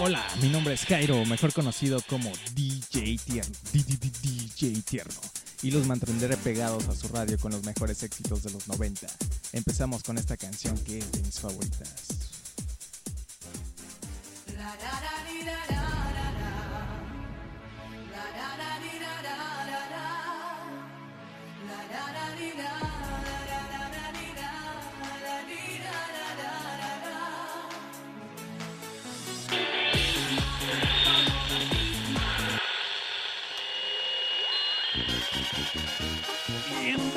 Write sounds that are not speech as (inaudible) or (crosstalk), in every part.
Hola, mi nombre es Jairo, mejor conocido como DJ Tierno. DJ Tierno. Y los mantendré pegados a su radio con los mejores éxitos de los 90. Empezamos con esta canción que es de mis favoritas.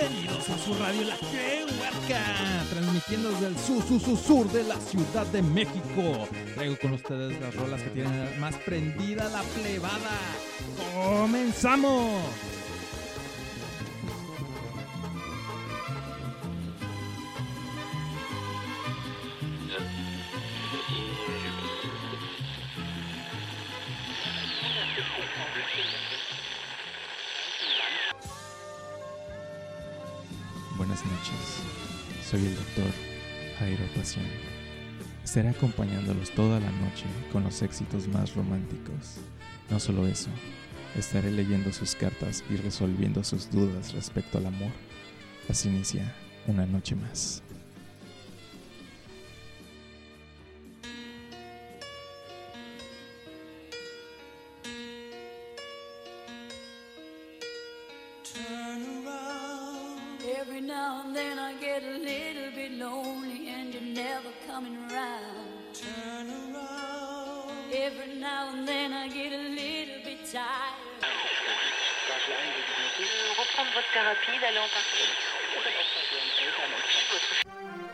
Bienvenidos a su radio La Que Huerca, transmitiendo desde el sur, sur, sur, sur de la Ciudad de México. Traigo con ustedes las rolas que tienen más prendida la plebada. ¡Comenzamos! Estaré acompañándolos toda la noche con los éxitos más románticos. No solo eso, estaré leyendo sus cartas y resolviendo sus dudas respecto al amor. Así inicia una noche más.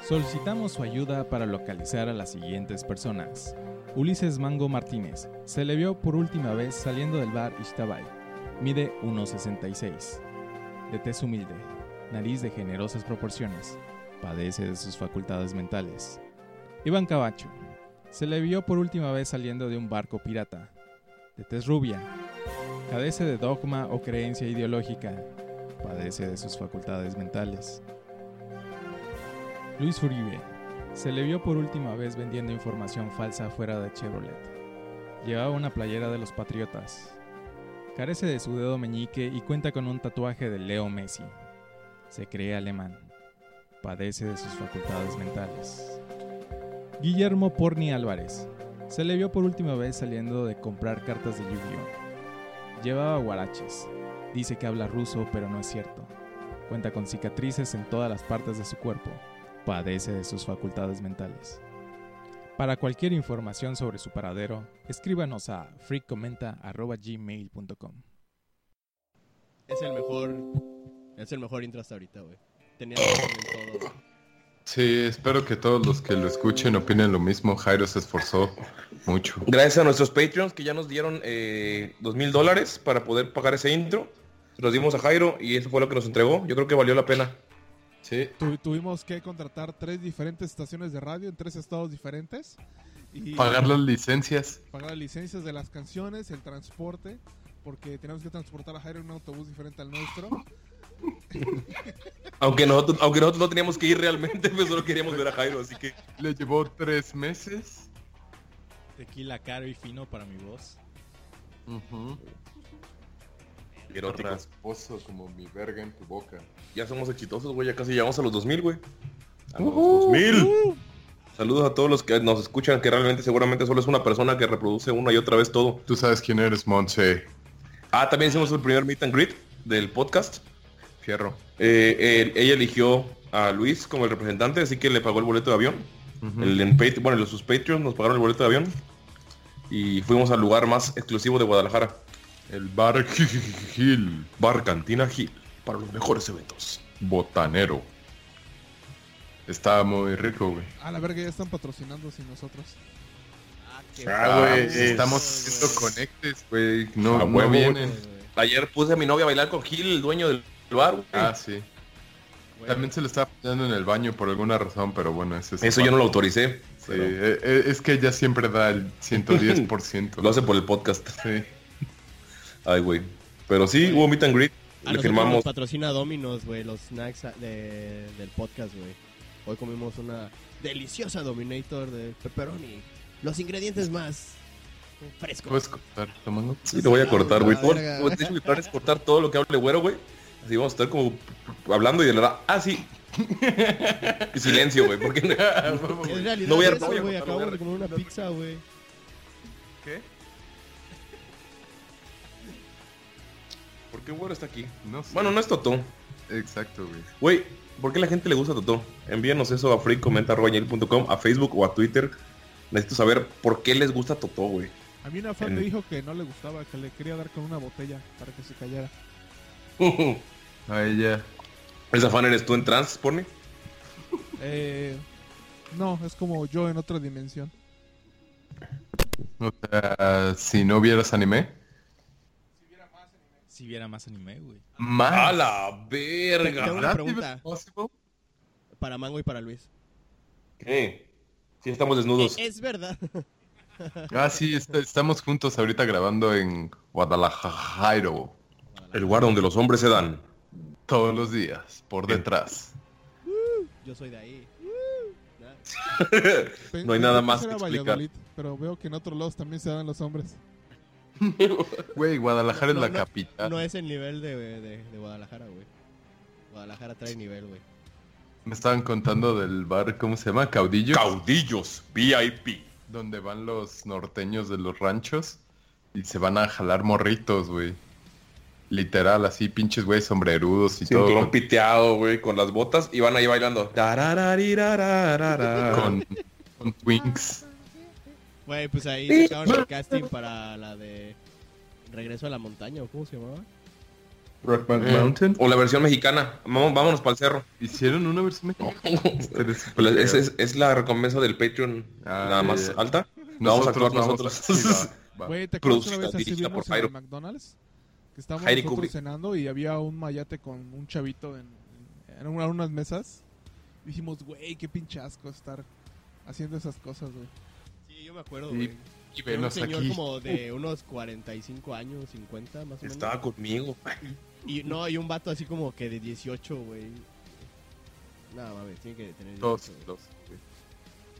Solicitamos su ayuda para localizar a las siguientes personas. Ulises Mango Martínez se le vio por última vez saliendo del bar Ishtabay. Mide 1,66. De tez humilde, nariz de generosas proporciones. Padece de sus facultades mentales. Iván Cabacho se le vio por última vez saliendo de un barco pirata. De tez rubia. Cadece de dogma o creencia ideológica. Padece de sus facultades mentales. Luis Uribe se le vio por última vez vendiendo información falsa fuera de Chevrolet. Llevaba una playera de los Patriotas. Carece de su dedo meñique y cuenta con un tatuaje de Leo Messi. Se cree alemán. Padece de sus facultades mentales. Guillermo Porni Álvarez se le vio por última vez saliendo de comprar cartas de Yu-Gi-Oh! Llevaba guaraches. Dice que habla ruso, pero no es cierto. Cuenta con cicatrices en todas las partes de su cuerpo padece de sus facultades mentales. Para cualquier información sobre su paradero, escríbanos a freakcomenta.gmail.com Es el mejor. Es el mejor intro hasta ahorita, güey. Tenía razón en todo. Sí, espero que todos los que lo escuchen opinen lo mismo. Jairo se esforzó mucho. Gracias a nuestros Patreons que ya nos dieron eh, dos mil dólares para poder pagar ese intro. Se Los dimos a Jairo y eso fue lo que nos entregó. Yo creo que valió la pena. Sí, Tu- tuvimos que contratar tres diferentes estaciones de radio en tres estados diferentes. Y pagar las licencias. pagar las licencias de las canciones, el transporte, porque tenemos que transportar a Jairo en un autobús diferente al nuestro. (laughs) Aunque nosotros, aunque nosotros no teníamos que ir realmente, pues solo queríamos ver a Jairo, así que Le llevó tres meses. Tequila caro y fino para mi voz. Ujú. (laughs) erótico. Rasposo como mi verga en tu boca. Ya somos exitosos, güey. Ya casi llegamos a los 2000, güey. A los 2000. Saludos a todos los que nos escuchan, que realmente seguramente solo es una persona que reproduce una y otra vez todo. Tú sabes quién eres, Monse. Ah, también hicimos el primer meet and greet del podcast. Fierro. Eh, él- ella eligió a Luis como el representante, así que le pagó el boleto de avión. Ujú. El en bueno, los sus Patreons nos pagaron el boleto de avión. Y fuimos al lugar más exclusivo de Guadalajara. El bar Gil. Bar Cantina Gil. Para los mejores eventos. Botanero. Está muy rico, güey. A la verga ya están patrocinando sin nosotros. Ah, güey, estamos haciendo conectes, güey. No, A no vienen. Ayer puse a mi novia a bailar con Gil, el dueño del bar. güey. Ah, sí. También se le estaba poniendo en el baño por alguna razón, pero bueno, ese es Eso yo no lo autoricé. Sí, pero eh, eh, es que ella siempre da el 110%. (laughs) Lo hace por el podcast. Sí. Ay, güey. Pero sí, hubo meet and greet. A Le firmamos. nos patrocina Domino's, güey, los snacks de- del podcast, güey. Hoy comimos una deliciosa Dominator de pepperoni. Los ingredientes más Fresco. ¿Puedes cortar, Tamango? Sí, lo voy a cortar, güey. la. De hecho, mi plan es cortar todo lo que hable güero, güey. Así vamos a estar como hablando y de la nada, ah, sí. Y silencio, güey, porque En realidad No voy a- eso, no voy a güey. cortar, Acabamos voy a de comer una pizza, güey. ¿Qué? ¿Por qué güero está aquí? No sé. Bueno, no es Totó. Exacto, güey. Güey, ¿por qué la gente le gusta Totó? Envíenos eso a freecomenta.com, a Facebook o a Twitter. Necesito saber por qué les gusta Totó, güey. A mí una fan En- me dijo que no le gustaba, que le quería dar con una botella para que se callara. (laughs) A ella. ¿Esa fan eres tú en trans, Porni? Eh, no, es como yo en otra dimensión. O sea, si no vieras anime. Si viera más anime, güey. Más. ¡A la Tengo verga! una pregunta para Mango y para Luis. ¿Qué? Sí, estamos desnudos. Eh, Es verdad. (laughs) Ah, sí, est- estamos juntos ahorita grabando en Guadalajara. El lugar donde los hombres se dan. Todos los días, por detrás. Yo soy de ahí. (laughs) No hay nada más que explicar. Pero veo que en otros lados también se dan los hombres. Güey, Guadalajara No, es la no, capital. No es el nivel de, de, de Guadalajara, güey. Guadalajara trae nivel, güey. Me estaban contando del bar, ¿cómo se llama? Caudillo. Caudillos VIP. donde van los norteños de los ranchos y se van a jalar morritos, güey. Literal, así, pinches güey sombrerudos y todo. Cinturón piteado, güey, con las botas y van ahí bailando. Con, con twinks. Güey, pues ahí sacaron el casting para la de Regreso a la Montaña, ¿o cómo se llamaba? Rockman Eh, Mountain. O la versión mexicana. Vamos, vámonos para el cerro. Hicieron una versión mexicana. (laughs) Es, es- es la recompensa del Patreon Ah, nada ya, más alta. vamos a actuar vamos nosotros. (laughs) Güey, ¿te acuerdas una vez así dirigida vimos por en. McDonald's? Que estábamos Heidi nosotros Kubrick. cenando y había un mayate con un chavito en, en una- unas mesas. Dijimos, güey, qué pinche asco estar haciendo esas cosas, güey. Sí, yo me acuerdo, Y- güey. Y Era un señor aquí. como de unos 45 años, 50 más o menos. Estaba conmigo. Y no, hay un vato así como que de 18, güey. No, mames, tiene que tener 18. Dos, dos,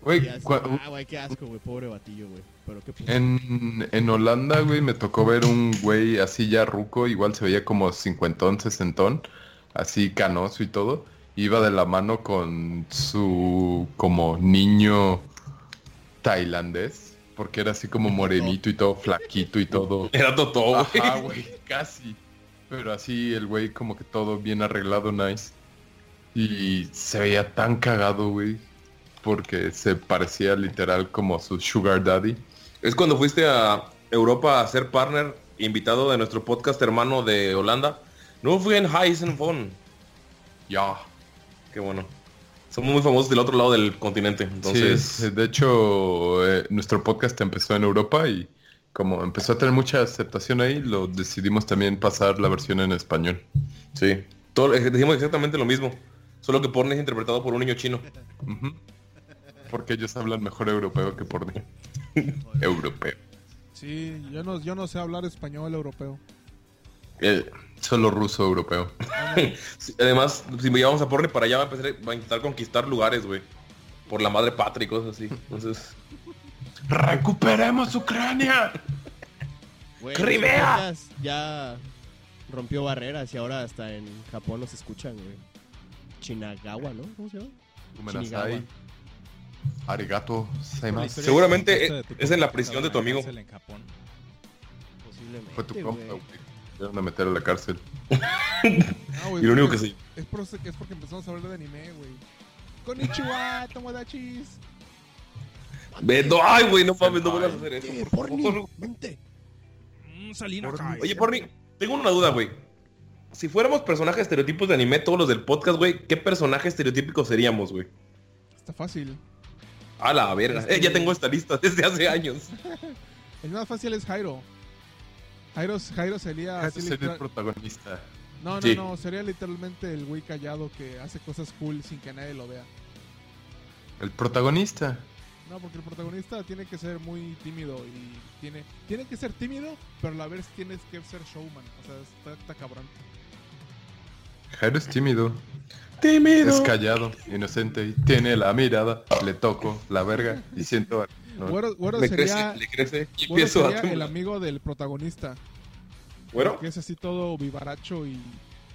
güey. Y Ah, güey, qué asco, güey, pobre batillo, güey. Pero qué puto. en, en Holanda, güey, me tocó ver un güey así ya ruco, igual se veía como cincuentón, sesentón, así canoso y todo. Iba de la mano con su como niño tailandés, porque era así como morenito y todo flaquito y todo. (laughs) Era güey. Ajá, güey, casi. Pero así el güey como que todo bien arreglado, nice. Y se veía tan cagado, güey. Porque se parecía literal como su sugar daddy. Es cuando fuiste a Europa a ser partner, invitado de nuestro podcast hermano de Holanda. No fui en Heisenfon. Ya. Qué bueno. Somos muy famosos del otro lado del continente. Entonces, Sí, de hecho, eh, nuestro podcast empezó en Europa y como empezó a tener mucha aceptación ahí, lo decidimos también pasar la versión en español. sí. Todo, eh, decimos exactamente lo mismo. Solo que porno es interpretado por un niño chino. Porque ellos hablan mejor europeo que por mí. (laughs) europeo. Sí, yo no, yo no sé hablar español europeo. Solo ruso europeo. (laughs) además, si me llevamos a porno para allá, va a, empezar, va a intentar conquistar lugares, güey. Por la madre patria y cosas así. Entonces, ¡Recuperemos Ucrania! Güey, ¡Crimea! Ya rompió barreras y ahora hasta en Japón nos escuchan, güey. Chinagawa, ¿no? ¿Cómo se llama? Kumenasai. Arigato. Seguramente es en la prisión de tu amigo. en Japón. Posiblemente. Fue tu compa, güey. Iban a meter a la cárcel. (laughs) Y lo único que es, sí. es, por- es porque empezamos a hablar de anime, güey. Konnichiwa, (laughs) tomodachis. Vendo, ay, güey, no mames, no vuelvas a hacer eso. Eh, por Porni, favor. vente. Oye, Porni, tengo una duda, güey. Si fuéramos personajes estereotipos de anime, todos los del podcast, güey, ¿qué personaje estereotípico seríamos, güey? Está fácil. A la verga. Eh, ya tengo esta lista desde hace años. (laughs) El más fácil es Jairo. Jairo, Jairo sería... Es el protagonista. No, no, Sí. no, sería literalmente el güey callado que hace cosas cool sin que nadie lo vea. El protagonista. No, porque el protagonista tiene que ser muy tímido y tiene tiene que ser tímido, pero a la vez tienes que ser showman. O sea, está, está cabrón. Jairo es tímido. Tímido. Es callado, inocente y tiene la mirada. Le toco la verga y siento... Güero, güero le sería, crece, le crece y güero empiezo a sería el amigo del protagonista. ¿Güero? Que es así todo vivaracho y,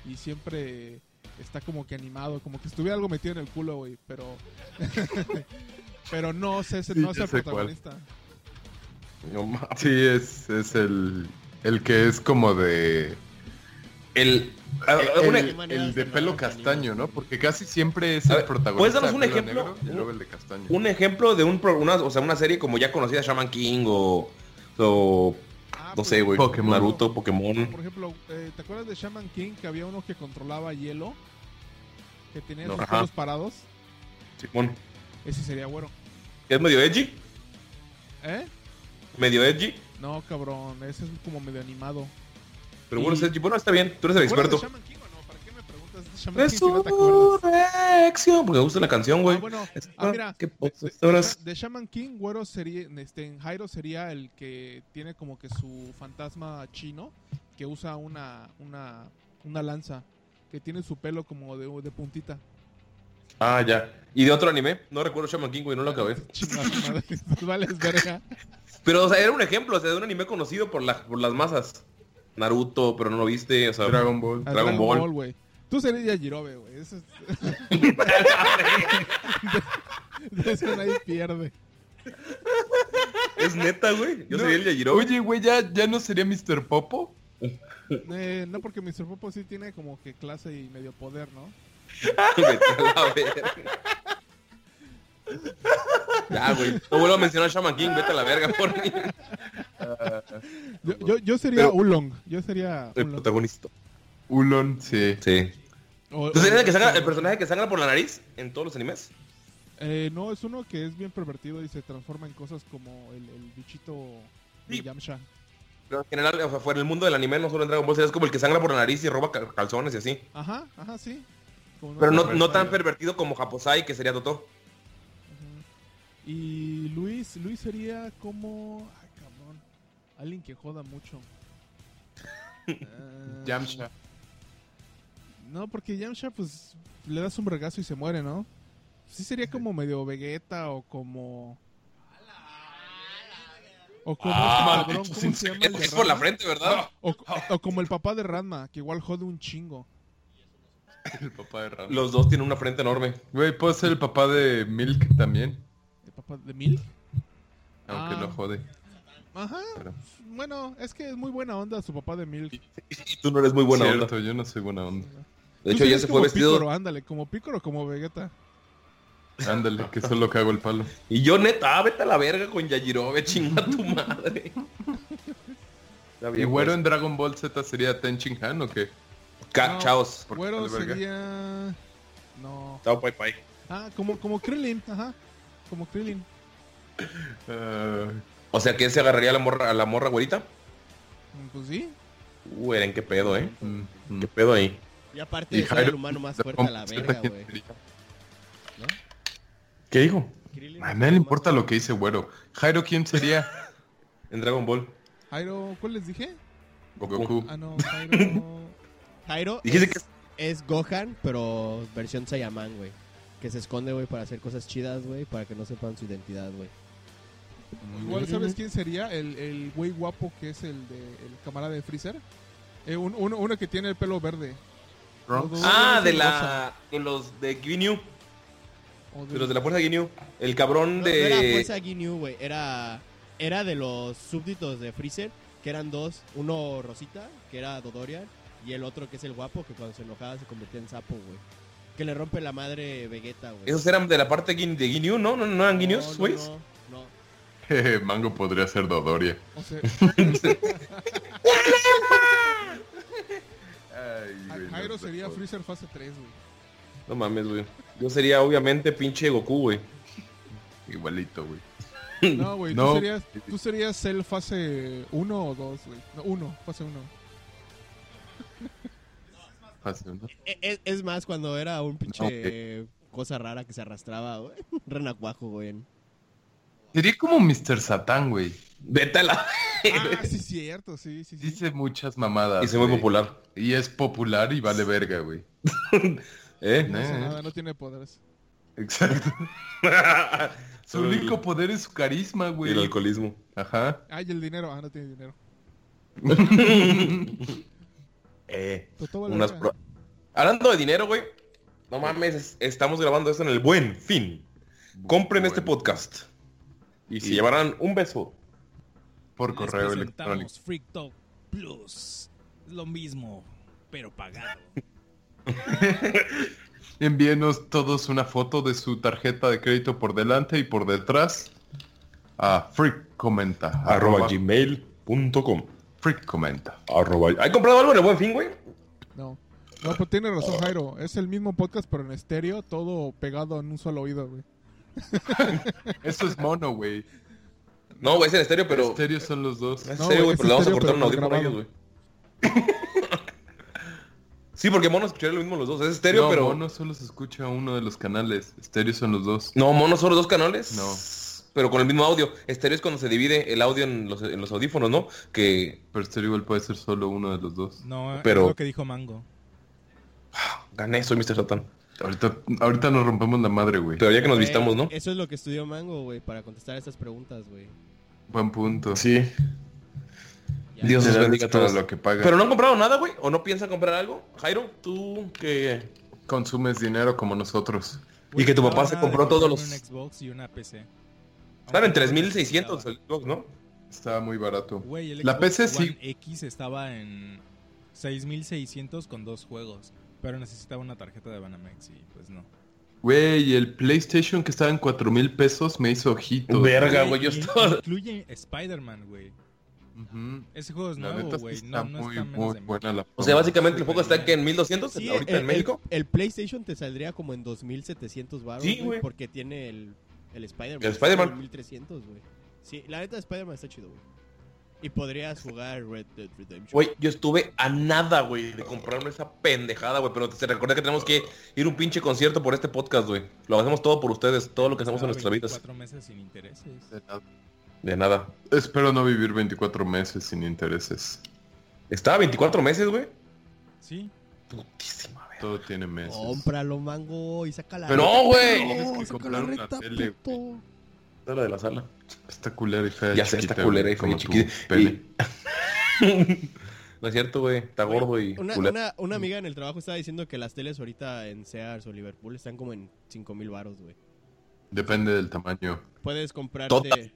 y siempre está como que animado, como que estuviera algo metido en el culo, güey, pero... (laughs) pero no, ese Sí, no es el protagonista. No mames. Sí, es, es el, el que es como de... El, El, un- de pelo castaño, ¿no? Porque casi siempre es el ver, protagonista. ¿puedes darnos un ejemplo? el de castaño. un ejemplo de un pro- una, o sea, una serie como ya conocida, Shaman King o, o Ah, no pues, sé, güey, Pokémon. Naruto, Pokémon. Por ejemplo, eh, ¿te acuerdas de Shaman King que había uno que controlaba hielo? Que tenía No, sus pelos parados. Simón. Ese sería güero. ¿Es medio edgy? ¿Eh? ¿Medio edgy? No, cabrón, ese es como medio animado. Pero bueno, Y-. Bueno, está bien, tú eres el ¿Te acuerdas experto. de Shaman King o no? ¿Para qué me preguntas de Shaman King si no te acuerdas? Resurrección, porque me gusta la canción, güey. Ah, bueno, ah, mira, ¿Qué de, de- Shaman King, güero sería, este, en Jairo sería el que tiene como que su fantasma chino, que usa una, una, una lanza, que tiene su pelo como de, de puntita. Ah, ya. ¿Y de otro anime? No recuerdo Shaman King, güey, no lo acabé. (laughs) Su madre, (laughs) vales verga. Pero, o sea, era un ejemplo, o sea, de un anime conocido por, la, por las masas. Naruto, pero no lo viste, o sea... Dragon Ball. A Dragon Ball. güey. Tú serías Yajirobe, güey. Eso es... de, (laughs) de eso nadie pierde. Es neta, güey. Yo No, sería el Yajirobe. Oye, güey, ¿ya, ¿ya no sería Mr. Popo? (laughs) Eh, no, porque Mr. Popo sí tiene como que clase y medio poder, ¿no? Vete a la verga. Ya, güey. No vuelvo a mencionar Shaman King, vete a la verga por mí. (laughs) Yo, yo, yo sería Pero- Ulong. Yo sería El Ulong. protagonista. Ulon, sí. Sí. O- ¿Tú serías el, que o- sangra- el personaje que sangra por la nariz en todos los animes? Eh, no, es uno que es bien pervertido y se transforma en cosas como el, el bichito de Sí. Yamcha. Pero en general, o sea, fuera del mundo del anime, no solo en Dragon Ball, serías como el que sangra por la nariz y roba cal- calzones y así. Ajá, ajá, sí. Como Pero no, no tan pervertido como Japosai, que sería Toto. Ujú. Y Luis, Luis sería como... Cabrón. Alguien que joda mucho. (laughs) Ah, Yamcha. No, porque Yamcha, pues, le das un regazo y se muere, ¿no? Sí sería como medio Vegeta o como... O como este cabrón, maldito ¿cómo se llama el de por la Ranma? frente, ¿verdad? O, o como el papá de Ranma, que igual jode un chingo. El papá de Ram. Los dos tienen una frente enorme. Güey, puedo ser el papá de Milk también. ¿El papá de Mil? Aunque Ah. no jode. Ajá. Pero- Bueno, es que es muy buena onda su papá de Milk. (laughs) Y tú no eres muy buena Cierto, onda. yo no soy buena onda. De hecho, ya se como fue vestido. Pícoro, ándale, como Pícoro o como Vegeta. Ándale, que solo cago el palo. Y yo, neta, ah, vete a la verga con Yajirobe, chinga tu (laughs) madre. ¿Y güero pues. en Dragon Ball Z sería Tenchin Han o qué? Ca- No. Chaos. ¿Por qué Güero sería... No. Chao, pai, pai. Ah, como, como Krillin, ajá. Como Krillin. Ah, O sea, que se agarraría a la morra, a la morra güerita. Pues sí. Uh, Eren, qué pedo, eh. mm, mm. Qué pedo ahí. Y aparte Y es el humano más fuerte a la verga, güey. ¿Qué dijo? A no el le importa lo que dice güero. Jairo, ¿quién sería? (laughs) En Dragon Ball. Jairo, ¿cuál les dije? Goku. Ah, no, (laughs) Jairo... Jairo Dijiste es, es Gohan, pero versión Saiyaman, güey. Que se esconde, güey, para hacer cosas chidas, güey, para que no sepan su identidad, güey. Igual, ¿sabes quién sería? El, el güey guapo que es el de el camarada de Freezer. Eh, un- uno, uno que tiene el pelo verde. Ah, de la... De los de Ginyu. O De los de la fuerza Ginyu. El cabrón No, no era de... Fuerza Ginyu, güey. Era, era de los súbditos de Freezer, que eran dos. Uno Rosita, que era Dodorian, y el otro que es el guapo, que cuando se enojaba se convertía en sapo, güey. Que le rompe la madre Vegeta, güey. Esos eran de la parte de Ginyu, ¿no? ¿No, no eran No, güey? no, no, no. Jeje, (laughs) Mango podría ser Dodoria. O sea, (laughs) Ay, güey, Jairo no se sería joda. Freezer fase 3, güey. No mames, güey. Yo sería obviamente pinche Goku, güey. Igualito, güey. No, güey, No. tú serías, tú serías Cell fase 1 o 2, güey. No, 1, fase 1. Fácil, ¿no? E- Es, es más, cuando era un pinche Ok. eh, cosa rara que se arrastraba, güey. (laughs) Renacuajo, güey. Sería como Mr. Satán, güey. Vete a la... Ah, sí, cierto, sí, sí, sí. Dice muchas mamadas. Y se muy güey. popular. Y es popular y vale verga, güey. (laughs) ¿Eh? No hace Eh. nada, no tiene poderes. Exacto. (laughs) Su único poder es su carisma, Y güey. el alcoholismo. Ajá. Ay, el dinero. Ah, no tiene dinero. (laughs) Eh, unas pro- Hablando de dinero, güey. No mames, es- estamos grabando esto en el buen fin. Compren este Bueno. podcast. Y se Y- llevarán un beso. Por correo electrónico. Freak Talk Plus. Es lo mismo, pero pagado. (laughs) Envíenos todos una foto de su tarjeta de crédito por delante y por detrás a Freak Comenta. Arroba gmail.com. Freak Comenta. Arroba... ¿Hay comprado algo en el buen fin, güey? No. No, pues tiene razón, Jairo. Es el mismo podcast, pero en estéreo, todo pegado en un solo oído, güey. (laughs) Eso es mono, güey. No, güey, es en estéreo, pero... Estéreos son los dos. No, serio, güey, pero le vamos a estéreo, cortar un audífono a ellos, güey. (laughs) sí, porque mono escucharía lo mismo los dos. Es estéreo, no, pero... mono solo se escucha uno de los canales. Estéreos son los dos. No, mono solo dos canales. No. Pero con el mismo audio. Estéreo es cuando se divide el audio en los, en los audífonos, ¿no? Que Pero estéreo igual puede ser solo uno de los dos. No, Pero- es lo que dijo Mango. gané, soy Mr. Satan. Ahorita, ahorita nos rompemos la madre, güey. Pero ya que nos Güey, vistamos, ¿no? Eso es lo que estudió Mango, güey, para contestar estas preguntas, güey. Buen punto. Sí. Ya. Dios nos bendiga todos. lo que paga. Pero no han comprado nada, güey. ¿O no piensan comprar algo? Jairo, tú que... Consumes dinero como nosotros. Y que tu papá se compró todos los- Un Xbox y una PC. Están en Aunque no 3600 necesitaba. el Xbox, ¿no? Está muy barato. Güey, el La Xbox PC sí. One X estaba en 6600 con dos juegos. Pero necesitaba una tarjeta de Banamex y pues no. Güey, el PlayStation que estaba en 4 mil pesos me hizo ojitos. Verga, güey, yo estaba... Incluye Spider-Man, güey. Ese juego es La nuevo, güey. No, no muy, está muy buena la O sea, básicamente el foco está aquí en 1200 Sí, ahorita el, en México. El, el PlayStation te saldría como en 2700 baros, Sí, güey, porque tiene el, el Spider-Man. El Spider-Man. está en 1300, güey. Sí, la neta de Spider-Man está chido, güey. Y podrías jugar Red Dead Redemption. Güey, yo estuve a nada, güey, de comprarme esa pendejada, güey. Pero te recordé que tenemos que ir a un pinche concierto por este podcast, güey. Lo hacemos todo por ustedes, todo lo que hacemos en Estaba nuestras vidas. 24 meses sin intereses. De nada. De nada. Espero no vivir 24 meses sin intereses. Estaba 24 meses, güey. Sí. Putísima, güey. Todo tiene meses. Cómpralo, mango, y saca la Pero- No, güey. Tienes que saca comprar la una recta, tele, puto. Esta es la de la sala. Está culera y fea. Ya sé, chiquita, está culera y fea chiquita. Y- (laughs) no es cierto, güey. Está gordo y Una, una, una amiga en el trabajo estaba diciendo que las teles ahorita en Sears o Liverpool están como en 5000 baros, güey. Depende del tamaño. Puedes comprarte.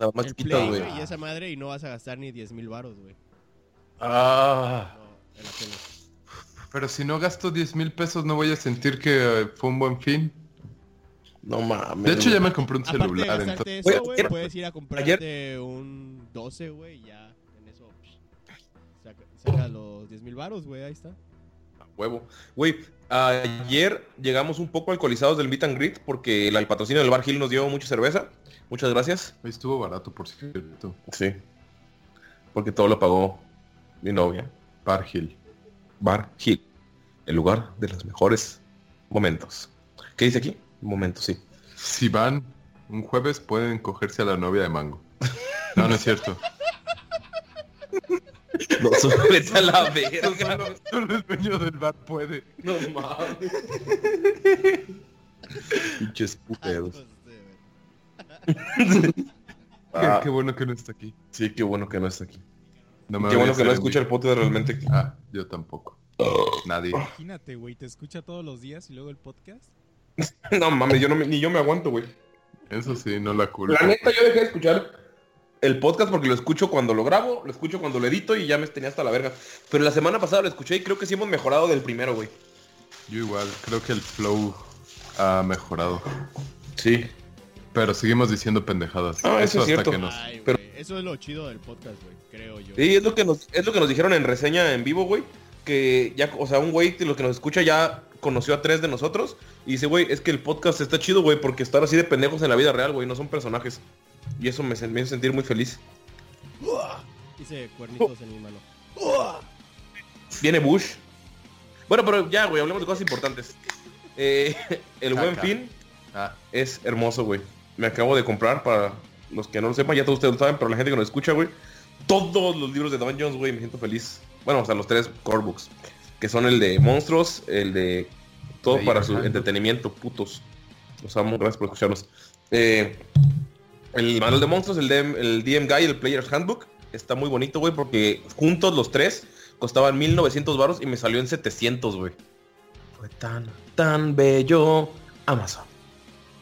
Nada más el Play, güey, y esa madre y no vas a gastar ni 10000 baros, güey. Ah. No, en la tele. Pero si no gasto 10 mil pesos, no voy a sentir que fue un buen fin. No mames. De hecho, ya me compré un Aparte de celular. Entonces... eso, ayer- puedes ir a comprarte un 12, güey, y ya en eso saca, saca los 10 mil baros, güey, ahí está. A Huevo. Güey, ayer llegamos un poco alcoholizados del meet and greet porque el, el patrocinio del Bar Hill nos dio mucha cerveza. Muchas gracias. Estuvo barato, por cierto. Sí. Porque todo lo pagó mi novia. Bar Hill. Bar Hill. El lugar de los mejores momentos. ¿Qué dice aquí? Momentos, sí. Si van un jueves, pueden cogerse a la novia de Mango. No, no es cierto. No, vete a la verga. Solo, solo el dueño del bar puede. No mames. Pinches puteros. Qué, Ah, qué bueno que no está aquí. sí, qué bueno que no está aquí. No me Qué bueno que no escucha el podcast realmente. Ah, yo tampoco. Nadie. Imagínate, güey, te escucha todos los días y luego el podcast. (laughs) No mames, yo no me- ni yo me aguanto, güey. Eso sí, no la culpo. La neta, yo dejé de escuchar el podcast porque lo escucho cuando lo grabo, lo escucho cuando lo edito y ya me tenía hasta la verga. Pero la semana pasada lo escuché y creo que sí hemos mejorado del primero, güey. Yo igual, creo que el flow ha mejorado. Sí. Pero seguimos diciendo pendejadas. Ah, eso es cierto. que nos... Ay, pero- eso es lo chido del podcast, güey, creo yo. Sí, es lo que nos, es lo que nos dijeron en reseña en vivo, güey. Que ya, o sea, un güey lo que nos escucha ya conoció a tres de nosotros. Y dice, güey, es que el podcast está chido, güey, porque estar así de pendejos en la vida real, güey, no son personajes. Y eso me, me hizo sentir muy feliz. Hice cuernitos en mi mano. Viene Bush. Bueno, pero ya, güey, hablemos de cosas importantes. Eh, (laughs) el buen fin Ah, es hermoso, güey. Me acabo de comprar, para los que no lo sepan, ya todos ustedes lo saben, pero la gente que nos escucha, güey. Todos los libros de Dungeons, güey, me siento feliz. Bueno, o sea, los tres core books. Que son el de monstruos, el de todo Ahí para su entretenimiento, putos. Los amo, gracias por escucharnos. Eh, el manual de monstruos, el DM, el DM Guy, el Player's Handbook, está muy bonito, güey, porque juntos los tres costaban 1900 baros y me salió en 700, güey. Fue tan, tan bello. Amazon.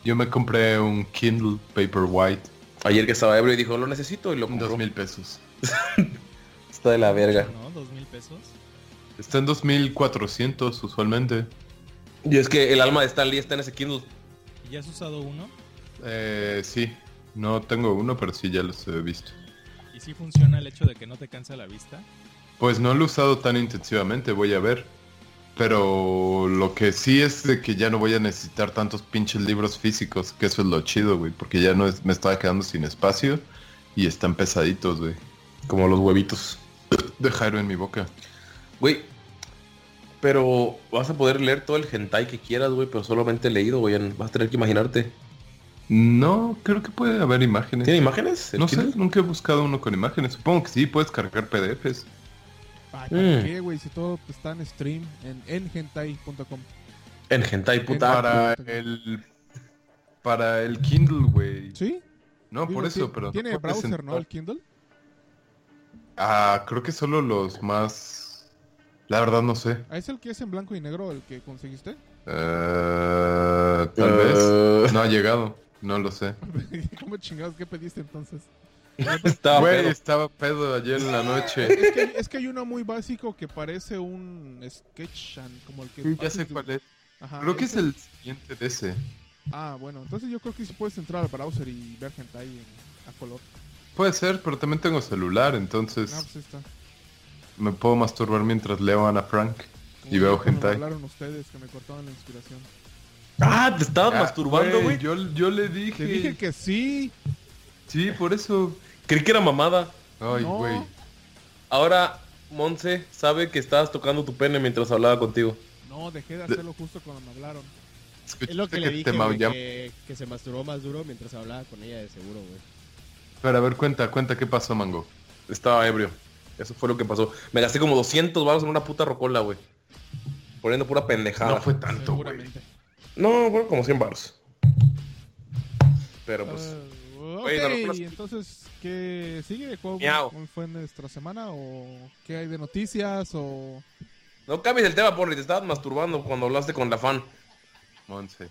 Yo me compré un Kindle Paperwhite. Ayer que estaba ebrio y dijo, lo necesito y lo compró. Dos mil pesos. (laughs) Está de la verga. ¿No? ¿Dos mil pesos? Está en 2400 usualmente. Y es que el alma de Stan Lee está en ese Kindle. ¿Y ya has usado uno? Eh, sí. No tengo uno, pero sí ya los he visto. ¿Y si funciona el hecho de que no te cansa la vista? Pues no lo he usado tan intensivamente, voy a ver. Pero lo que sí es de que ya no voy a necesitar tantos pinches libros físicos, que eso es lo chido, güey. Porque ya no es- me estaba quedando sin espacio y están pesaditos, güey. Como los huevitos. De Jairo en mi boca. Güey. Pero vas a poder leer todo el hentai que quieras, güey, pero solamente leído, güey. Vas a tener que imaginarte. No, creo que puede haber imágenes. ¿Tiene imágenes? No sé, nunca he buscado uno con imágenes. Supongo que sí, puedes cargar PDFs. Ay, Mm. ¿para qué, güey? Si todo está en stream en enhentai.com. En hentai, puta. Para el... Para el Kindle, güey. ¿Sí? No, Digo, por eso, pero... no Tiene puedes browser, ¿no? El Kindle. Ah, creo que solo los más... La verdad no sé. Ah, ¿Es el que es en blanco y negro el que conseguiste? Eh, tal Eh. vez. No ha llegado. No lo sé. (laughs) ¿Cómo chingados? ¿Qué pediste entonces? Estaba Güey, pedo. estaba pedo ayer en la noche. Es que, es que hay uno muy básico que parece un sketch como el que... ya sé cuál es. Ajá, Creo que es el siguiente de ese. Ah, bueno, entonces yo creo que sí puedes entrar al browser y ver hentai en- a color. Puede ser, pero también tengo celular, entonces Ah, pues ahí está. Me puedo masturbar mientras leo a Ana Frank y veo cuando me hentai. hablaron ustedes que me cortaban la inspiración. Ah, te estabas Ah, masturbando, güey. Yo, yo le dije. Te dije que sí. Sí, por eso. Creí que era mamada. Ay, No. güey. Ahora, Monse sabe que estabas tocando tu pene mientras hablaba contigo. No, dejé de hacerlo justo cuando me hablaron. Es lo que le dije, que se masturbó más duro mientras hablaba con ella de seguro, güey. Pero a ver, cuenta, cuenta qué pasó, Mango. Estaba ebrio. Eso fue lo que pasó. Me gasté como 200 baros en una puta rocola, güey. Poniendo pura pendejada. No fue tanto, güey. Seguramente. No, fue como 100 baros. Pero pues... Ok, no, no. entonces, ¿qué sigue? ¿Cómo, cómo fue nuestra semana? ¿O qué hay de noticias? ¿O No cambies el tema, Porri. Te estabas masturbando cuando hablaste con la fan. Monse.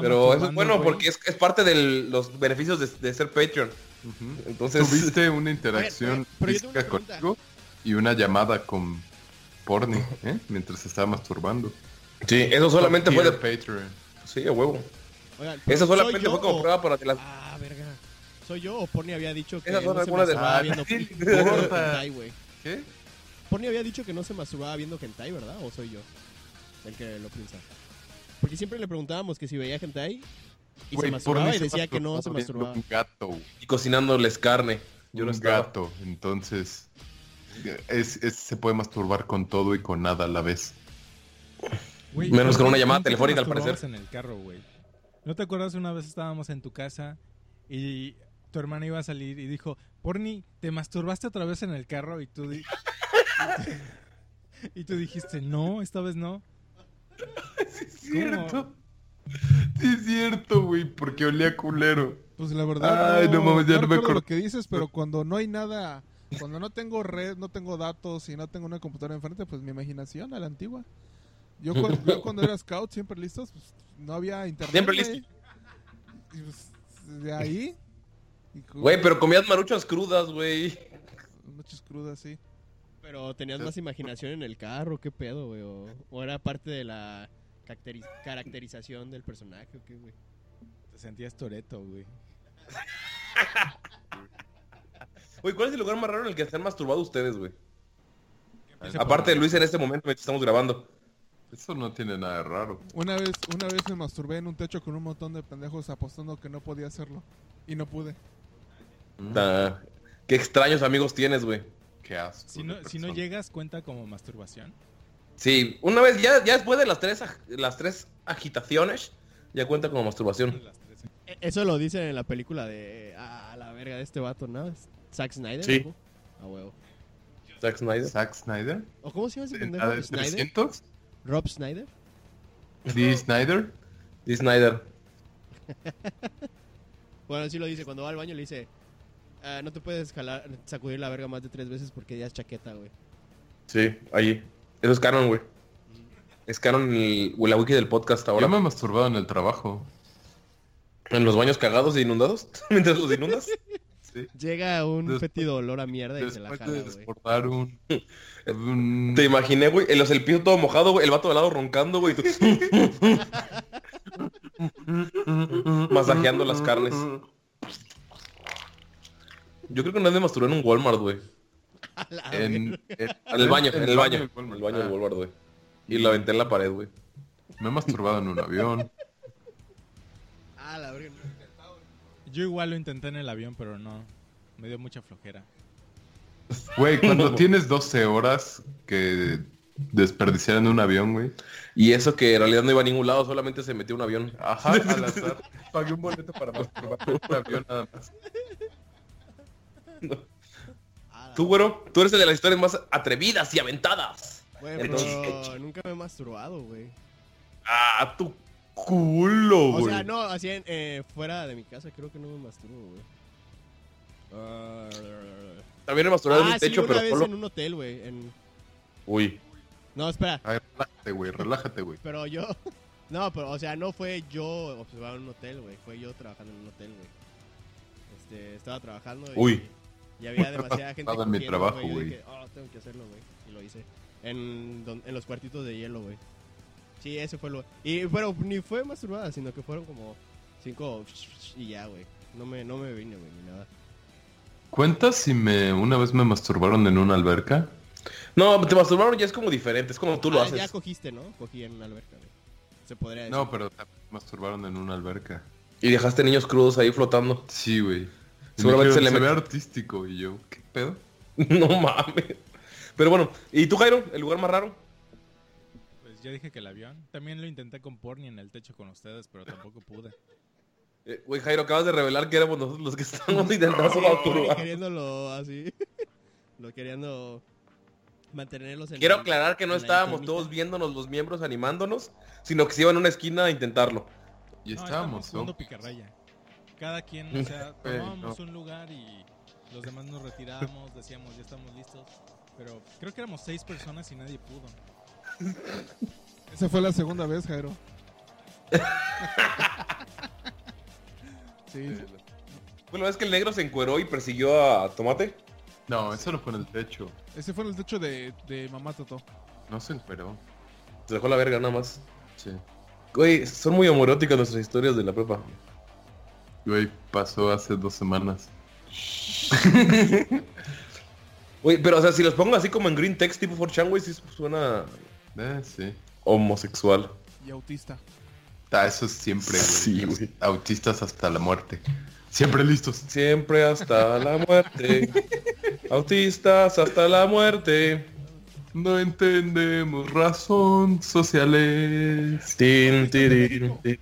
Pero eso es bueno porque es, es parte de los beneficios de, de ser Patreon. Entonces... Tuviste una (laughs) interacción pero una contigo y una llamada con Porni, ¿eh? Mientras se estaba masturbando. Sí, eso solamente fue de... Patreon. Sí, a huevo. Oigan, Eso ¿soy solamente fue como o- prueba para que las... Ah, verga. ¿Soy yo o Pony había dicho que Esas no se de- masturbaba Ah, viendo (laughs) hentai, güey? ¿Qué? Pony había dicho que no se masturbaba viendo hentai, ¿verdad? ¿O soy yo el que lo piensa? Porque siempre le preguntábamos que si veía hentai y Güey, se masturbaba y decía que no se masturbaba. Un gato. Y cocinándoles carne. Yo no un estaba. gato. Entonces, es, es- se puede masturbar con todo y con nada a la vez. Menos ¿por con una llamada telefónica, al parecer. en el carro, güey. ¿No te acuerdas una vez estábamos en tu casa y tu hermana iba a salir y dijo, Porni, ¿te masturbaste otra vez en el carro? Y tú, di- (laughs) y tú dijiste, no, esta vez no. (laughs) Es cierto. Sí, es cierto, güey, porque olía culero. Pues la verdad, Ay, no mames, ya no me recuerdo acuerdo. lo que dices, pero cuando no hay nada, cuando no tengo red, no tengo datos y no tengo una computadora enfrente, pues mi imaginación a la antigua. Yo, cu- yo (laughs) cuando era scout, siempre listos, pues no había internet. Siempre listo. Y pues, de ahí. Güey, pero comías maruchas crudas, güey. Noches crudas, sí. Pero tenías más imaginación en el carro, ¿qué pedo, güey? O, o era parte de la caracteri- caracterización del personaje, ¿o qué, güey? Te sentías Toreto, güey. (laughs) Güey, ¿cuál es el lugar más raro en el que están masturbados ustedes, güey? Aparte de Luis en este momento estamos grabando. Eso no tiene nada de raro. Una vez, una vez me masturbé en un techo con un montón de pendejos apostando que no podía hacerlo. Y no pude. Ah, qué extraños amigos tienes, güey. Qué asco. Si no, si no persona. llegas, cuenta como masturbación. Sí, una vez, ya, ya después de las tres, las tres agitaciones, ya cuenta como masturbación. E- Eso lo dicen en la película de... Ah, la verga de este vato, ¿no? Zack Snyder. Sí. ¿no? A huevo. Zack Snyder. Zack Snyder. ¿O cómo se llama ese ¿En pendejo? de ¿Snyder? 300? ¿Rob Snyder? ¿D. Snyder? D. Snyder. (laughs) Bueno, sí lo dice. Cuando va al baño le dice... "Ah, no te puedes jalar, sacudir la verga más de tres veces porque ya es chaqueta, güey. Sí, ahí. Eso es canon, güey. Es canon el, la wiki del podcast ahora. Yo me he masturbado en el trabajo. ¿En los baños cagados e inundados? (laughs) Mientras los inundas. Sí. Llega un Después- fétido olor a mierda y se la jala, de güey. desbordar un... (laughs) un- Te imaginé, güey. El, el piso todo mojado, güey. El vato de lado roncando, güey. tú- (laughs) Masajeando las carnes. Yo creo que una vez me masturbé en un Walmart, güey. (laughs) En, verga. en- (laughs) En el baño, en el baño. En el baño del Ah, Walmart, güey. Y la aventé en la pared, güey. Me he masturbado en un avión. (laughs) A la verga. Yo igual lo intenté en el avión, pero no. Me dio mucha flojera. Güey, cuando tienes 12 horas que desperdiciar en un avión, güey. Y eso que en realidad no iba a ningún lado, solamente se metió un avión. Ajá, al azar. Pagué un boleto para masturbar en un avión nada más. Tú, güero, tú eres el de las historias más atrevidas y aventadas. Güey, pero nunca me he masturbado, güey. Ah, tu culo, O güey. sea, no, así en, eh, fuera de mi casa creo que no me masturbo, güey. Ah, También he masturbado en ah, un sí, techo, una pero vez solo... en un hotel, güey. En... Uy. No, espera, Ay, relájate, güey, relájate, güey. pero yo... (laughs) No, pero, o sea, no fue yo observando un hotel, güey. Fue yo trabajando en un hotel, güey. Este, estaba trabajando y... Uy. Y había demasiada gente Estaba en mi trabajo, güey. oh, tengo que hacerlo, güey. Y lo hice. En, don- en los cuartitos de hielo, güey. Sí, ese fue lo... Y, pero ni fue masturbada, sino que fueron como cinco... Y ya, güey. No me, no me vine, güey, ni nada. ¿Cuentas si me una vez me masturbaron en una alberca? No, te masturbaron ya es como diferente, es como tú lo Ah, haces. Ya cogiste, ¿no? Cogí en una alberca, güey. Se podría decir. No, pero también me masturbaron en una alberca. Y dejaste niños crudos ahí flotando. Sí, güey. Seguramente se dijeron, le se ve artístico y yo, ¿qué pedo? (laughs) no mames. Pero bueno, ¿y tú, Jairo? ¿El lugar más raro? Pues ya dije que el avión. También lo intenté con porni en el techo con ustedes, pero tampoco pude. Eh, Güey, Jairo, acabas de revelar que éramos nosotros los que estábamos (laughs) intentando masturbar. queriéndolo así. (laughs) lo queriendo mantenerlos en Quiero el- aclarar que no estábamos incógnita. todos viéndonos los miembros animándonos, sino que se iban a una esquina a intentarlo. Y No, estábamos, ¿no? picarraya. Cada quien, o sea, (laughs) Eh, tomábamos no. un lugar y los demás nos retirábamos, decíamos, ya estamos listos. Pero creo que éramos seis personas y nadie pudo. Esa fue la segunda vez, Jairo. sí, la vez que el negro se encueró y persiguió a Tomate. No, eso no fue en el techo. Ese fue en el techo de, de Mamá Toto. No se encueró. Se dejó la verga nada más. Sí. Güey, son muy homoróticas nuestras historias de la prepa. Güey, pasó hace dos semanas. (laughs) Güey, pero o sea, si los pongo así como en green text tipo 4chan, güey, sí suena Eh, sí. homosexual. Y autista. Ah, eso es siempre, güey. Sí, güey. Autistas hasta la muerte. Siempre listos. Siempre hasta la muerte. (laughs) Autistas hasta la muerte. No entendemos razón sociales. Tin, tirin, tin.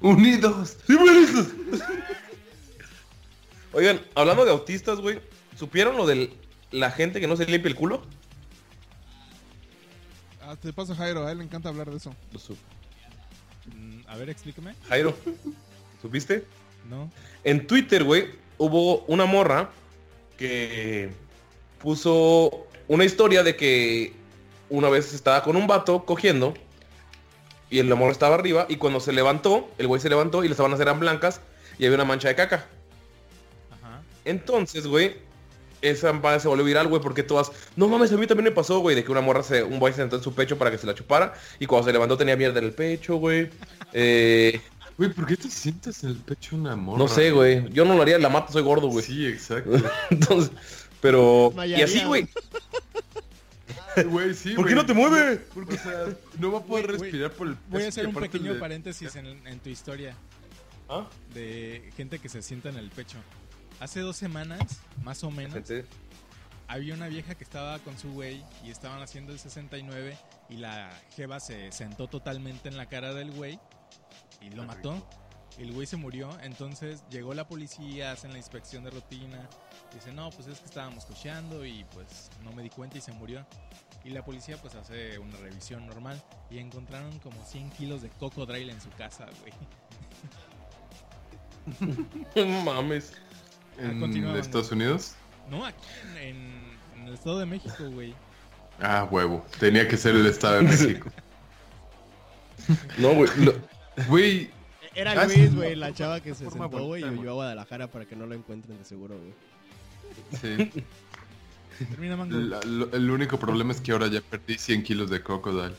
Unidos. Listos. (laughs) Oigan, hablando de autistas, güey, ¿supieron lo de la gente que no se limpia el culo? Ah, te pasa Jairo, a él le encanta hablar de eso. Lo Mm, a ver, explícame. Jairo, ¿supiste? ¿No? En Twitter, güey, hubo una morra que puso una historia de que una vez estaba con un vato cogiendo y el morra estaba arriba y cuando se levantó, el güey se levantó y las sábanas eran blancas y había una mancha de caca. Ajá. Entonces, güey, esa madre se volvió viral, güey, porque todas... No mames, a mí también me pasó, güey, de que una morra, se, un güey se sentó en su pecho para que se la chupara y cuando se levantó tenía mierda en el pecho, güey. Eh, Güey, ¿por qué te sientes en el pecho una morra? no sé, güey. Yo no lo haría, la mato, soy gordo, güey. Sí, exacto. (laughs) Entonces, pero... Y así, güey. (laughs) Güey, sí, ¿Por qué no te mueve? Porque, o sea, no va a poder güey, respirar por el Voy a hacer un pequeño le- paréntesis en, en tu historia ¿Ah? de gente que se sienta en el pecho. Hace dos semanas, más o menos, Gente, había una vieja que estaba con su güey y estaban haciendo el 69 y la jeva se sentó totalmente en la cara del güey y lo mató. Y el güey se murió, entonces llegó la policía, hacen la inspección de rutina, dice, no, pues es que estábamos cocheando y pues no me di cuenta y se murió. Y la policía pues hace una revisión normal y encontraron como 100 kilos de cocodrilo en su casa, güey. No (laughs) mames. ¿En continúa, Estados Unidos? No, aquí en, en- en el Estado de México, güey. Ah, huevo. Tenía que ser el Estado de México. No, güey. lo- Güey, Era Ah, Luis, güey, la chava que se sentó, güey, y huyó a Guadalajara para que no lo encuentren de seguro, güey. Sí. (laughs) Termina mango. La- lo- el único problema es que ahora ya perdí 100 kilos de crocodile.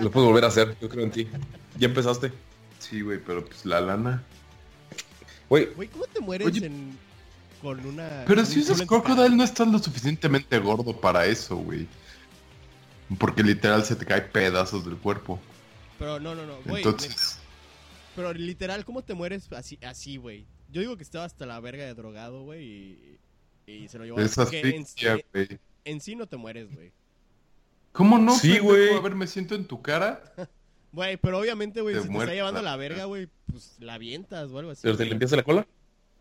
Lo puedes volver a hacer, yo creo en ti. Ya empezaste. Sí, güey, pero pues la lana. Güey, Güey, ¿cómo te mueres Oye, en... con una... Pero si usas crocodile no estás lo suficientemente gordo para eso, güey. Porque literal se te cae pedazos del cuerpo. Pero no, no, no, güey. Entonces, Pero literal, ¿cómo te mueres así, así, güey? Yo digo que estaba hasta la verga de drogado, güey, y, y se lo llevó es asfixia, en- güey. en sí no te mueres, güey. ¿Cómo no? Sí, güey. A ver, me siento en tu cara. (laughs) Güey, pero obviamente, güey, si te está llevando a la verga, güey, pues la avientas o algo así. ¿pero te güey. limpiaste la cola?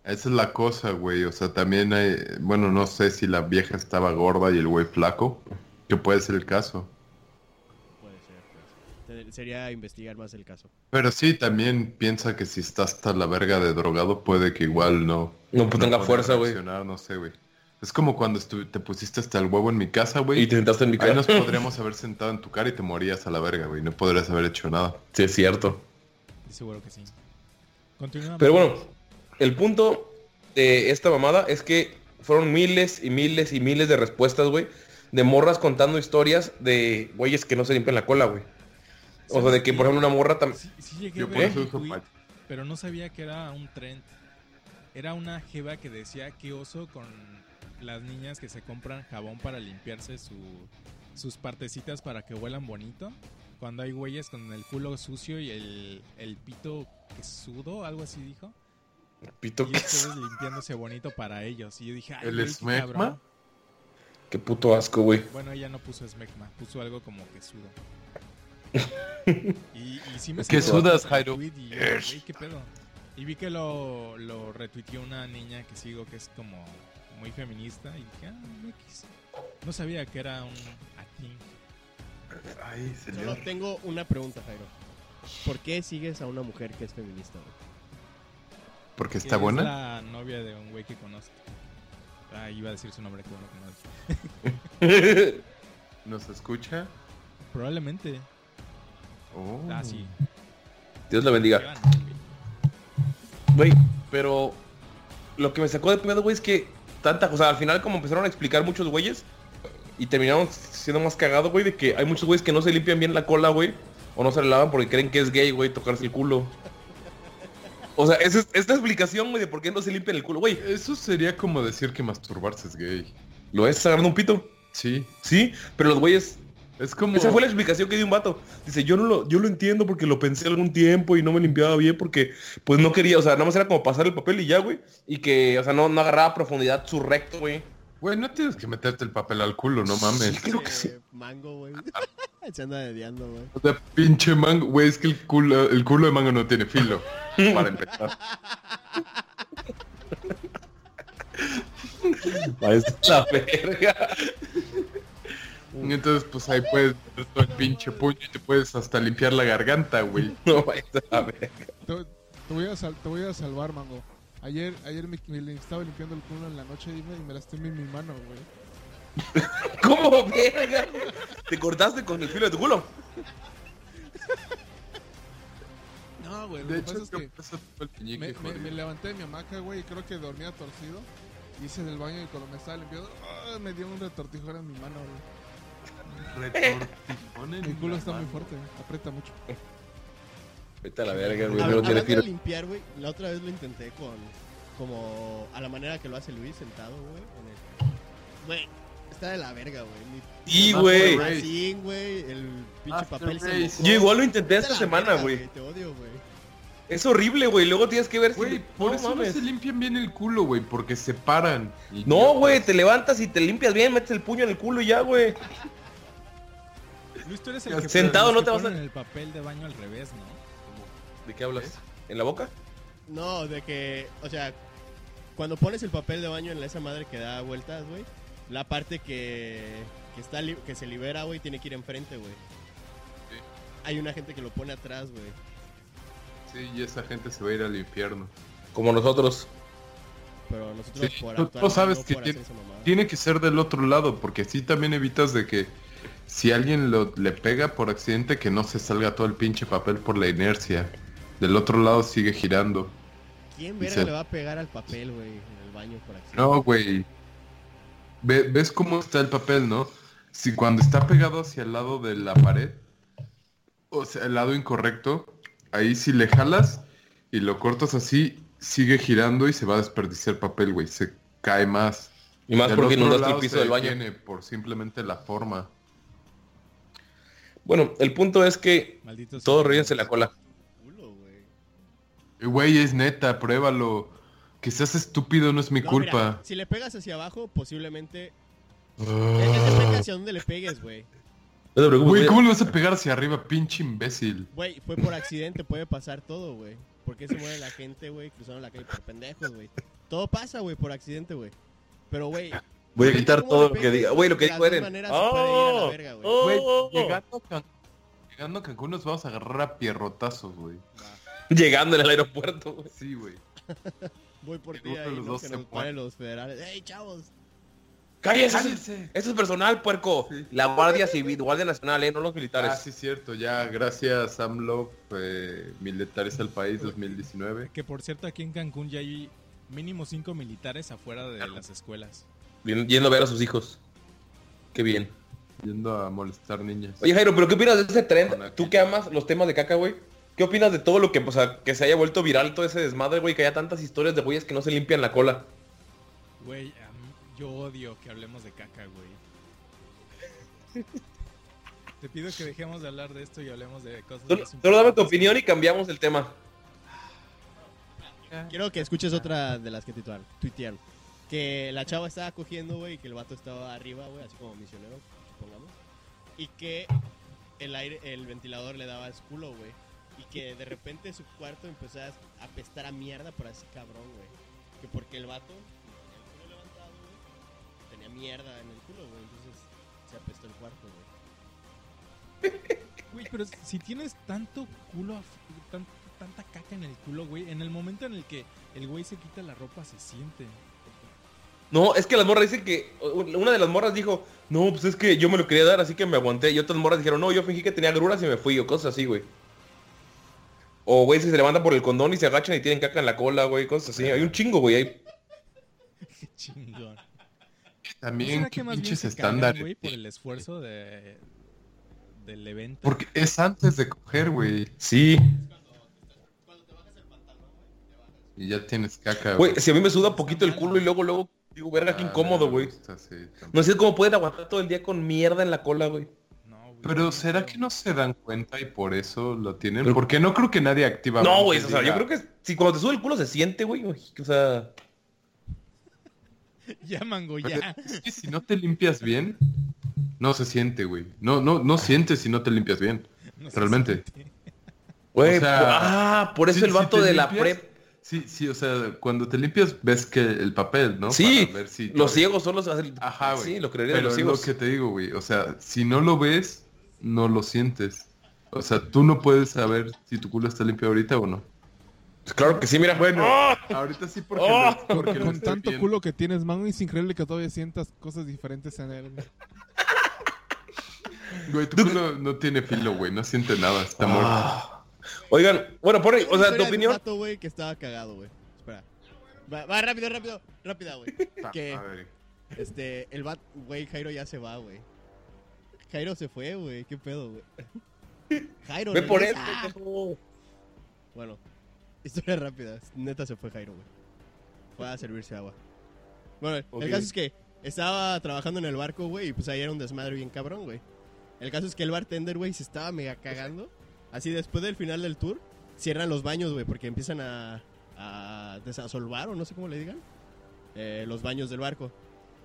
Esa es la cosa, güey. O sea, también hay... Bueno, no sé si la vieja estaba gorda y el güey flaco. Que puede ser el caso. Puede ser, puede ser. Te- Sería investigar más el caso. Pero sí, también piensa que si está hasta la verga de drogado, puede que igual no... No, pues tenga fuerza, güey. reaccionar, No sé, güey. Es como cuando te pusiste hasta el huevo en mi casa, güey. Y te sentaste en mi Ahí cara. nos podríamos haber sentado en tu cara y te morías a la verga, güey. No podrías haber hecho nada. Sí, es cierto. Seguro que sí. Continúa. Pero bueno, el punto de esta mamada es que fueron miles y miles y miles de respuestas, güey. De morras contando historias de güeyes que no se limpian la cola, güey. O sea, de que, por ejemplo, una morra también... Sí, sí llegué Yo a por ver eso un uso tweet, pa- pero no sabía que era un trend. Era una jeva que decía que oso con las niñas que se compran jabón para limpiarse su, sus partecitas para que huelan bonito. Cuando hay güeyes con el culo sucio y el, el pito que sudo, algo así dijo. Pito, Y ¿qué, ustedes limpiándose bonito para ellos. Y yo dije, ay, ¿El güey, qué esmegma? qué puto asco, güey. Bueno, ella no puso esmegma, puso algo como que sudo. (laughs) y, y sí me ¿Qué salió sudas, Jairo? y ¿qué pedo? Y vi que lo, lo retuiteó una niña que sigo que es como muy feminista y dije, ah. No sabía que era un acting. Ay, Solo tengo una pregunta, Jairo. ¿Por qué sigues a una mujer que es feminista, güey? Porque que está es buena. la novia de un güey que conozco. Ah, iba a decir su nombre, que bueno que no. (laughs) ¿Nos escucha? Probablemente. Oh. Ah, sí. Dios la bendiga. Güey. Güey, pero lo que me sacó de pedo, güey, es que tanta, o sea, al final como empezaron a explicar muchos güeyes y terminaron siendo más cagado, güey, de que hay muchos güeyes que no se limpian bien la cola, güey, o no se la lavan porque creen que es gay, güey, tocarse el culo. O sea, esa es esta explicación, güey, de por qué no se limpian el culo, güey. Eso sería como decir que masturbarse es gay. ¿Lo es agarrando un pito? Sí. Sí, pero los güeyes Es como... Esa fue la explicación que dio un vato. Dice, yo no lo, yo lo entiendo porque lo pensé algún tiempo y no me limpiaba bien porque pues no quería, o sea, nada más era como pasar el papel y ya, güey. Y que, o sea, no, no agarraba a profundidad su recto, güey. Güey, no tienes que meterte el papel al culo, no mames. creo que sí. Eh, Mango, güey. (laughs) Se anda dediando, güey. O sea, pinche mango, güey, es que el culo, el culo de mango no tiene filo. Para empezar. (laughs) la verga. Entonces, pues ahí puedes meter todo el pinche puño y te puedes hasta limpiar la garganta, güey. (laughs) No vayas a verga. Te, te voy a sal- te voy a salvar, mango. Ayer, ayer me, me estaba limpiando el culo en la noche y me, y me lastimé en mi mano, güey. (laughs) ¿Cómo verga? ¿Te cortaste con el filo de tu culo? (laughs) No, güey, lo De que hecho, pasa es que el piñique me, me- jodido. me levanté de mi hamaca, güey, y creo que dormía torcido. Hice del baño y cuando me estaba limpiando, ¡ah! me dio un retortijón en mi mano, güey. Retortijón en Mi culo la está muy mano. fuerte, aprieta mucho. Vete a la verga, güey. Tiene filo. limpiar, güey, la otra vez lo intenté con... Como a la manera que lo hace Luis sentado, güey. en el- Güey, está de la verga, güey. Mi güey. Así, güey, el pinche After papel se Race. mojó. Yo igual lo intenté Está de esta la semana, verga, güey. Te odio, güey. Es horrible, güey. Luego tienes que ver si... Por No eso mames. no se limpian bien el culo, güey, porque se paran. No, güey, te levantas y te limpias bien, metes el puño en el culo y ya, güey. Luis, tú eres el que sentado no te vas a- ponen el papel de baño al revés, ¿no? ¿De qué hablas? ¿En la boca? No, de que, o sea, cuando pones el papel de baño en esa madre que da vueltas, güey, la parte que, que está que se libera, güey, tiene que ir enfrente, güey. Hay una gente que lo pone atrás, güey. Sí, y esa gente se va a ir al infierno. Como nosotros. Pero nosotros Sí, por tú- actuar tú sabes no que. Tiene que ser del otro lado, porque así también evitas de que si alguien lo, le pega por accidente, que no se salga todo el pinche papel por la inercia. Del otro lado sigue girando. ¿Quién verga se- le va a pegar al papel, güey, en el baño por accidente? No, güey. Ve- ¿Ves cómo está el papel, no? Si cuando está pegado hacia el lado de la pared, o sea, el lado incorrecto, ahí si le jalas y lo cortas así, sigue girando y se va a desperdiciar papel, güey. Se cae más. Y más Del porque inundaste el piso del baño. por simplemente la forma. Bueno, el punto es que Malditos todos ríense la cola. Güey. Eh, Güey, es neta, pruébalo. Que seas estúpido no es mi No, culpa. mira, si le pegas hacia abajo, posiblemente... Es que Ah. hacia dónde le pegues, güey. No te preocupes, Güey, ¿cómo le vas a pegar hacia arriba, pinche imbécil? Güey, fue por accidente, puede pasar todo, güey. ¿Por qué se muere la gente, güey, cruzando la calle por pendejos, güey? Todo pasa, güey, por accidente, güey. Pero, güey... Voy a quitar todo lo que diga. Güey, lo que dijo Eren. ir a la ¡Oh! verga, güey. ¡Oh! Güey, llegando a, Can- llegando a Cancún nos vamos a agarrar a pierrotazos, güey. (laughs) Llegando en el aeropuerto, güey. Sí, güey. (laughs) Voy por ti ahí, los ¿no? dos Que nos paren los federales. ¡Ey, chavos! ¡Cállese! ¡Cállense! Eso es personal, puerco. Sí. La Guardia Civil, Guardia Nacional, eh, no los militares. Ah, sí, cierto. Ya, gracias, AMLO, eh, Militares al País 2019. Que por cierto, aquí en Cancún ya hay mínimo cinco militares afuera de las escuelas. Yendo a ver a sus hijos. Qué bien. Yendo a molestar niñas. Oye, Jairo, ¿pero qué opinas de ese trend? Tú que amas los temas de caca, güey. ¿Qué opinas de todo lo que, o sea, que se haya vuelto viral todo ese desmadre, güey? Que haya tantas historias de güeyes que no se limpian la cola. Güey, mí- yo odio que hablemos de caca, güey. (laughs) Te pido que dejemos de hablar de esto y hablemos de cosas Solo, solo dame tu opinión y cambiamos el tema. Quiero que escuches otra de las que tuitearon. tuitearon. Que la chava estaba cogiendo, güey, y que el vato estaba arriba, güey, así como misionero, supongamos. Y que el aire, el ventilador le daba su culo, güey. Y que de repente su cuarto empezó a apestar a mierda por así cabrón, güey. Que porque el vato el culo levantado, güey, tenía mierda en el culo, güey. Entonces se apestó el cuarto, güey. Güey, pero si tienes tanto culo, tan- tanta caca en el culo, güey, en el momento en el que el güey se quita la ropa se siente. No, es que las morras dicen que... Una de las morras dijo, no, pues es que yo me lo quería dar, así que me aguanté. Y otras morras dijeron, no, yo fingí que tenía agruras y me fui, o cosas así, güey. O, güey, si se levantan por el condón y se agachan y tienen caca en la cola, güey, cosas así. Hay un chingo, güey. Hay... Qué chingón. ¿No También, será qué pinches estándares. güey, por el esfuerzo de del evento? Porque es antes de coger, güey. Sí. Y ya tienes caca, Güey, si a mí me suda poquito el culo y luego, luego, digo, verga, qué Ah, incómodo, güey. sí. No sé cómo pueden aguantar todo el día con mierda en la cola, güey. No, güey, Pero ¿será que no se dan cuenta y por eso lo tienen? Pero- Porque no creo que nadie activamente No, güey, o sea, yo creo que si cuando te sube el culo se siente, güey. O sea, (laughs) Ya, mango, ya. Es que si no te limpias bien, no se siente, güey. No, no, no sientes si no te limpias bien. (laughs) No Realmente. güey, O sea, ah, por eso Sí, el vato de la prep. Sí, sí, o sea, cuando te limpias ves que el papel, ¿no? Sí, Para ver si los ciegos son los... Ajá, güey. Sí, lo creería Pero los es lo que te digo, güey. O sea, si no lo ves, no lo sientes. O sea, tú no puedes saber si tu culo está limpio ahorita o no. Pues claro que sí, mira. Bueno, ¡Ah! ahorita sí porque, ¡Oh! lo Con tanto culo que tienes, mango, es increíble que todavía sientas cosas diferentes en él. güey. Güey, tu culo no tiene filo, güey. No siente nada. Está muerto. Oigan, bueno, por ahí, o sea, tu opinión... vato, güey, que estaba cagado, güey. Espera. Va, va, rápido, rápido, rápida, güey. (laughs) que, A ver. este, el vato, güey, Jairo ya se va, güey. Jairo se fue, güey. ¿Qué pedo, güey? Jairo, Ve por pendejo. Bueno, historia rápida. Neta se fue Jairo, güey. Fue a servirse agua. Bueno, el caso es que estaba trabajando en el barco, güey, y pues ahí era un desmadre bien cabrón, güey. El caso es que el bartender, güey, se estaba mega cagando. Así después del final del tour, cierran los baños, güey, porque empiezan a, a desasolvar, o no sé cómo le digan, eh, los baños del barco.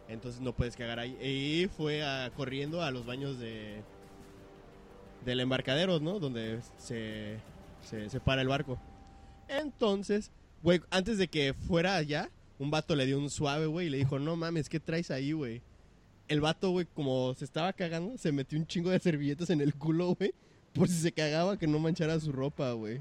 Entonces no puedes cagar ahí. Y fue corriendo a los baños de del embarcadero, ¿no? Donde se, se, se para el barco. Entonces, güey, antes de que fuera allá, un vato le dio un suave, güey, y le dijo, no mames, ¿qué traes ahí, güey? El vato, güey, como se estaba cagando, se metió un chingo de servilletas en el culo, güey, por si se cagaba que no manchara su ropa, güey.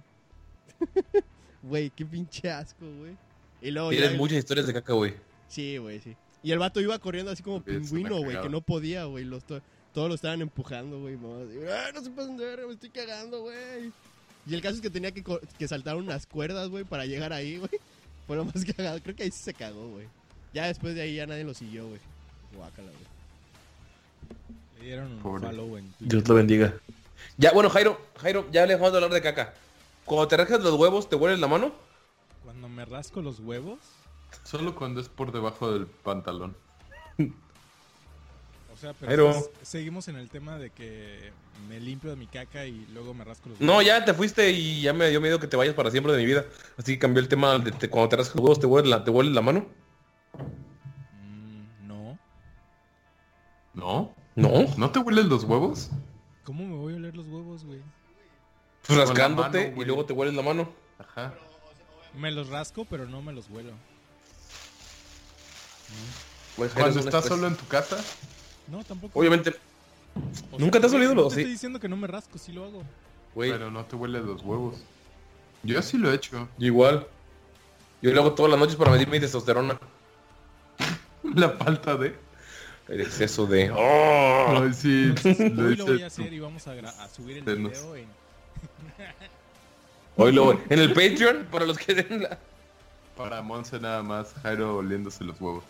(laughs) Güey, qué pinche asco, güey. Y luego Tienes ya- muchas historias de caca, güey. Sí, güey, sí. Y el vato iba corriendo así como pingüino, güey, que no podía, güey. Los to- todos lo estaban empujando, güey. mamá, así, "Ah, no se pasen de verga, me estoy cagando, güey. Y el caso es que tenía que, que saltar unas cuerdas, güey, para llegar ahí, (laughs) güey. Fue lo más cagado. Creo que ahí sí se cagó, güey. Ya después de ahí ya nadie lo siguió, güey. Guácala, güey. Le dieron un Pobre. follow en Twitter. Dios lo bendiga. Ya, bueno, Jairo, Jairo, ya le dejamos de hablar de caca. Cuando te rascas los huevos, ¿te hueles la mano? Cuando me rasco los huevos, Solo cuando es por debajo del pantalón. o sea, pero Pero- pues, seguimos en el tema de que me limpio de mi caca y luego me rasco los No, huevos. ya te fuiste y ya me dio miedo que te vayas para siempre de mi vida. Así que cambió el tema de, de cuando te rascas los huevos, ¿te hueles la, te hueles la mano? Mm, no. ¿No? No. ¿No te huelen los huevos? ¿Cómo me voy a oler los huevos, güey? Pues rascándote mano, y güey. luego te hueles la mano. Ajá. Me los rasco, pero no me los huelo. Jairo Cuando estás solo en tu casa, No, tampoco. Obviamente, O ¿nunca te has olido no los- Te sí? estoy diciendo que no me rasco, sí lo hago. güey, pero no te huelen los huevos. Yo sí lo he hecho. igual. Yo lo hago todas las noches para medir mi testosterona. (laughs) La falta de... El exceso de... (laughs) ¡Oh! Ay, sí. (laughs) Hoy lo voy a hacer y vamos a, subir el Denos. video en... Hoy lo (laughs) En el Patreon, para los que den la... Para Monse nada más, Jairo oliéndose los huevos.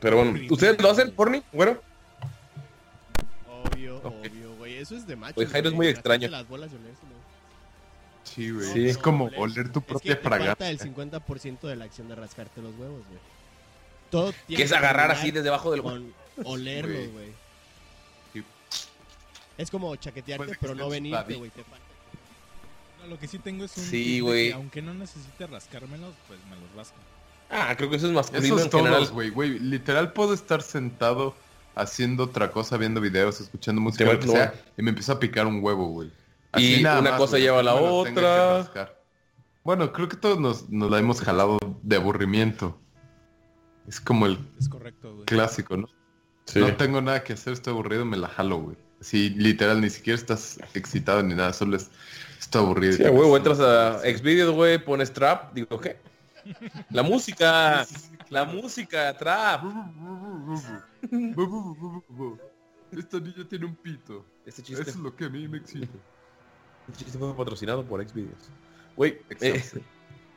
Pero bueno, ¿ustedes lo hacen, Porni? Bueno, Obvio, obvio, güey. Eso es de macho. Güey, Jairo es muy extraño. Las bolas de olerse, ¿no? Sí, güey. Sí. Es como Oler. oler tu Es que propia te falta el 50% de la acción de rascarte los huevos, güey. Todo tiene que es agarrar así desde abajo del... con olerlos, Güey. Sí. Es como chaquetearte, pero no venirte, güey. No, lo que sí tengo es un... Sí, güey. que Aunque no necesite rascármelos, pues me los rasco. Ah, creo que eso es masculino Esos todos, güey, güey. Literal puedo estar sentado haciendo otra cosa, viendo videos, escuchando música, lo que sea, y me empieza a picar un huevo, güey. Y nada una cosa lleva a la otra. Bueno, creo que todos nos, nos la hemos jalado de aburrimiento. Es como el Es correcto, güey. clásico, ¿no? Sí. No tengo nada que hacer, estoy aburrido, me la jalo, güey. Así, literal, ni siquiera estás excitado ni nada, solo es, estoy aburrido. Sí, huevo, entras a Xvideos, güey, pones trap, digo, ¿qué? La música, la música, trap. Esta niña tiene un pito. Este Eso chiste, es lo que a mí me excita. este chiste fue patrocinado por Xvideos. Güey, eh,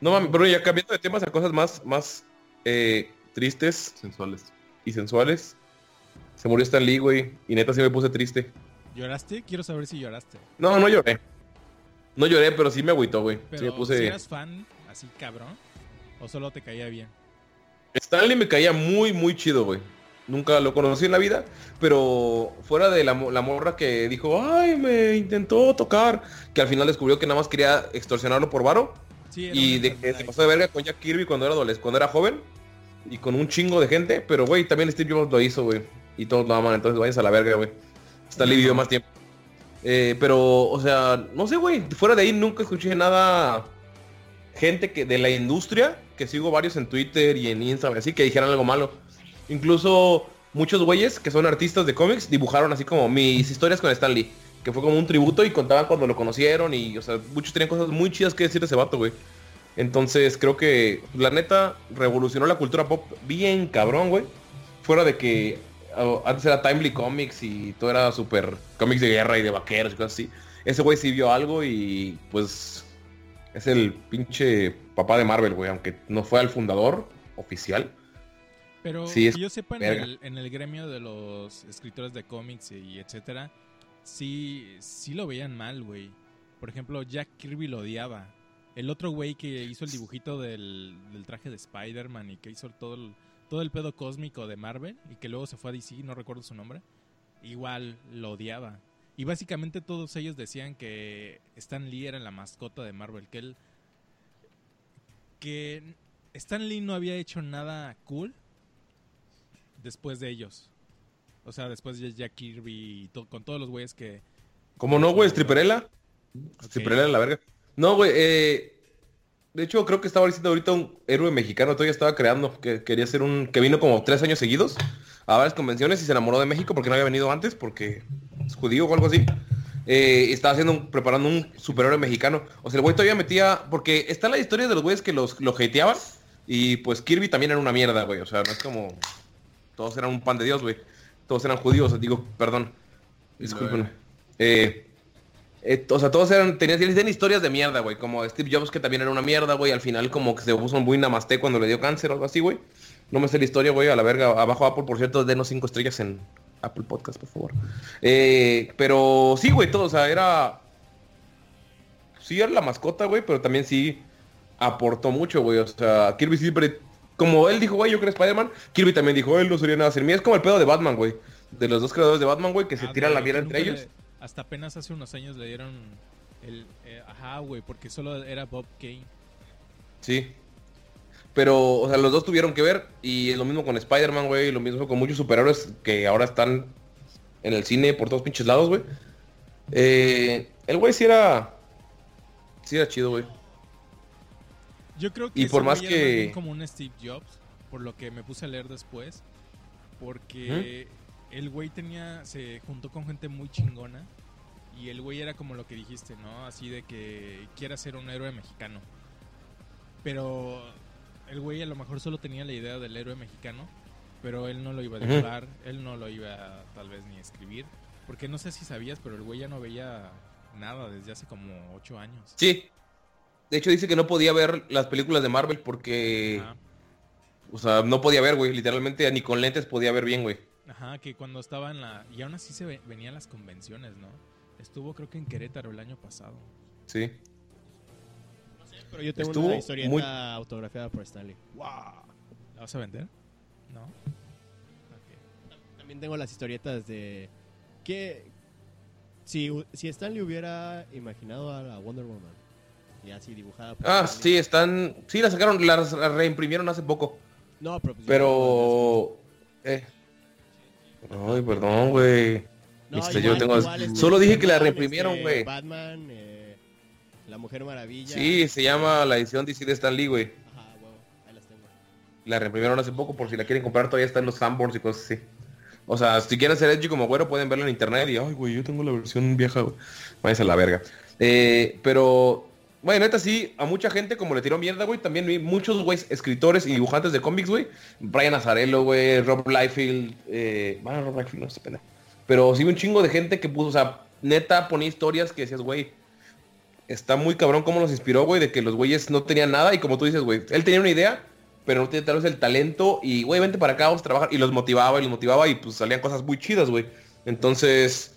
no mames, pero ya cambiando de temas a cosas más, más eh, tristes Sensuales. y sensuales. Se murió Stan Lee, güey, y neta sí me puse triste. ¿Lloraste? Quiero saber si lloraste. No, no lloré. No lloré, pero sí me agüitó, güey. Sí Pero me si puse... eras fan, así cabrón, o solo te caía bien. Stanley me caía muy, muy chido, güey. Nunca lo conocí en la vida, pero fuera de la, mo- la morra que dijo, ay, me intentó tocar, que al final descubrió que nada más quería extorsionarlo por varo, Sí, y de se pasó de verga con Jack Kirby cuando era adolescente, cuando era joven, y con un chingo de gente, pero güey, también Steve Jobs lo hizo, güey, y todos lo aman, entonces váyanse a la verga, güey. Stanley vivió más tiempo. Eh, pero, o sea, no sé, güey, fuera de ahí nunca escuché nada gente que de la industria, que sigo varios en Twitter y en Instagram, así que dijeran algo malo. Incluso muchos güeyes que son artistas de cómics dibujaron así como mis historias con Stan Lee, que fue como un tributo y contaban cuando lo conocieron y, o sea, muchos tenían cosas muy chidas que decir de ese vato, güey. Entonces creo que la neta revolucionó la cultura pop bien cabrón, güey. Fuera de que oh, antes era Timely Comics y todo era súper cómics de guerra y de vaqueros y cosas así. Ese güey sí vio algo y pues es el pinche papá de Marvel, güey, aunque no fue el fundador oficial. Pero Sí, es que yo sepa en el, en el gremio de los escritores de cómics y etcétera, sí, sí lo veían mal, güey. Por ejemplo, Jack Kirby lo odiaba. El otro güey que hizo el dibujito del, del traje de Spider-Man y que hizo todo el, todo el pedo cósmico de Marvel y que luego se fue a DC, no recuerdo su nombre, igual lo odiaba. Y básicamente todos ellos decían que Stan Lee era la mascota de Marvel, que él... que Stan Lee no había hecho nada cool después de ellos. O sea, después de Jack Kirby y to- con todos los güeyes que... Como no, güey, Stripperella. Ok. Stripperella en la verga. No, güey, eh, de hecho creo que estaba diciendo ahorita un héroe mexicano, todavía estaba creando, que quería ser un, que vino como tres años seguidos a varias convenciones y se enamoró de México porque no había venido antes, porque es judío o algo así. eh, estaba haciendo un- preparando un superhéroe mexicano. O sea, el güey todavía metía, porque está la historia de los güeyes que los, lo hateaban. Y pues Kirby también era una mierda, güey. O sea, no es como... Todos eran un pan de Dios, güey. Todos eran judíos, digo, perdón. Discúlpenme. Eh, eh, o sea, todos eran, tenían, tenían historias de mierda, güey. Como Steve Jobs, que también era una mierda, güey. Al final como que se puso muy namaste cuando le dio cáncer o algo así, güey. No me sé la historia, güey. A la verga. Abajo Apple, por cierto, denos cinco estrellas en Apple Podcast, por favor. Eh, pero sí, güey, todo. O sea, era... Sí, era la mascota, güey. Pero también sí aportó mucho, güey. O sea, Kirby siempre... Como él dijo, güey, yo creo Spider-Man. Kirby también dijo, él no sería nada sin mí. Es como el pedo de Batman, güey. De los dos creadores de Batman, güey, que se Ah, tiran la mierda entre ellos. Hasta apenas hace unos años le dieron el... eh, ajá, güey, porque solo era Bob Kane. Sí. Pero, o sea, los dos tuvieron que ver. Y es lo mismo con Spider-Man, güey. Lo mismo con muchos superhéroes que ahora están en el cine por todos pinches lados, güey. Eh, el güey sí era... Sí era chido, güey. Yo creo que Y por más que- como un Steve Jobs, por lo que me puse a leer después, porque el güey tenía, se juntó con gente muy chingona y el güey era como lo que dijiste, ¿no? Así de que quiera ser un héroe mexicano. Pero el güey a lo mejor solo tenía la idea del héroe mexicano, pero él no lo iba a dibujar, él no lo iba tal vez ni a escribir, porque no sé si sabías, pero el güey ya no veía nada desde hace como ocho años. Sí. De hecho dice que no podía ver las películas de Marvel porque... Ajá. O sea, no podía ver, güey. Literalmente ni con lentes podía ver bien, güey. Ajá, que cuando estaba en la... Y aún así se ve- venía a las convenciones, ¿no? Estuvo creo que en Querétaro el año pasado. Sí. Pero yo tengo Estuvo una historieta muy- autografiada por Stanley. ¿La vas a vender? ¿No? También tengo las historietas de que si, si Stanley hubiera imaginado a la Wonder Woman y así dibujada por Ah, Stanley- sí, están... Sí, la sacaron, la la reimprimieron hace poco. No, pero pues, Pero... Eh. Ay, perdón, güey. No, Este, yo tengo... este, Solo dije que la igual, reimprimieron, este, güey. Batman, eh, la Mujer Maravilla. Sí, se llama la edición DC de Stan Lee, güey. Ajá, huevo, ahí las tengo. La reimprimieron hace poco, por si la quieren comprar, todavía está en los Sanborns y cosas así. O sea, si quieren ser edgy como güero, pueden verlo en internet y, ay, güey, yo tengo la versión vieja, güey. Váyanse a la verga. Eh, pero, bueno, neta, sí, a mucha gente como le tiró mierda, güey, también vi muchos, güey, escritores y dibujantes de cómics, güey. Brian Azarello, güey, Rob Liefeld, eh, bueno, Rob Liefeld no se pena. Pero sí vi un chingo de gente que puso, o sea, neta ponía historias que decías, güey, está muy cabrón cómo nos inspiró, güey, de que los güeyes no tenían nada y como tú dices, güey, él tenía una idea, pero no tenía tal vez el talento y, güey, vente para acá, vamos a trabajar. Y los motivaba y los motivaba y pues salían cosas muy chidas, güey. Entonces,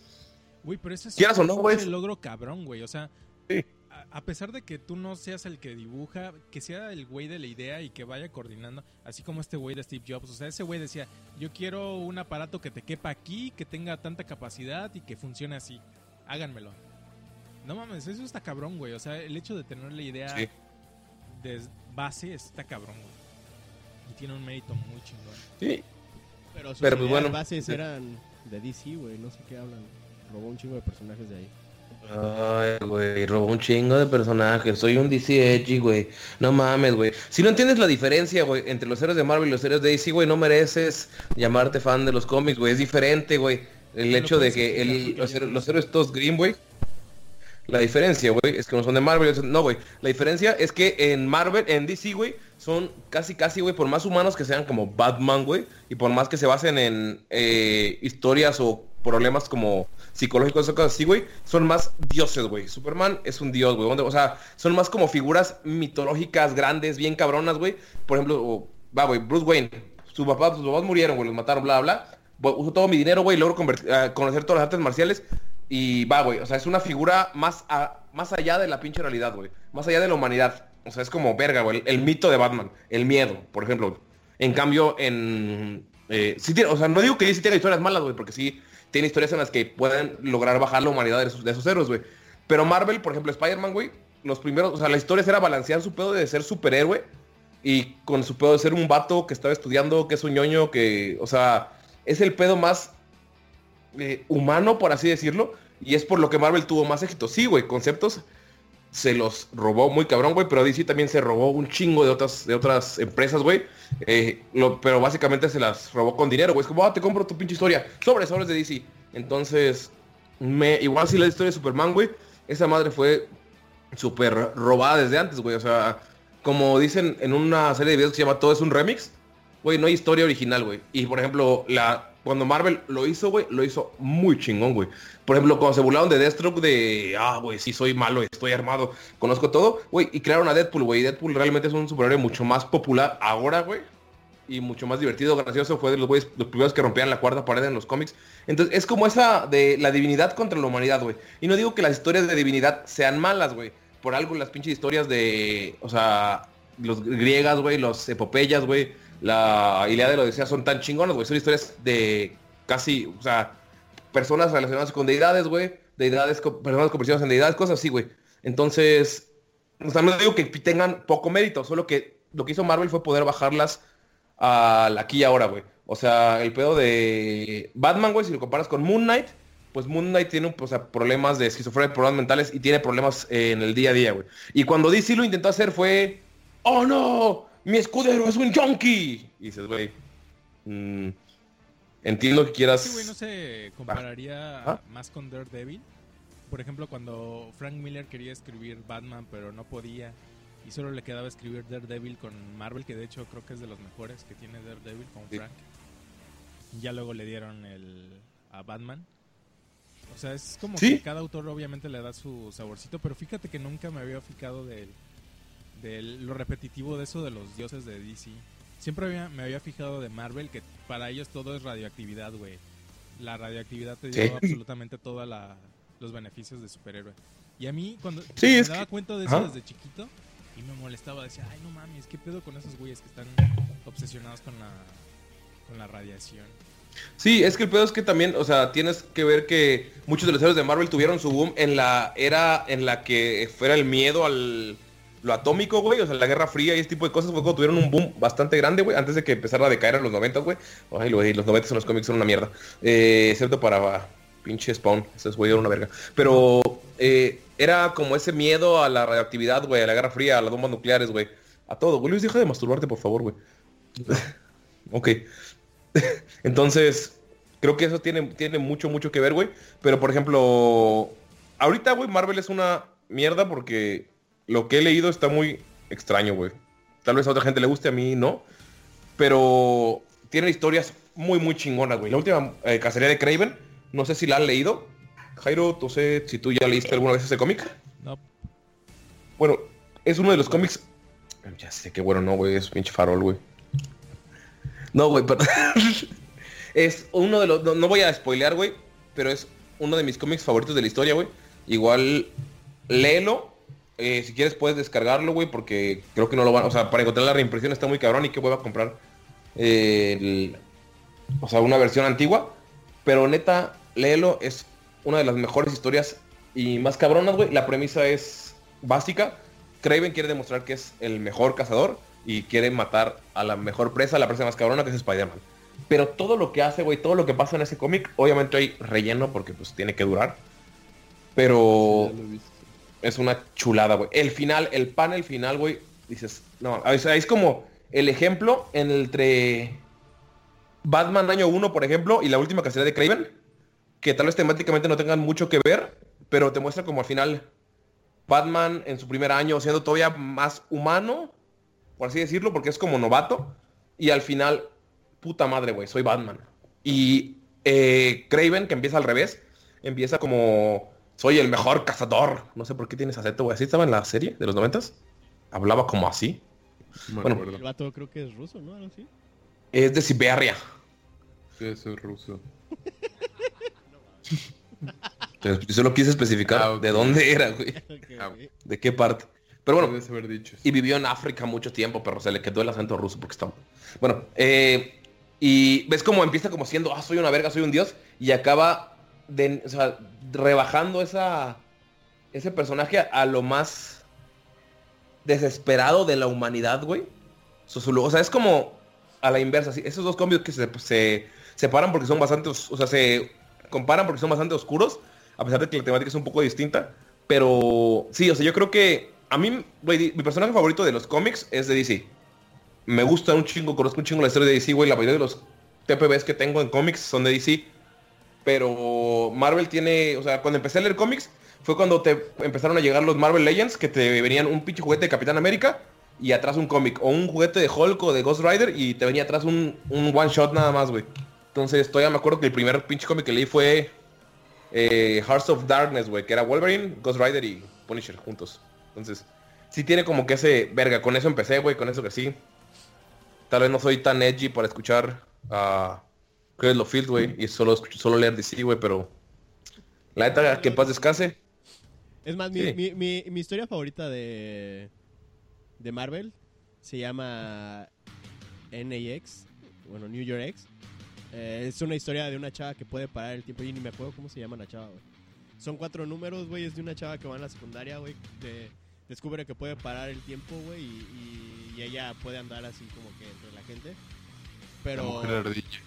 Güey, pero ese es Quieras o no, un güey. pinche logro cabrón, güey. O sea, Sí. A, pesar de que tú no seas el que dibuja, que sea el güey de la idea y que vaya coordinando, así como este güey de Steve Jobs. O sea, ese güey decía, yo quiero un aparato que te quepa aquí, que tenga tanta capacidad y que funcione así. Háganmelo. No mames, eso está cabrón, güey. O sea, el hecho de tener la idea Sí. de base está cabrón, güey. Y tiene un mérito muy chingón. sí. Pero sus Pero, pues, bueno, bases sí. eran de DC, güey, no sé qué hablan. Robó un chingo de personajes de ahí. Ay, güey, robó un chingo de personajes. Soy un DC edgy, güey. No mames, güey. Si no entiendes la diferencia, güey, entre los héroes de Marvel y los héroes de DC, güey, no mereces llamarte fan de los cómics, güey. Es diferente, güey. El hecho de que el- los, los héroes todos green, güey. La diferencia, güey, es que no son de Marvel. No, güey. La diferencia es que en Marvel, en DC, güey, son casi, casi, güey, por más humanos que sean como Batman, güey, y por más que se basen en eh, historias o problemas como psicológicos o cosas así, güey, son más dioses, güey. Superman es un dios, güey. O sea, son más como figuras mitológicas grandes, bien cabronas, güey. Por ejemplo, va, güey, Bruce Wayne. Su papá, sus papás murieron, güey, los mataron, bla, bla. bla. Uso todo mi dinero, güey, logro ah, conocer todas las artes marciales. Y va, güey, o sea, es una figura más, a- más allá de la pinche realidad, güey. Más allá de la humanidad. O sea, es como verga, güey. El, mito de Batman. El miedo, por ejemplo. En cambio, en... eh, tiene, o sea, no digo que sí tenga historias malas, güey, porque sí tiene historias en las que pueden lograr bajar la humanidad de esos, héroes, güey. Pero Marvel, por ejemplo, Spider-Man, güey, los primeros, o sea, la historia era balancear su pedo de ser superhéroe y con su pedo de ser un vato que estaba estudiando, que es un ñoño, que, o sea, es el pedo más eh, humano, por así decirlo, y es por lo que Marvel tuvo más éxito. Sí, güey, conceptos se los robó muy cabrón, güey, pero DC también se robó un chingo de otras, de otras empresas, güey. Eh, pero básicamente se las robó con dinero, güey. Es como, ah, te compro tu pinche historia. Sobre, sobres de DC. Entonces, Me, igual si la historia de Superman, güey, esa madre fue súper robada desde antes, güey. O sea, como dicen en una serie de videos que se llama Todo es un remix, güey, no hay historia original, güey. Y por ejemplo, la cuando Marvel lo hizo, güey, lo hizo muy chingón, güey. Por ejemplo, cuando se burlaron de Deathstroke de, ah, güey, sí soy malo, estoy armado, conozco todo, güey, y crearon a Deadpool, güey. Deadpool realmente es un superhéroe mucho más popular ahora, güey. Y mucho más divertido, gracioso. Fue de los güeyes, los primeros que rompían la cuarta pared en los cómics. Entonces, es como esa de la divinidad contra la humanidad, güey. Y no digo que las historias de divinidad sean malas, güey. Por algo las pinches historias de, o sea, los griegas, güey, los epopeyas, güey, la Ilíada de la Odisea son tan chingonas, güey. Son historias de casi, o sea, personas relacionadas con deidades, güey. Deidades, con- personas convertidas en deidades, cosas así, güey. Entonces, o sea, no digo que tengan poco mérito, solo que lo que hizo Marvel fue poder bajarlas al aquí y ahora, güey. O sea, el pedo de Batman, güey, si lo comparas con Moon Knight, pues Moon Knight tiene o sea, problemas de esquizofrenia, problemas mentales y tiene problemas en el día a día, güey. Y cuando DC lo intentó hacer fue, ¡Oh no! ¡Mi escudero es un junkie! Y dices, güey, mm, entiendo que quieras... Sí, güey, no se compararía Ah. más con Daredevil. Por ejemplo, cuando Frank Miller quería escribir Batman, pero no podía. Y solo le quedaba escribir Daredevil con Marvel, que de hecho creo que es de los mejores que tiene Daredevil con Sí. Frank. Ya luego le dieron el a Batman. O sea, es como Sí. que cada autor obviamente le da su saborcito, pero fíjate que nunca me había fijado del, de lo repetitivo de eso de los dioses de DC. Siempre había- me había fijado de Marvel que para ellos todo es radioactividad, güey. La radioactividad te dio Sí. absolutamente todos los beneficios de superhéroe. Y a mí cuando Sí, me daba que- cuenta de eso desde chiquito y me molestaba, decía, ay no mames, ¿qué pedo con esos güeyes que están obsesionados con la, con la radiación? Sí, es que el pedo es que también, o sea, tienes que ver que muchos de los héroes de Marvel tuvieron su boom en la era en la que fuera el miedo al lo atómico, güey, o sea, la Guerra Fría y ese tipo de cosas, cuando tuvieron un boom bastante grande, güey, antes de que empezara a decaer en los 90, güey. Ay, güey, los 90 en los cómics son una mierda. Eh, excepto para pinche Spawn, ese güey era una verga. Pero eh, era como ese miedo a la radioactividad, güey, a la Guerra Fría, a las bombas nucleares, güey. A todo, güey. Luis, deja de masturbarte, por favor, güey. (laughs) ok. (laughs) Entonces, creo que eso tiene, tiene mucho, mucho que ver, güey. Pero, por ejemplo, ahorita, güey, Marvel es una mierda porque lo que he leído está muy extraño, güey. Tal vez a otra gente le guste, a mí no. Pero tiene historias muy, muy chingonas, güey. La última eh, cacería de Craven, no sé si la han leído. Jairo, no sé si tú ya leíste alguna vez ese cómic. No, Bueno, es uno de los cómics. Ya sé que bueno, no, güey, es pinche farol, güey. No, güey, pero (laughs) es uno de los. No, no voy a spoilear, güey, pero es uno de mis cómics favoritos de la historia, güey. Igual, léelo. Eh, si quieres puedes descargarlo, güey, porque creo que no lo van. O sea, para encontrar la reimpresión está muy cabrón y que voy a comprar. eh, el- o sea, una versión antigua. Pero neta, léelo, es una de las mejores historias y más cabronas, güey. La premisa es básica. Craven quiere demostrar que es el mejor cazador y quiere matar a la mejor presa, la presa más cabrona, que es Spider-Man. Pero todo lo que hace, güey, todo lo que pasa en ese cómic, obviamente hay relleno porque pues tiene que durar. Pero. Es una chulada, güey. El final, el panel final, güey, dices, no, o es como el ejemplo entre Batman año 1, por ejemplo, y la última cacería de Craven, que tal vez temáticamente no tengan mucho que ver, pero te muestra como al final Batman en su primer año siendo todavía más humano, por así decirlo, porque es como novato, y al final, puta madre, güey, soy Batman. Y eh, Craven, que empieza al revés, empieza como soy el mejor cazador. No sé por qué tienes acento, güey. ¿Así estaba en la serie de los noventas? Hablaba como así. Me Bueno. El vato creo que es ruso, ¿no? Así. Es de Siberia. Sí, eso es ruso. (laughs) Yo solo quise especificar Ah, de dónde era, güey. (laughs) Ah, De qué parte. Pero bueno, Debes haber dicho. y vivió en África mucho tiempo, pero se le quedó el acento ruso porque está... Bueno, eh, y ves cómo empieza como siendo, ah, soy una verga, soy un dios, y acaba o sea, rebajando esa, ese personaje a, lo más desesperado de la humanidad, güey. O sea, es como a la inversa, ¿sí? esos dos cambios que se, se separan porque son bastante, o sea, se comparan porque son bastante oscuros, a pesar de que la temática es un poco distinta. Pero sí, o sea, yo creo que a mí, güey, mi personaje favorito de los cómics es de DC. Me gusta un chingo, conozco un chingo la historia de DC, güey. La mayoría de los TPBs que tengo en cómics son de DC. Pero Marvel tiene, o sea, cuando empecé a leer cómics, fue cuando te empezaron a llegar los Marvel Legends, que te venían un pinche juguete de Capitán América y atrás un cómic. O un juguete de Hulk o de Ghost Rider y te venía atrás un, un one shot nada más, güey. Entonces todavía me acuerdo que el primer pinche cómic que leí fue eh, Hearts of Darkness, güey, que era Wolverine, Ghost Rider y Punisher juntos. Entonces, sí tiene como que ese verga. Con eso empecé, güey, con eso que sí. Tal vez no soy tan edgy para escuchar a Chris Lofield, güey, y solo, solo leer DC, güey, pero... La neta, que en paz descanse. Es más, mi, Sí. mi, mi, mi historia favorita de, de Marvel se llama NAX, bueno, New York X. Eh, es una historia de una chava que puede parar el tiempo. Y ni me acuerdo cómo se llama la chava, güey. Son cuatro números, güey. Es de una chava que va en la secundaria, güey. de- descubre que puede parar el tiempo, güey. Y, y- y ella puede andar así como que entre la gente. Pero... La mujer ardilla.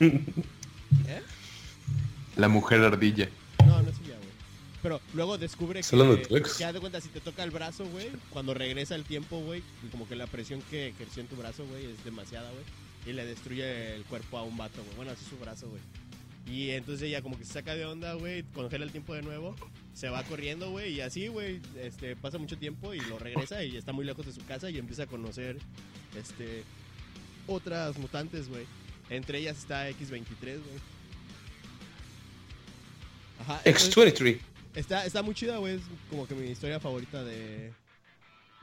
(laughs) ¿Eh? La mujer ardilla. No, no es ella, güey. Pero luego descubre ¿Estás hablando de que, tu ex? que haz de cuenta, si te toca el brazo, güey, cuando regresa el tiempo, güey, como que la presión que ejerció en tu brazo, güey, es demasiada, güey. Y le destruye el cuerpo a un vato, güey. Bueno, así es su brazo, güey. Y entonces ella como que se saca de onda, güey, congela el tiempo de nuevo, se va corriendo, güey, y así, güey, este, pasa mucho tiempo y lo regresa y está muy lejos de su casa y empieza a conocer, este, otras mutantes, güey. Entre ellas está X-23, güey. Ajá. entonces- X-23. Está, está muy chida, güey. Es como que mi historia favorita de.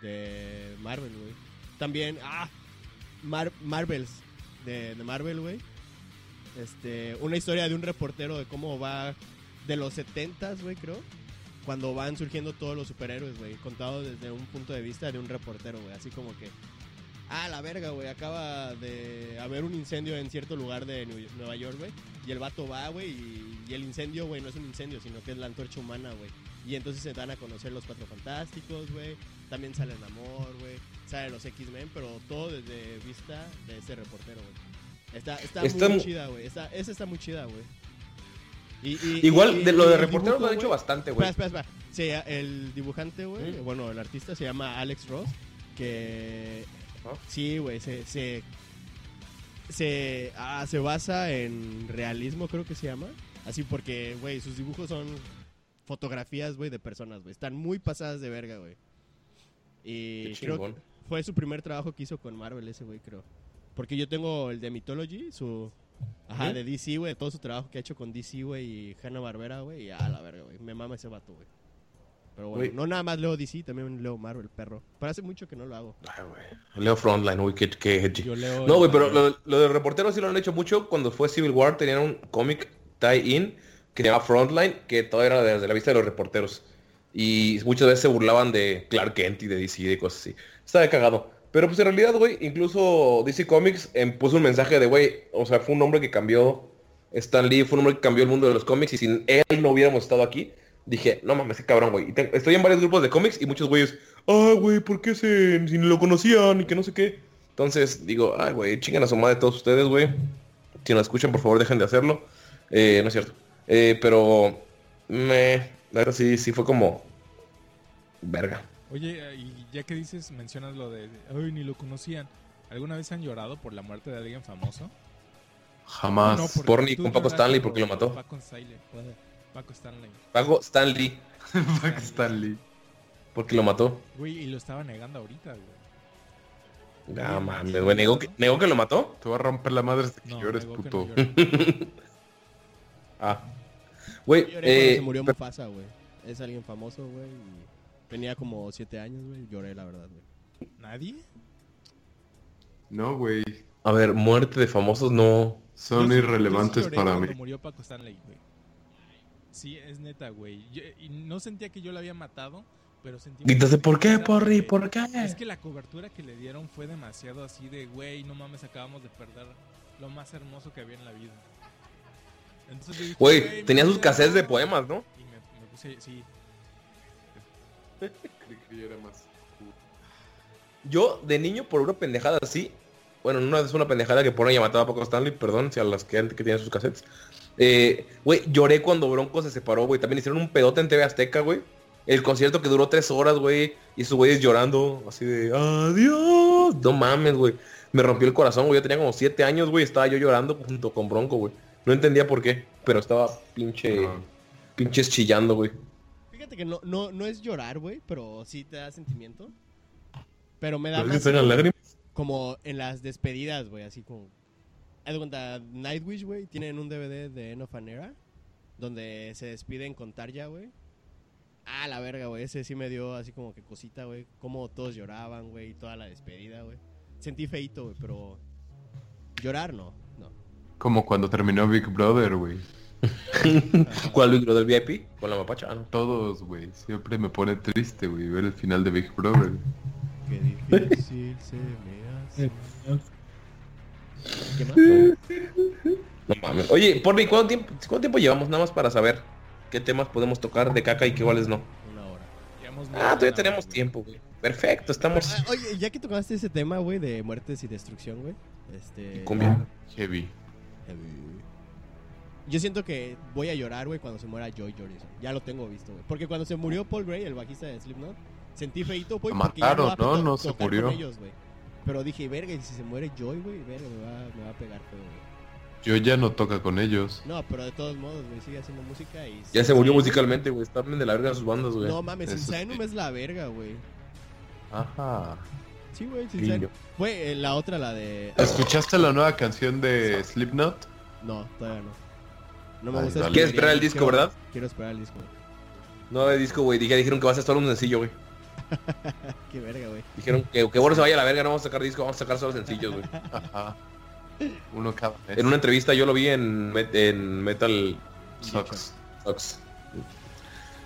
De Marvel, güey. También. ¡Ah! Mar- Marvels. De, de Marvel, güey. Este. Una historia de un reportero de cómo va. De los 70s, güey, creo. Cuando van surgiendo todos los superhéroes, güey. Contado desde un punto de vista de un reportero, güey. Así como que. Ah, la verga, güey. Acaba de haber un incendio en cierto lugar de Nueva York, güey. Y el vato va, güey. Y, y el incendio, güey, no es un incendio, sino que es la antorcha humana, güey. Y entonces se dan a conocer los Cuatro Fantásticos, güey. También sale Namor, güey. Salen los X-Men, pero todo desde vista de este reportero, güey. Está, está, Está muy mu- chida, güey. Esa está muy chida, güey. Y- y- Igual, y- de lo de el reporteros lo han hecho bastante, güey. Espera, espera, espera. Sí, el dibujante, güey, bueno, el artista se llama Alex Ross, que Sí, güey, se se se, ah, se basa en realismo, creo que se llama. Así porque, güey, sus dibujos son fotografías, güey, de personas, güey. Están muy pasadas de verga, güey. Y Qué creo que fue su primer trabajo que hizo con Marvel ese, güey, creo. Porque yo tengo el de Mythology, su... Ajá, de DC, güey, todo su trabajo que ha hecho con DC, güey, y Hanna-Barbera, güey, y a la verga, güey. Me mama ese vato, güey. Pero bueno, Güey. no nada más leo DC, también leo Marvel, perro. Pero hace mucho que no lo hago. Ay, güey. Leo Frontline, güey, qué, qué edgy. Yo leo... No, güey, pero lo, lo de reporteros sí lo han hecho mucho. Cuando fue Civil War tenían un cómic tie-in que se llama Frontline, que todo era desde la vista de los reporteros. Y muchas veces se burlaban de Clark Kent y de DC y de cosas así. Estaba cagado. Pero pues en realidad, güey, incluso DC Comics em, puso un mensaje de, güey, o sea, fue un hombre que cambió, Stan Lee fue un hombre que cambió el mundo de los cómics y sin él no hubiéramos estado aquí. Dije, no mames, qué cabrón, güey. Estoy en varios grupos de cómics y muchos güeyes, ay, güey, ¿por qué se, si ni lo conocían y que no sé qué? Entonces digo, ay, güey, chingan a su madre todos ustedes, güey. Si nos escuchan, por favor, dejen de hacerlo. Eh, no es cierto. Eh, pero, me, la verdad sí, sí fue como, verga. Oye, y ya que dices, mencionas lo de, ay, ni lo conocían. ¿Alguna vez han llorado por la muerte de alguien famoso? Jamás. No, Porni tú con Paco Stanley por porque lo mató. Paco Stanley. Paco Stanley. Pago Stan Lee, (laughs) Fuck Stan Lee. porque lo mató. Güey, y lo estaba negando ahorita, güey. Ya, mames, güey, ¿negó que, ¿negó que lo mató? Te voy a romper la madre hasta que No, llores, que puto. no. (laughs) Ah. Güey, Lloré cuando eh, se murió Mufasa, güey. Es alguien famoso, güey. y Tenía como siete años, güey. Lloré, la verdad, güey. ¿Nadie? No, güey. a ver, muerte de famosos no. Son irrelevantes yo sí lloré para mí. murió Paco Stanley, güey. Sí, es neta, güey. Yo- Y no sentía que yo lo había matado, pero sentí... Gritaste, ¿por qué, Porri? ¿Por qué? Es que la cobertura que le dieron fue demasiado así de, güey, no mames, acabamos de perder lo más hermoso que había en la vida. Entonces dije, Güey, tenía me sus cassettes de poemas, ¿no? Y me, me puse, sí. Creí que yo era más. Yo, de niño, por una pendejada así, bueno, no es una pendejada que por ella mataba a Paco Stanley, perdón, si a las que, que tienen sus cassettes. Eh, güey, lloré cuando Bronco se separó, güey. También hicieron un pedote en TV Azteca, güey. El concierto que duró tres horas, güey. Y sus güeyes llorando, así de, adiós. No mames, güey. Me rompió el corazón, güey. Yo tenía como siete años, güey. Estaba yo llorando junto con Bronco, güey. No entendía por qué, pero estaba pinche... No. Pinches chillando, güey. Fíjate que no, no, no es llorar, güey, pero sí te da sentimiento. Pero me da más lágrimas. como en las despedidas, güey, así como... Haz de cuenta, Nightwish, güey, tienen un DVD de End of an Era, donde se despiden con Tarja, güey. Ah, la verga, güey, ese sí me dio así como que cosita, güey. Como todos lloraban, güey, toda la despedida, güey. Sentí feito, güey, pero... Llorar, no, no. Como cuando terminó Big Brother, güey. (laughs) ¿Cuál libro del VIP? Con la mapacha, ah, no. Todos, güey. Siempre me pone triste, güey, ver el final de Big Brother. Qué difícil se me hace. ¿Qué más? No mames. Oye, Porni, ¿cuánto tiempo, ¿cuánto tiempo llevamos nada más para saber qué temas podemos tocar de caca y qué cuáles no? Una hora. Llevamos Ah, todavía hora, tenemos güey. tiempo, güey. Perfecto, estamos... Ah, Oye, ya que tocaste ese tema, güey, de muertes y destrucción, güey. Este... Cumbia. Heavy. Yo siento que voy a llorar, güey, cuando se muera Joy Jordison. Ya lo tengo visto, güey. Porque cuando se murió Paul Gray, el bajista de Slipknot, sentí feito, güey, Lo porque ya mataron, ¿no? No se murió. con ellos, güey. Pero dije, verga, y si se muere Joy, güey, verga, me va, me va a pegar feo, güey. Yo ya no toca con ellos. No, pero de todos modos, güey, sigue haciendo música y... Ya se murió musicalmente, güey. Están bien de la verga sus bandas, güey. No mames, Eso Insanum es la verga, güey. Ajá. Sí, güey. Insanum. Güey, eh, la otra, la de... ¿Escuchaste la nueva canción de Slipknot? No, todavía no. No me Ay, gusta dale. ¿Quieres esperar el disco, quiero- verdad? Quiero esperar el disco, güey. No de disco, güey. Dije, dijeron que va a ser solo un sencillo, güey. (laughs) Qué verga, güey. Dijeron que, que bueno se vaya a la verga, no vamos a sacar disco, vamos a sacar solo sencillos, güey. Ajá. Uno cada mes. En una entrevista yo lo vi en, Met- en Metal. Sucks.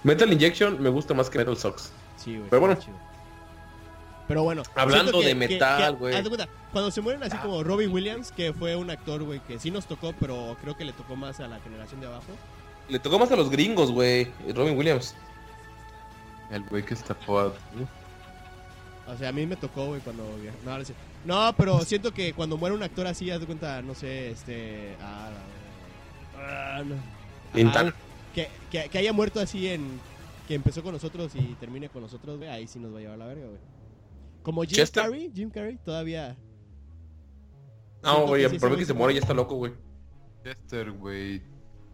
Metal Injection me gusta más que Metal Sucks. Sí, güey. Pero bueno. Pero bueno. Hablando de metal, güey. haz de cuenta, Cuando se mueren así como Robin Williams, que fue un actor, güey, que sí nos tocó, pero creo que le tocó más a la generación de abajo. Le tocó más a los gringos, güey. Robin Williams. El güey que está pod. O sea, a mí me tocó, güey, cuando... No, no, pero siento que cuando muere un actor así, haz de cuenta, no sé, este... Ah, la- ah, no. Intana. que, que, que haya muerto así en... Que empezó con nosotros y termine con nosotros, güey, ahí sí nos va a llevar la verga, güey. Como Jim Chester. Carrey, Jim Carrey todavía... No, güey, se mí que se muere ya está loco, güey. Chester, güey.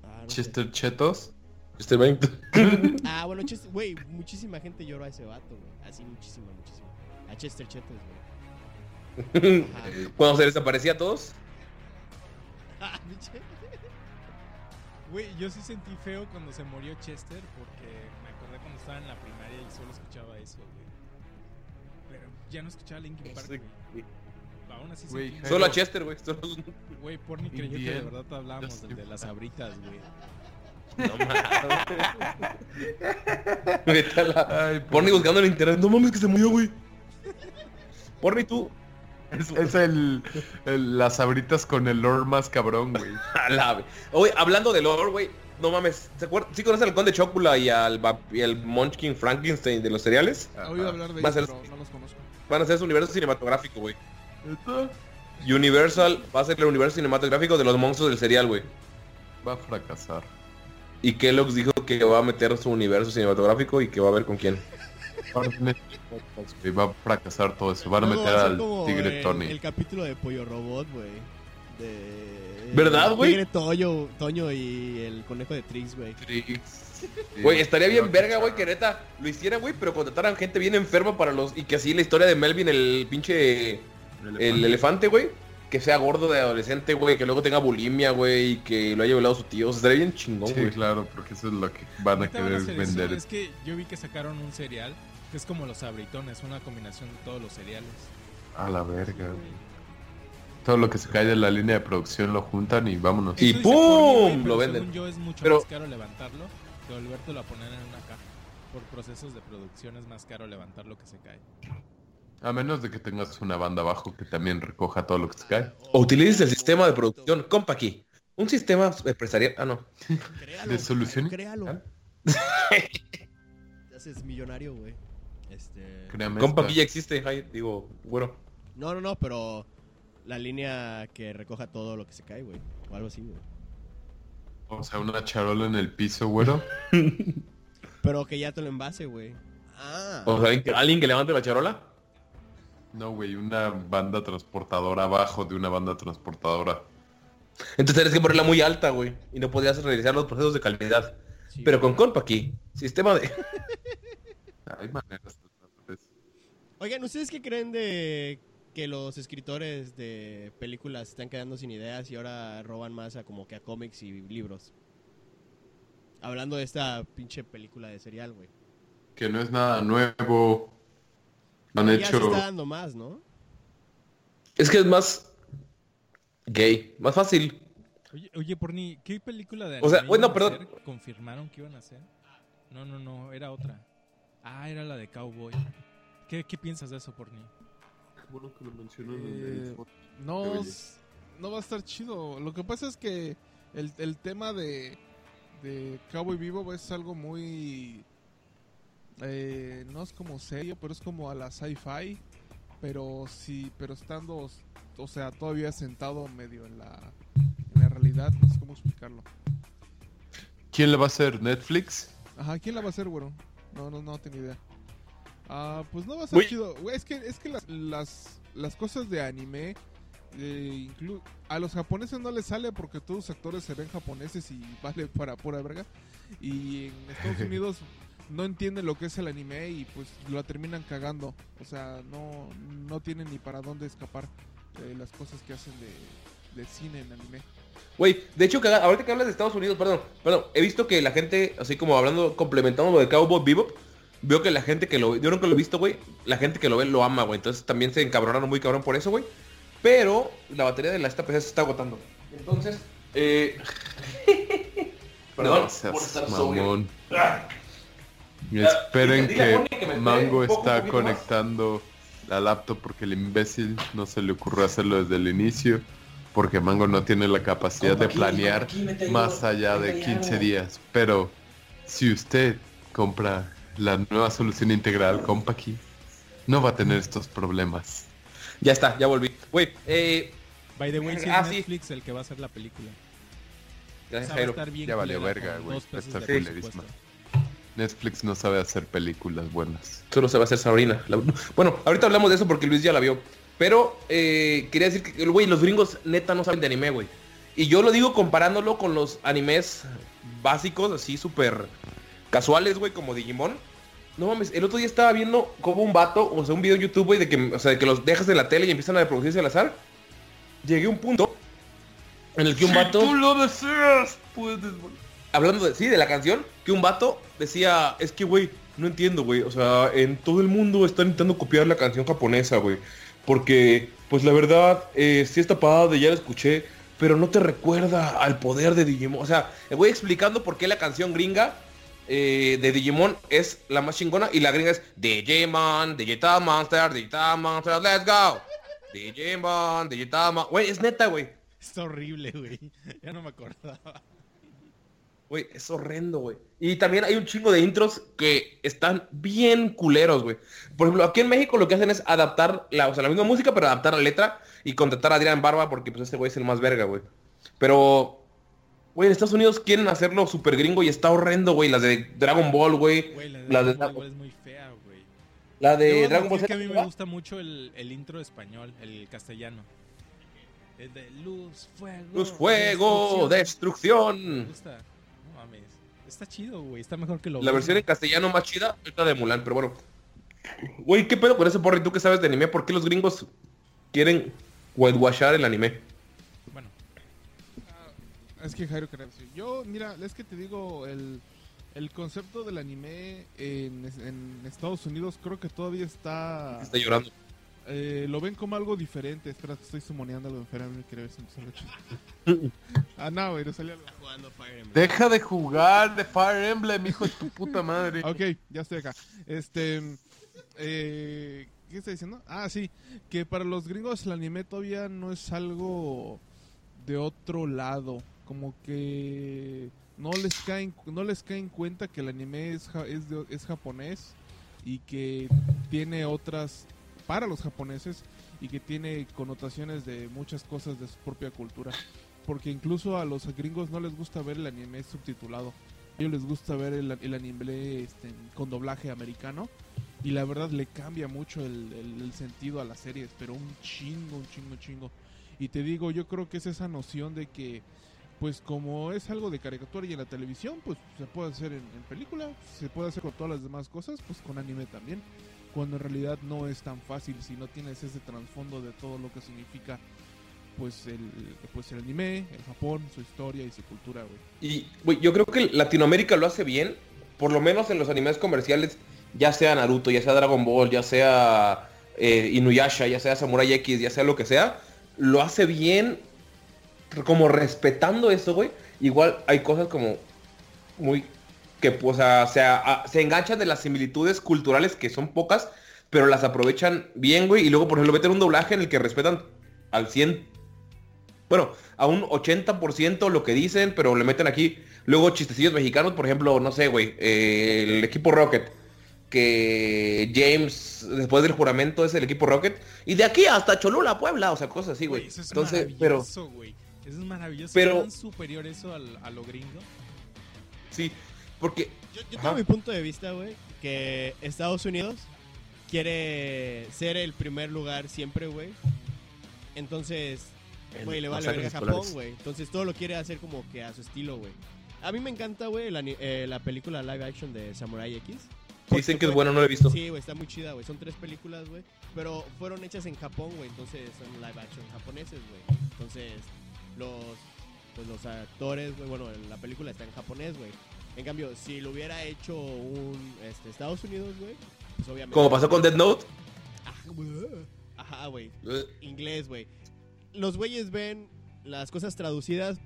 Ah, no sé. Chester Chetos. Este 20. (laughs) Ah, bueno, Chester, güey, muchísima gente lloró a ese vato, güey. Así, muchísima, muchísima. A Chester Chetos, güey. (laughs) Cuando se desaparecía a todos. (laughs) Ah. Güey, yo sí sentí feo cuando se murió Chester porque me acordé cuando estaba en la primaria y solo escuchaba eso, güey. Pero ya no escuchaba Linkin Park, Sí. güey. Aún así Güey, sentí- Solo a Chester, güey. Solo- Güey, Porni creyó que de verdad hablábamos del de las abritas, güey. No mames. La- Ay, Porni buscando en internet. No mames que se murió, güey. Porni, tú. Es, es el, el- las abritas con el lore más cabrón, güey. (laughs) A la Oye, hablando de lore, güey. No mames. ¿Se acuerdan? ¿Sí conocen al Conde Chocula y al, y al Munchkin Frankenstein de los cereales? He oído hablar de Va a ellos, ser- pero no los conozco. Van a ser su universo cinematográfico, güey. Universal va a ser el universo cinematográfico de los monstruos del cereal, güey. Va a fracasar. Y Kellogg's dijo que va a meter su universo cinematográfico y que va a ver con quién. Va a fracasar todo eso. Van a meter va a ser al tigre el, Tony. El capítulo de Pollo Robot, güey. De... ¿Verdad, güey? Tigre Toño, Toño y el conejo de Trix, güey. Trix. Güey, estaría bien verga, güey, que neta lo hiciera, güey, pero contrataran gente bien enferma para los... Y que así la historia de Melvin, el pinche... El elefante, güey. Que sea gordo de adolescente, güey. Que luego tenga bulimia, güey. Y que lo haya violado su tío. O sea, estaría bien chingón, Sí, güey. claro, porque eso es lo que van a Ahorita van a querer hacer eso. vender. Es que yo vi que sacaron un cereal que es como los abritones, una combinación de todos los cereales. A la verga, güey. Todo lo que se cae de la línea de producción lo juntan y vámonos. Y Eso ¡pum! Lo venden. Según yo es mucho Pero- más caro levantarlo que volvértelo a poner en una caja. Por procesos de producción es más caro levantar lo que se cae. A menos de que tengas una banda abajo que también recoja todo lo que se cae. O utilices el sistema de producción. Compa aquí. Un sistema empresarial... Ah, no. Créalo. ¿De soluciones? Créalo. Te haces millonario, güey. Este... Créame. Compa esta- aquí ya existe. digo, bueno. No, no, no, pero la línea que recoja todo lo que se cae, güey. O algo así, güey. O sea, una charola en el piso, güero. Pero que ya te lo envase, güey. Ah. O sea, ¿alguien que, alguien que levante la charola. No, güey, una banda transportadora abajo de una banda transportadora. Entonces tienes que ponerla muy alta, güey. Y no podías realizar los procesos de calidad. Sí, Pero güey. con compa aquí, sistema de... (laughs) Hay maneras. Oigan, ¿ustedes qué creen de que los escritores de películas están quedando sin ideas y ahora roban más a como que a cómics y libros? Hablando de esta pinche película de serial, güey. Que no es nada nuevo. Han Ya se hecho. está dando más, ¿no? Es que es más gay, más fácil. Oye, oye, Porni, ¿qué película de O sea, bueno, perdón. ¿Confirmaron que iban a hacer? No, no, no, era otra. Ah, era la de Cowboy. ¿Qué, qué piensas de eso, Porni? Bueno que lo mencionan en en el No, no va a estar chido. Lo que pasa es que el, el tema de, de Cowboy Vivo es algo muy... eh, no es como serio, pero es como a la sci-fi. Pero sí, pero estando, o sea, todavía sentado medio en la, en la realidad. No sé cómo explicarlo. ¿Quién le va a hacer? ¿Netflix? Ajá, ¿quién la va a hacer, güero? No, no, no tengo idea. Ah, pues no va a ser Güey. chido. Es que, es que las, las, las cosas de anime, eh, inclu- a los japoneses no les sale porque todos los actores se ven japoneses y (laughs) vale para pura verga. Y en Estados (laughs) Unidos no entienden lo que es el anime y pues lo terminan cagando. O sea, no, no tienen ni para dónde escapar de las cosas que hacen de, de cine en anime. Güey, de hecho, que ahorita que hablas de Estados Unidos, perdón, perdón, he visto que la gente, así como hablando, complementando lo de Cowboy Bebop, veo que la gente que lo yo nunca lo he visto, güey, la gente que lo ve lo ama, güey, entonces también se encabronaron muy cabrón por eso, güey. Pero la batería de la esta PC se está agotando. Entonces, eh... (laughs) perdón No por estar sobrio. Ah. Esperen que que Mango un poco, un está poquito más. conectando la laptop porque el imbécil no se le ocurrió hacerlo desde el inicio. Porque Mango no tiene la capacidad Compa de aquí, planear más allá de mete 15 algo. días. Pero si usted compra la nueva solución integral Compaqui, no va a tener estos problemas. Ya está, ya volví. Güey, eh... By the way, si Ah, es sí. Netflix el que va a hacer la película. O Gracias, sea, Jairo. Ya valió verga, güey, dos Netflix no sabe hacer películas buenas. Solo a hacer Sabrina. La- Bueno, ahorita hablamos de eso porque Luis ya la vio. Pero eh, quería decir que, güey, los gringos neta no saben de anime, güey. Y yo lo digo comparándolo con los animes básicos, así súper casuales, güey, como Digimon. No mames, el otro día estaba viendo como un vato, o sea, un video en YouTube, güey, de que, o sea, de que los dejas en la tele y empiezan a reproducirse al azar. Llegué a un punto en el que un vato... lo deseas, puedes... hablando de sí, de la canción, que un vato decía, es que güey, no entiendo, güey, o sea, en todo el mundo están intentando copiar la canción japonesa, güey, porque pues la verdad eh, sí está padre, ya la escuché, pero no te recuerda al poder de Digimon, o sea, voy explicando por qué la canción gringa eh, de Digimon es la más chingona y la gringa es Digimon, Digital Monster, Digital Monster, let's go. Digimon, Digital Monster, güey, es neta, güey. Está horrible, güey. (laughs) Ya no me acordaba. Güey, es horrendo, güey. Y también hay un chingo de intros que están bien culeros, güey. Por ejemplo, aquí en México lo que hacen es adaptar la, o sea, la misma música, pero adaptar la letra y contratar a Adrián Barba porque pues este güey es el más verga, güey. Pero, güey, en Estados Unidos quieren hacerlo súper gringo y está horrendo, güey. Las de Dragon Ball, güey. La de Dragon Ball es muy fea, güey. la de Dragon Ball admitir que a mí Z, me gusta mucho el, el intro español, el castellano. El de luz, fuego. Luz, fuego, destrucción. Me destrucción. gusta. Está chido, güey. Está mejor que lo La versión en castellano más chida es la de Mulan, pero bueno. Güey, ¿qué pedo con ese porri? ¿Tú que sabes de anime? ¿Por qué los gringos quieren whitewashar el anime? Bueno, Es que Jairo. Yo, mira, es que te digo, el, el concepto del anime en, en Estados Unidos creo que todavía está... Está llorando. Eh, lo ven como algo diferente. Espera, estoy sumoneando algo enfermo quería ver si me sale chido. (laughs) Ah, no, güey, no salió algo. Jugando Fire Emblem. Deja de jugar de Fire Emblem, hijo de tu puta madre. Ok, ya estoy acá. Este... Eh, ¿Qué está diciendo? Ah, sí. Que para los gringos el anime todavía no es algo de otro lado. Como que no les cae, no les cae en cuenta que el anime es, ja- es, de- es japonés y que tiene otras para los japoneses y que tiene connotaciones de muchas cosas de su propia cultura. Porque incluso a los gringos no les gusta ver el anime subtitulado. A ellos les gusta ver el, el anime este, con doblaje americano. Y la verdad le cambia mucho el, el- el sentido a las series, pero un chingo, un chingo, chingo. Y te digo, yo creo que es esa noción de que, pues como es algo de caricatura y en la televisión, pues se puede hacer en, en película, se puede hacer con todas las demás cosas, pues con anime también. Cuando en realidad no es tan fácil si no tienes ese trasfondo de todo lo que significa pues el, pues el anime, el Japón, su historia y su cultura, güey. Y, güey, yo creo que Latinoamérica lo hace bien, por lo menos en los animes comerciales, ya sea Naruto, ya sea Dragon Ball, ya sea eh, Inuyasha, ya sea Samurai X, ya sea lo que sea, lo hace bien, como respetando eso, güey. Igual hay cosas como muy que pues, o sea, se, a- se enganchan de las similitudes culturales que son pocas, pero las aprovechan bien, güey. Y luego, por ejemplo, meten un doblaje en el que respetan al 100 bueno, a un 80% lo que dicen, pero le meten aquí luego chistecillos mexicanos, por ejemplo, no sé, güey, eh, el equipo Rocket, que James, después del juramento, es el equipo Rocket, y de aquí hasta Cholula, Puebla, o sea, cosas así, güey. Eso es Entonces, pero, maravilloso, güey. Eso es maravilloso. pero- ¿Es tan superior eso al, a lo gringo? sí, porque, Yo, yo tengo mi punto de vista, güey, que Estados Unidos quiere ser el primer lugar siempre, güey. Entonces, güey, le vale verga a Japón, güey. Entonces todo lo quiere hacer como que a su estilo, güey. A mí me encanta, güey, la, eh, la película live action de Samurai X. dicen que es bueno, no lo he visto. Sí, güey, está muy chida, güey. Son tres películas, güey. Pero fueron hechas en Japón, güey. Entonces son live action japoneses, güey. Entonces los, pues, los actores, güey, bueno, la película está en japonés, güey. En cambio, si lo hubiera hecho un este, Estados Unidos, güey, pues obviamente... Como pasó con Dead Note. Ajá, güey. Ajá, güey. Inglés, güey. Los güeyes ven las cosas traducidas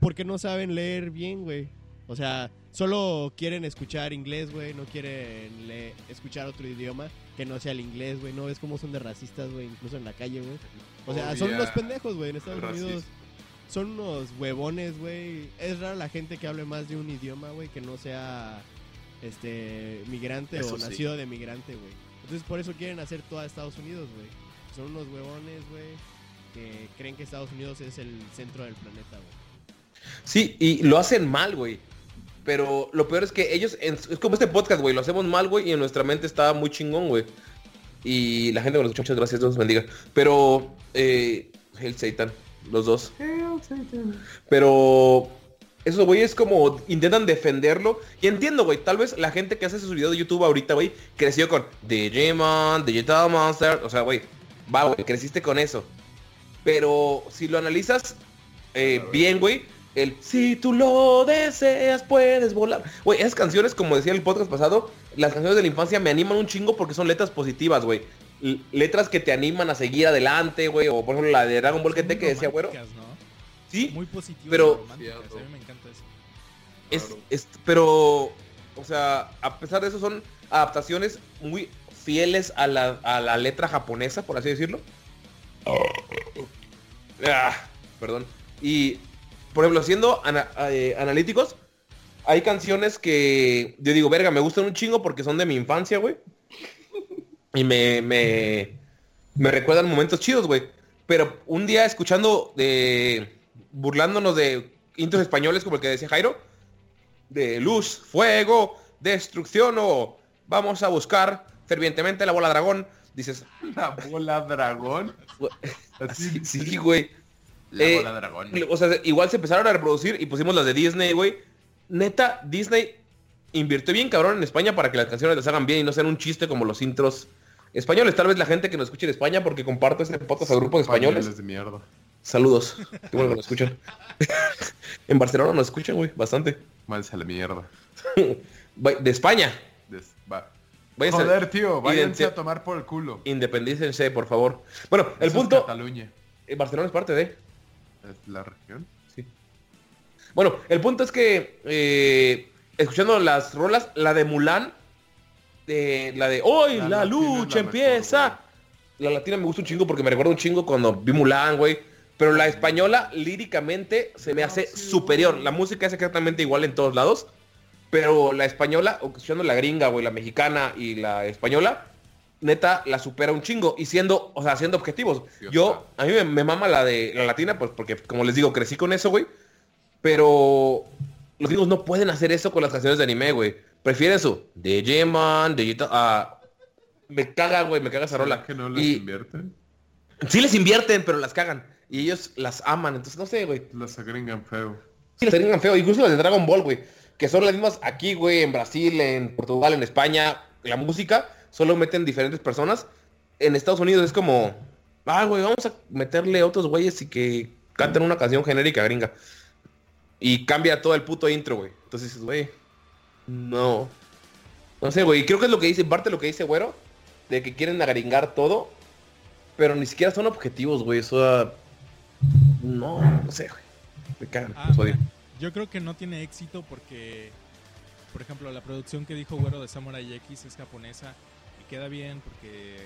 porque no saben leer bien, güey. O sea, solo quieren escuchar inglés, güey. No quieren le- escuchar otro idioma que no sea el inglés, güey. No ves cómo son de racistas, güey. Incluso en la calle, güey. O sea, son Obvia- unos pendejos, güey. En Estados. Unidos son unos huevones, güey. Es raro la gente que hable más de un idioma, güey, que no sea este migrante Eso o sí. nacido de migrante, güey. Entonces por eso quieren hacer toda Estados Unidos, güey. Son unos huevones, güey, que creen que Estados Unidos es el centro del planeta, güey. Sí, y lo hacen mal, güey. Pero lo peor es que ellos, en- es como este podcast, güey, lo hacemos mal, güey, y en nuestra mente está muy chingón, güey. Y la gente que nos escucha, muchas gracias, Dios bendiga. Pero, eh, Hell Satan, los dos. Pero esos güeyes como intentan defenderlo. Y entiendo, güey, tal vez la gente que hace sus videos de YouTube ahorita, güey, creció con Digimon, Digital Monster. O sea, güey, va, güey, creciste con eso. Pero si lo analizas eh, bien, güey, el si tú lo deseas puedes volar. Güey, esas canciones, como decía el podcast pasado, las canciones de la infancia me animan un chingo porque son letras positivas, güey. Letras que te animan a seguir adelante, güey. O por ejemplo la de Dragon Ball GT que decía, güero. ¿no? Sí, Muy positivas pero- y románticas. A mí me encanta eso. Es, Claro. es- pero, o sea, a pesar de eso son adaptaciones muy fieles a la, a la letra japonesa, por así decirlo. Ah, perdón. Y, por ejemplo, siendo ana- eh, analíticos, hay canciones que yo digo, verga, me gustan un chingo porque son de mi infancia, güey. Y me, me, me recuerdan momentos chidos, güey. Pero un día escuchando de... burlándonos de intros españoles como el que decía Jairo, de luz, fuego, destrucción o vamos a buscar fervientemente la bola dragón, dices, La bola dragón. (laughs) Sí, sí, güey. La Eh, bola dragón. O sea, igual se empezaron a reproducir y pusimos las de Disney, güey. Neta, Disney invirtió bien cabrón en España para que las canciones las hagan bien y no sean un chiste como los intros españoles. Tal vez la gente que nos escuche en España, porque comparto este podcast a grupos españoles. de mierda. Saludos. Qué bueno que nos escuchan. (laughs) en Barcelona nos escuchan, güey, bastante. Váyanse a la mierda. (laughs) De España. Des- va. Váyanse- Joder, tío, váyanse a tomar por el culo. Independícense, por favor. Bueno, el es punto... Cataluña. eh, Barcelona es parte de... ¿Es la región? Sí. Bueno, el punto es que eh, escuchando las rolas, la de Mulan, de, la de hoy La lucha la empieza. mejor, la latina me gusta un chingo porque me recuerda un chingo cuando vi Mulan, güey. Pero la española líricamente se me hace superior. La música es exactamente igual en todos lados. Pero la española, o escuchando la gringa, güey, la mexicana y la española, neta la supera un chingo. Y siendo, o sea, siendo objetivos. Yo, a mí me, me mama la de la latina, pues porque, como les digo, crecí con eso, güey. Pero los gringos no pueden hacer eso con las canciones de anime, güey. Prefieren su Digimon, Digital... ah, me caga, güey, me caga esa rola. ¿Será que no les Y- invierten? Sí les invierten, pero las cagan. y ellos las aman. Entonces, no sé, güey. Las agringan feo. Sí, las agregan feo. Incluso las de Dragon Ball, güey. Que son las mismas aquí, güey, en Brasil, en Portugal, en España. La música solo meten diferentes personas. En Estados Unidos es como, ah, güey, vamos a meterle otros güeyes y que canten una canción genérica gringa. Y cambia todo el puto intro, güey. Entonces dices, güey, no. No sé, güey. Creo que es lo que dice, parte de lo que dice, güero, de que quieren agringar todo, pero ni siquiera son objetivos, güey. Eso, no, no sé, güey. Me cagan, Ah, odio. yo creo que no tiene éxito porque, por ejemplo, la producción que dijo Güero de Samurai X es japonesa y queda bien porque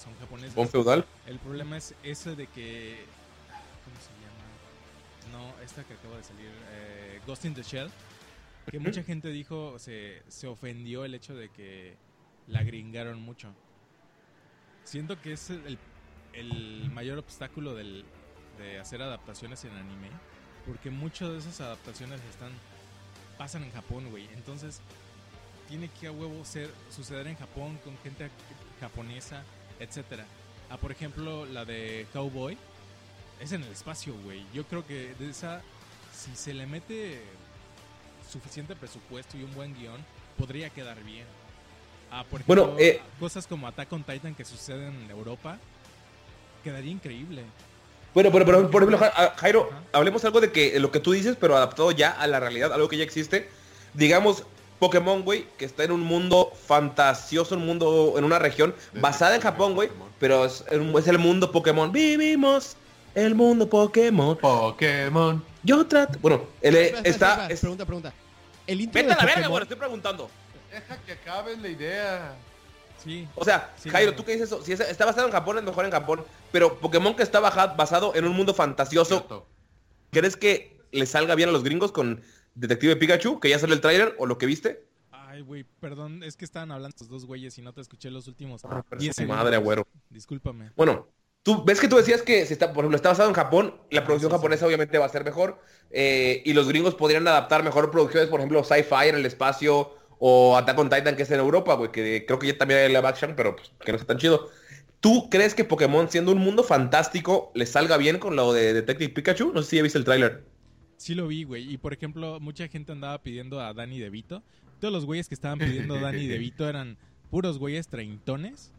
son japoneses. Bon feudal. El problema es ese de que... No, esta que acaba de salir, eh, Ghost in the Shell. Que mucha gente dijo, se, se ofendió el hecho de que la gringaron mucho. Siento que es el, el mayor obstáculo del, de hacer adaptaciones en anime. Porque muchas de esas adaptaciones están pasan en Japón, güey. Entonces, tiene que a huevo ser, suceder en Japón con gente japonesa, etcétera. Ah, por ejemplo, la de Cowboy es en el espacio, güey. Yo creo que de esa, si se le mete suficiente presupuesto y un buen guion, podría quedar bien. Ah, por ejemplo, Bueno, eh, cosas como Attack on Titan que suceden en Europa, quedaría increíble. Bueno, pero, pero por ejemplo, Jairo, Ajá. hablemos algo de que lo que tú dices, pero adaptado ya a la realidad, algo que ya existe. Digamos, Pokémon, güey, que está en un mundo fantasioso, un mundo, en una región basada en Japón, güey, pero es, es el mundo Pokémon. Vivimos el mundo Pokémon. Pokémon. Yo trato... Bueno, él Espera, espera, está... espera, es- Pregunta, pregunta. El intro Vete de a la verga, Pokémon- güey, estoy preguntando. Deja que acabe la idea. Sí. O sea, Sí, Jairo, tú que dices eso, si es- está basado en Japón, es mejor en Japón. Pero Pokémon que está basado en un mundo fantasioso, Cierto. ¿crees que le salga bien a los gringos con Detective Pikachu? Que ya salió el tráiler o lo que viste. Ay, güey, perdón, es que estaban hablando estos dos güeyes y no te escuché los últimos Pero 10 su madre, agüero. Discúlpame. Bueno, tú ves que tú decías que si está, por ejemplo, está basado en Japón, la producción sí, sí. japonesa obviamente va a ser mejor. eh, y los gringos podrían adaptar mejor producciones, por ejemplo, Sci-Fi en el espacio o Attack on Titan que es en Europa, güey, que creo que ya también hay live action, pero pues, que no está tan chido. ¿Tú crees que Pokémon, siendo un mundo fantástico, le salga bien con lo de Detective Pikachu? No sé si ya viste el tráiler. Sí lo vi, güey. Y por ejemplo, mucha gente andaba pidiendo a Danny DeVito. Todos los güeyes que estaban pidiendo a Danny (laughs) DeVito eran puros güeyes treintones.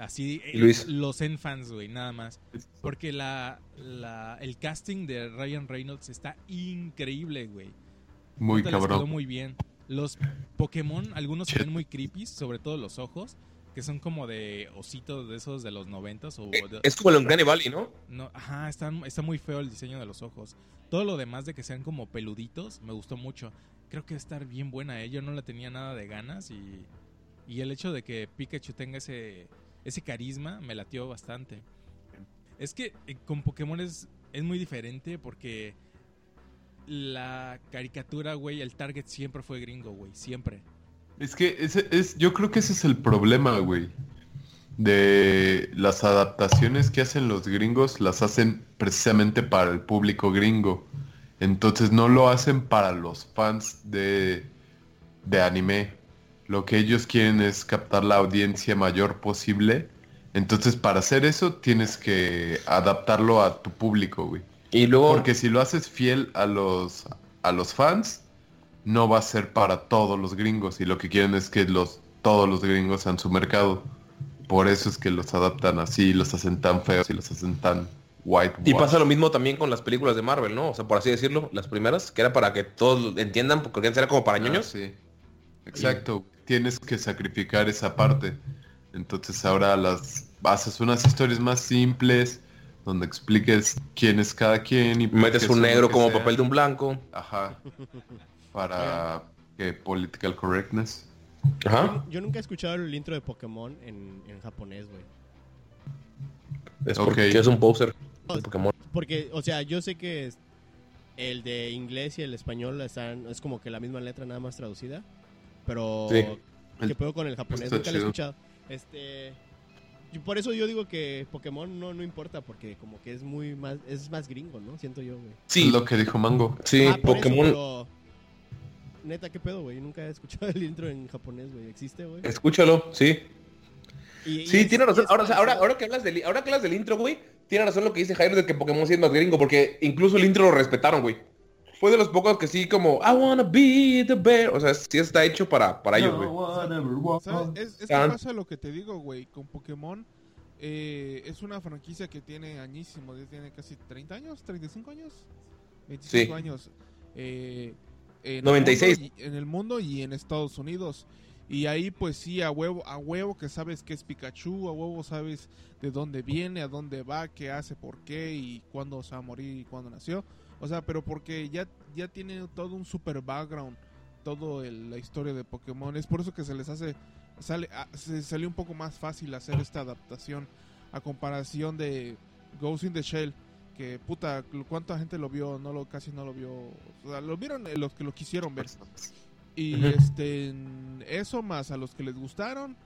Así, eh, Luis. los Zen fans, güey, nada más. Porque la, la, el casting de Ryan Reynolds está increíble, güey. Muy Neta, les quedó cabrón. muy bien. Los Pokémon, algunos se ven muy creepy, sobre todo los ojos, que son como de ositos de esos de los noventas o de- Es como el Uncanny Valley, ¿no? no, ajá, están- está muy feo el diseño de los ojos. Todo lo demás de que sean como peluditos, me gustó mucho. Creo que va a estar bien buena, ¿eh? Yo no le tenía nada de ganas y, y el hecho de que Pikachu tenga ese, ese carisma me latió bastante. Es que eh, con Pokémon es, es muy diferente porque la caricatura, güey, el target siempre fue gringo, güey, siempre. Es que ese es, yo creo que ese es el problema, güey. De las adaptaciones que hacen los gringos, las hacen precisamente para el público gringo. Entonces no lo hacen para los fans de, de anime. Lo que ellos quieren es captar la audiencia mayor posible. Entonces para hacer eso tienes que adaptarlo a tu público, güey. Y luego... Porque si lo haces fiel a los, a los fans, no va a ser para todos los gringos. Y lo que quieren es que los, todos los gringos sean su mercado. Por eso es que los adaptan así, los hacen tan feos y los hacen tan white. Y pasa lo mismo también con las películas de Marvel, ¿no? O sea, por así decirlo, las primeras, que era para que todos entiendan, porque era como para ñoños. Ah, sí. Exacto. Tienes que sacrificar esa parte. Entonces ahora las haces unas historias más simples, donde expliques quién es cada quien y Metes un negro como papel de un blanco. Ajá. Para que political correctness. Ajá. Yo nunca he escuchado el intro de Pokémon en, en japonés, güey. Es porque es un poser de Pokémon. Porque, o sea, yo sé que es- el de inglés y el español están, es como que la misma letra nada más traducida. Pero, Sí. ¿qué pedo con el japonés? está Nunca lo he escuchado. Este, y por eso yo digo que Pokémon no, no importa, porque como que es muy más, es más gringo, ¿no? Siento yo, güey. Sí, lo que dijo Mango. sí, Ah, eso, Pokémon. pero- Neta, ¿qué pedo, güey? Nunca he escuchado el intro en japonés, güey. ¿Existe, güey? Escúchalo, sí. Y- y Sí, es- tiene razón. Ahora, ahora, ahora que hablas del, ahora que hablas del intro, güey, tiene razón lo que dice Jairo de que Pokémon sí es más gringo, porque incluso el intro lo respetaron, güey. Fue de los pocos que sí como, I wanna be the bear. O sea, sí está hecho para, para ellos, güey. ¿Sabes? Es, es que pasa lo que te digo, güey. Con Pokémon eh, es una franquicia que tiene añísimo. ya Tiene casi 30 años, 35 años. 25 Sí. años. Eh, en 96. El mundo en el mundo y en Estados Unidos. Y ahí pues sí, a huevo, a huevo que sabes que es Pikachu, a huevo sabes de dónde viene, a dónde va, qué hace, por qué y cuándo se va a morir y cuándo nació. O sea, pero porque ya, ya tiene todo un super background, todo el- la historia de Pokémon. Es por eso que se les hace, sale, a- se salió un poco más fácil hacer esta adaptación a comparación de Ghost in the Shell. Que puta, cuánta gente lo vio, no lo, casi no lo vio. O sea, lo vieron eh, los que lo quisieron ver. Y este eso más a los que les gustaron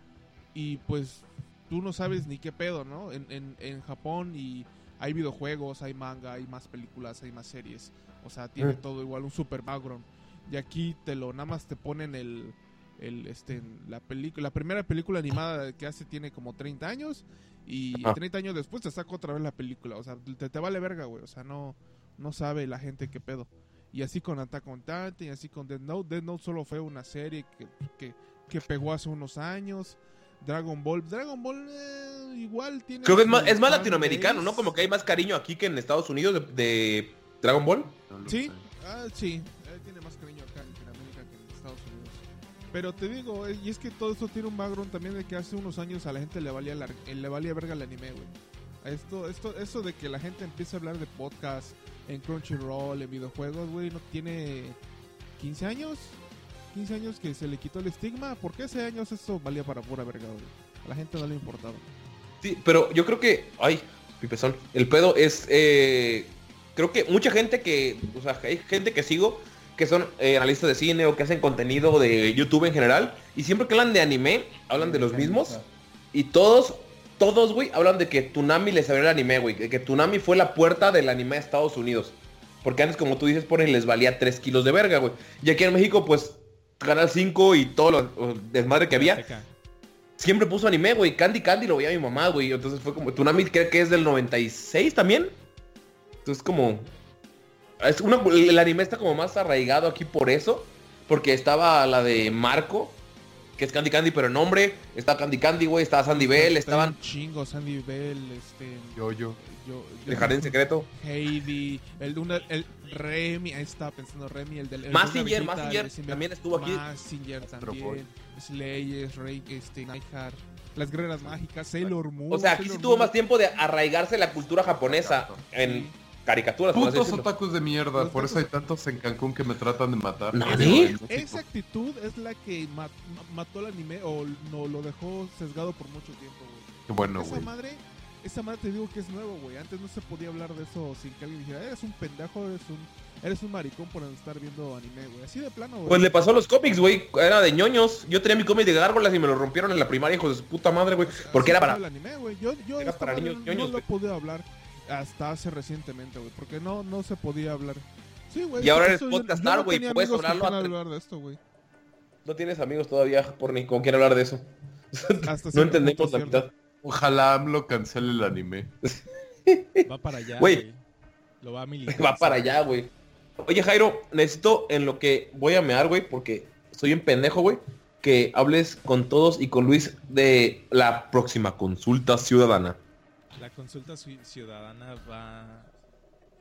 y pues tú no sabes ni qué pedo, ¿no? En, en, en Japón y hay videojuegos, hay manga, hay más películas, hay más series. O sea, tiene Mm. todo igual un super background. Y aquí te lo nada más te ponen el el este la película la primera película animada que hace tiene como 30 años y Ajá. 30 años después te saca otra vez la película, o sea, te, te vale verga, güey, o sea, no no sabe la gente qué pedo. Y así con Attack on Titan, y así con Death Note. Death Note solo fue una serie que, que, que pegó hace unos años. Dragon Ball, Dragon Ball eh, igual tiene... Creo que es más, es más latinoamericano, ¿no? Como que hay más cariño aquí que en Estados Unidos de, de Dragon Ball. Sí, ah, sí, él tiene más cariño acá en Latinoamérica que en Estados Unidos. Pero te digo, eh, y es que todo esto tiene un background también de que hace unos años a la gente le valía, la- eh, le valía verga el anime, güey. Esto, esto, eso de que la gente empiece a hablar de podcast en Crunchyroll, en videojuegos, güey, no tiene 15 años. 15 años que se le quitó el estigma. Porque hace años eso valía para pura verga, güey. A la gente no le importaba. Sí, pero yo creo que, ay, pipezón, el pedo es, eh, creo que mucha gente que, o sea, hay gente que sigo que son eh, analistas de cine o que hacen contenido de YouTube en general y siempre que hablan de anime, hablan de los mismos y todos, todos, güey, hablan de que Tunami les abrió el anime, güey, que, que Tunami fue la puerta del anime a Estados Unidos. Porque antes, como tú dices, ponen, les valía 3 kilos de verga, güey. Y aquí en México, pues, Canal 5 y todo lo desmadre que había, siempre puso anime, güey. Candy Candy lo veía mi mamá, güey. Entonces fue como. Tunami creo que es del 96 también. Entonces como. Es una, el anime está como más arraigado aquí por eso. Porque estaba la de Marco. Que es Candy Candy, pero en nombre. Está Candy Candy, güey. Estaba Sandy Bell. Estaban chingos, Sandy Bell, este... Yo, yo. Yo, El jardín secreto. Heidi, el de una, el Remy, ahí estaba pensando Remy, el del el de también estuvo aquí. Boy. también, Slayer, Rey, este, Nightheart, las guerreras mágicas, Sailor Moon. O sea, aquí sí Sailor tuvo Moon. más tiempo de arraigarse la cultura japonesa en caricaturas. Putos otakus de mierda, Los por eso hay tantos en Cancún que me tratan de matar. México- Esa actitud es la que ma- ma- mató el anime o no lo dejó sesgado por mucho tiempo, güey. Bueno, esa güey. madre, esa madre te digo que es nuevo, güey. Antes no se podía hablar de eso sin que alguien dijera, eres un pendejo, eres un, eres un maricón por estar viendo anime, güey. Así de plano, güey. Pues le pasó a los cómics, güey. Era de ñoños. Yo tenía mi cómic de gárgolas y me lo rompieron en la primaria, hijos de su puta madre, güey. Porque era para... el anime, güey. Yo, yo Era para niños no, ñoños, no lo pude hablar hasta hace recientemente, güey. Porque no, no se podía hablar. Sí, güey. Y ahora eres podcastar, no güey, puedes hablarlo a hablar de esto, güey. No tienes amigos todavía, por ni con quién hablar de eso. Hasta (laughs) no entendemos la mitad. Ojalá AMLO cancele el anime. (laughs) Va para allá, Güey. Lo va a militar. (laughs) Va para allá, güey. Oye, Jairo, necesito en lo que voy a mear, güey, porque soy un pendejo, güey, que hables con todos y con Luis de la próxima consulta ciudadana. La consulta ci- ciudadana va...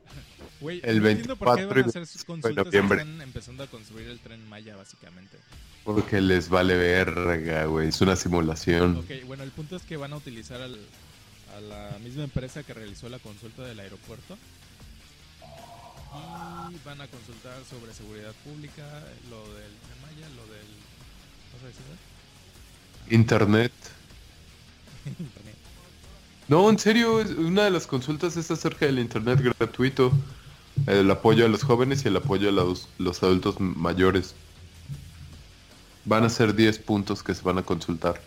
(laughs) Güey, El no entiendo por qué 24 van a hacer 25 de consultas que noviembre. están empezando a construir el tren Maya, básicamente. Porque les vale verga, güey. Es una simulación. Ok, bueno, el punto es que van a utilizar al- a la misma empresa que realizó la consulta del aeropuerto. Y van a consultar sobre seguridad pública, lo del Maya, lo del... ¿Vas a decir? Internet. (laughs) Internet. No, en serio, una de las consultas es acerca del internet gratuito. El apoyo a los jóvenes y el apoyo a los, los adultos mayores. Van a ser 10 puntos que se van a consultar.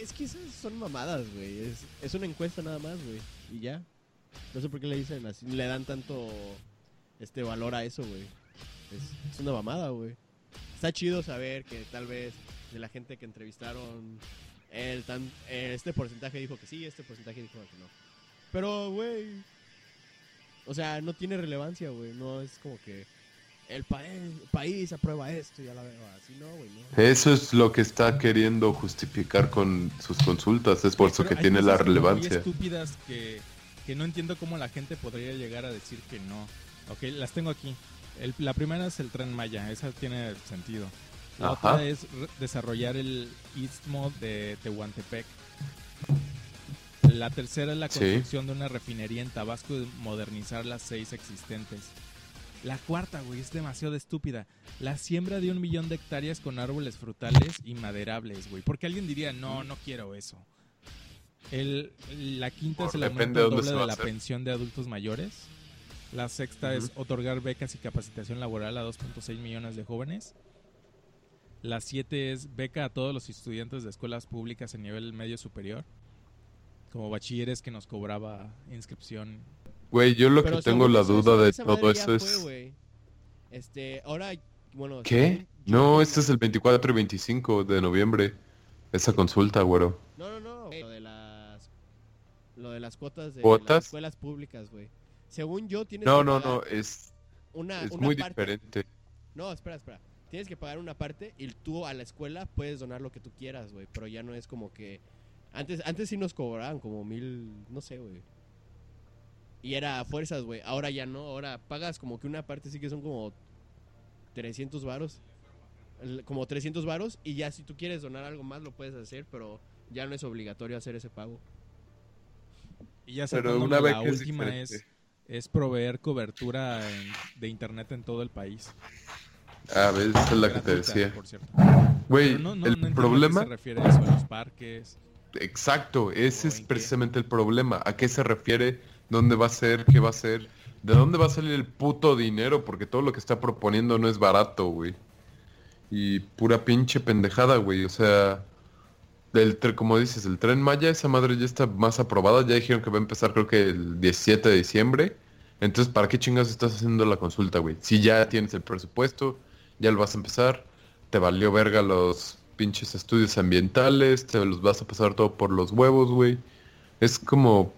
Es que esas son mamadas, güey. Es, una encuesta nada más, güey. Y ya. No sé por qué le dicen así. Le dan tanto este valor a eso, güey. Es, una mamada, güey. Está chido saber que tal vez de la gente que entrevistaron, el tan, este porcentaje dijo que sí, este porcentaje dijo que no. Pero, güey. O sea, no tiene relevancia, güey. No es como que el pa- el país aprueba esto y ya la veo. Así no, güey. No. Eso es lo que está queriendo justificar con sus consultas, es por eso que tiene cosas la como muy relevancia. estúpidas que, que no entiendo cómo la gente podría llegar a decir que no. Ok, las tengo aquí. El- la primera es el tren Maya, esa tiene sentido. La Ajá. otra es desarrollar el istmo de Tehuantepec. La tercera es la Sí. construcción de una refinería en Tabasco y modernizar las seis existentes. La cuarta, güey, es demasiado estúpida. La siembra de un millón de hectáreas con árboles frutales y maderables, güey. Porque alguien diría, no, no quiero eso. El, la quinta es el aumento de doble de la pensión de adultos mayores. La sexta es otorgar becas y capacitación laboral a 2.6 millones de jóvenes. La siete es beca a todos los estudiantes de escuelas públicas a nivel medio superior. Como bachilleres que nos cobraba inscripción. Güey, yo lo Pero que tengo la duda de todo eso fue, es... güey. Este, ahora, bueno. ¿Qué? yo, No, este es el 24 y 25 de noviembre. Esa consulta, güero. No, no, no. Lo de las. Lo de las cuotas de ¿Cuotas? las escuelas públicas, güey. Según yo, tienes No, que no, pagar no, es, Una, es una muy parte. diferente. No, espera, espera. Tienes que pagar una parte y tú a la escuela puedes donar lo que tú quieras, güey. Pero ya no es como que. Antes, antes sí nos cobraban como mil. No sé, güey. Y era a fuerzas, güey. Ahora ya no. Ahora pagas como que una parte sí que son como 300 varos. Como 300 varos. Y ya si tú quieres donar algo más lo puedes hacer. Pero ya no es obligatorio hacer ese pago. Y ya Pero una la beca es última es, es proveer cobertura en- de internet en todo el país. A ver, esa es la que te decía. por cierto. Güey, no, no, el no entiendo a qué problema... se refiere eso en los parques. Exacto, ese ¿O es qué? precisamente el problema. ¿A qué se refiere? ¿Dónde va a ser? ¿Qué va a ser? ¿De dónde va a salir el puto dinero? Porque todo lo que está proponiendo no es barato, güey. Y pura pinche pendejada, güey. O sea, del como dices, el tren Maya, esa madre ya está más aprobada. Ya dijeron que va a empezar creo que el 17 de diciembre. Entonces, ¿para qué chingas estás haciendo la consulta, güey? Si ya tienes el presupuesto, ya lo vas a empezar. Te valió verga los pinches estudios ambientales, te los vas a pasar todo por los huevos, güey. Es como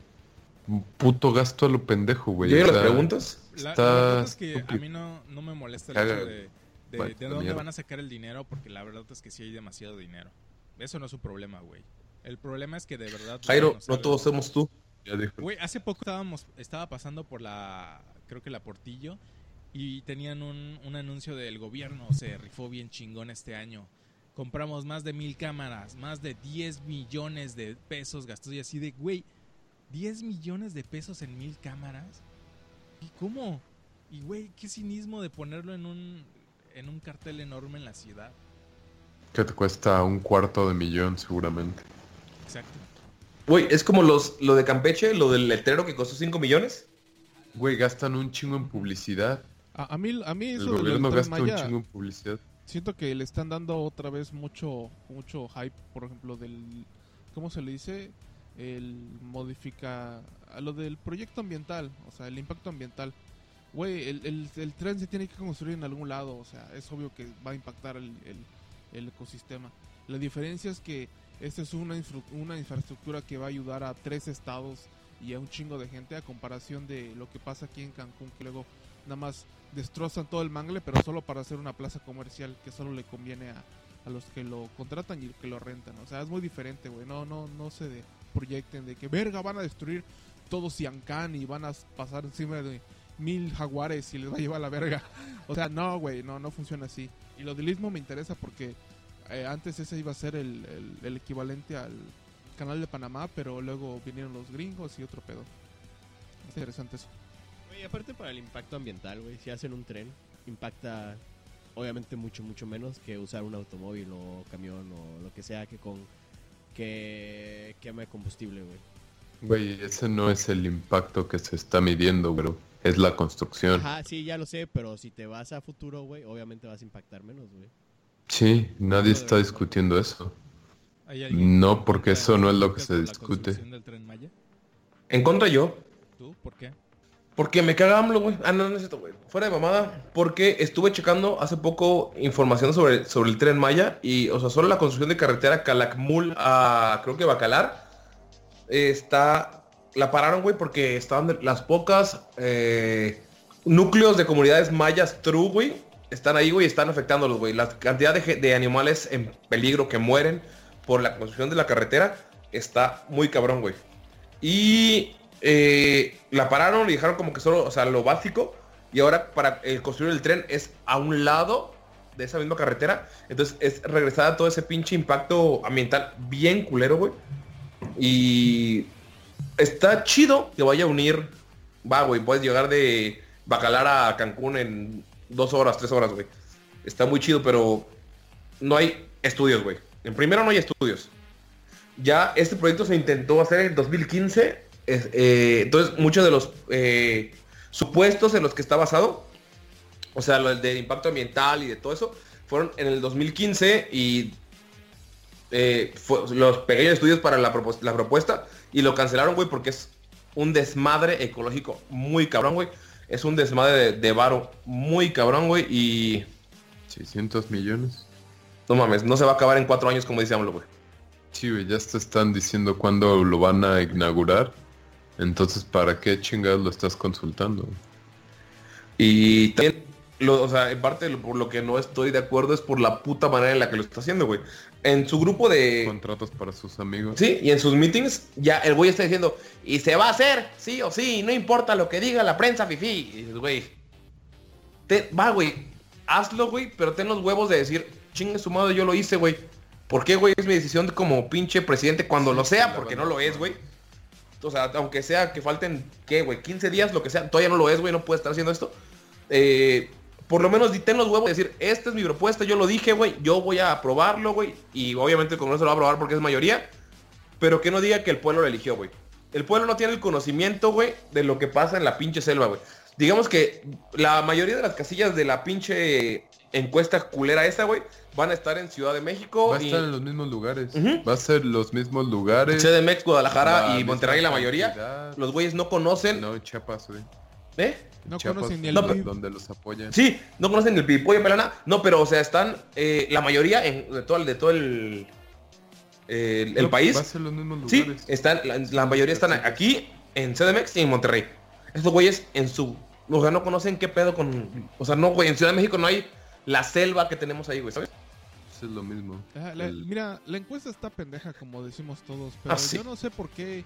puto gasto a lo pendejo, güey. ¿Llegan las preguntas? La, la Está verdad es que a mí no, no me molesta el hecho de, de, Vale, de la dónde mierda. van a sacar el dinero, porque la verdad es que sí hay demasiado dinero. Eso no es un problema, güey. El problema es que de verdad... Jairo, no salga- todos somos tú. Güey, hace poco estábamos, estaba pasando por la, creo que la Portillo, y tenían un, un anuncio del gobierno, se rifó bien chingón este año. Compramos más de mil cámaras, más de 10 millones de pesos gastos y así de, güey, 10 millones de pesos en mil cámaras. ¿Y cómo? Y güey, qué cinismo de ponerlo en un, en un cartel enorme en la ciudad. Que te cuesta un cuarto de millón seguramente. Exacto. Güey, es como los, lo de Campeche, lo del letrero que costó 5 millones. Güey, gastan un chingo en publicidad. A, a mí, a mí El eso de del gobierno gasta un chingo en publicidad. siento que le están dando otra vez mucho mucho hype, por ejemplo, del ¿cómo se le dice? El modifica a lo del proyecto ambiental, o sea, el impacto ambiental. Güey, el, el, el tren se tiene que construir en algún lado, o sea, es obvio que va a impactar el, el, ecosistema. La diferencia es que esta es una, infra- una infraestructura que va a ayudar a tres estados y a un chingo de gente a comparación de lo que pasa aquí en Cancún, que luego nada más destrozan todo el mangle, pero solo para hacer una plaza comercial que solo le conviene a, a los que lo contratan y que lo rentan. O sea, es muy diferente, güey. No, no, no se de- proyecten de que verga van a destruir todo Siancán y van a pasar encima de mil jaguares y les va a llevar la verga. O sea, no, güey, no, no funciona así. Y lo del istmo me interesa porque eh, antes ese iba a ser el, el- el equivalente al canal de Panamá, pero luego vinieron los gringos y otro pedo. Es interesante eso. Güey, aparte para el impacto ambiental, güey, si hacen un tren, impacta obviamente mucho, mucho menos que usar un automóvil o camión o lo que sea que con que queme combustible, güey. Güey, ese no es el impacto que se está midiendo, bro. Es la construcción. Ajá, sí, ya lo sé, pero si te vas a futuro, güey, obviamente vas a impactar menos, güey. Sí, nadie está discutiendo eso. ¿Hay alguien No, porque eso no es lo que se discute. del Tren Maya? En contra yo. ¿Tú? ¿Por qué? Porque me caga güey. Ah, no, no es güey. Fuera de mamada. Porque estuve checando hace poco información sobre, sobre el Tren Maya. Y, o sea, solo la construcción de carretera Calakmul a, creo que Bacalar, está la pararon, güey, porque estaban las pocas eh, núcleos de comunidades mayas true, güey, están ahí, güey, están afectándolos, güey. La cantidad de, de animales en peligro que mueren por la construcción de la carretera está muy cabrón, güey. Y eh, la pararon y dejaron como que solo, o sea, lo básico. Y ahora para eh, construir el tren es a un lado de esa misma carretera. Entonces es regresar a todo ese pinche impacto ambiental bien culero, güey. Y está chido que vaya a unir. Va, güey, puedes llegar de Bacalar a Cancún en dos horas, tres horas, güey. Está muy chido, pero no hay estudios, güey. En primero no hay estudios. Ya este proyecto se intentó hacer en 2015. Es- eh, entonces, muchos de los eh, supuestos en los que está basado, o sea, lo de impacto ambiental y de todo eso, fueron en el 2015 y eh, fue- los pequeños estudios para la, propuesta y lo cancelaron, güey, porque es un desmadre ecológico muy cabrón, güey. Es un desmadre de, de varo muy cabrón, güey, y 600 millones. no mames, no se va a acabar en cuatro años como dice AMLO, güey. Sí, güey, ya te están diciendo cuándo lo van a inaugurar. Entonces, ¿para qué chingados lo estás consultando? Y también, lo, o sea, en parte lo- por lo que no estoy de acuerdo es por la puta manera en la que lo está haciendo, güey. En su grupo de... Contratos para sus amigos. Sí, y en sus meetings ya el güey está diciendo, y se va a hacer, sí o sí, no importa lo que diga la prensa, fifi. Y dices, güey, te- va, güey, hazlo, güey, pero ten los huevos de decir, chingue su madre, yo lo hice, güey. ¿Por qué, güey? Es mi decisión como pinche presidente cuando lo sea, porque no lo es, güey. O sea, aunque sea que falten, ¿qué, güey? 15 días, lo que sea, todavía no lo es, güey, no puede estar haciendo esto. Eh, por lo menos ten los huevos de decir, esta es mi propuesta, yo lo dije, güey, yo voy a aprobarlo, güey. Y obviamente el Congreso lo va a aprobar porque es mayoría. Pero que no diga que el pueblo lo eligió, güey. El pueblo no tiene el conocimiento, güey, de lo que pasa en la pinche selva, güey. Digamos que la mayoría de las casillas de la pinche encuesta culera esa, güey, van a estar en Ciudad de México. Va a y estar en los mismos lugares. Va a ser los mismos lugares. CDMX, Guadalajara la y Monterrey la mayoría. cantidad. Los güeyes no conocen. No, Chiapas, güey. ¿Eh? No Chiapas, conocen ni el No, donde los apoyan. Sí, no conocen el pipollo pelana. No, pero o sea, están eh, la mayoría en, de todo el, de todo el, el, el No, país. Va a ser los mismos Sí, lugares. están, la, la mayoría están aquí en CDMX y en Monterrey. Estos güeyes en su... O sea, no conocen qué pedo con... O sea, no, güey, en Ciudad de México no hay la selva que tenemos ahí, güey, ¿sabes? Eso es lo mismo. Ajá, la- El- Mira, la encuesta está pendeja, como decimos todos, pero Ah, sí. yo no sé por qué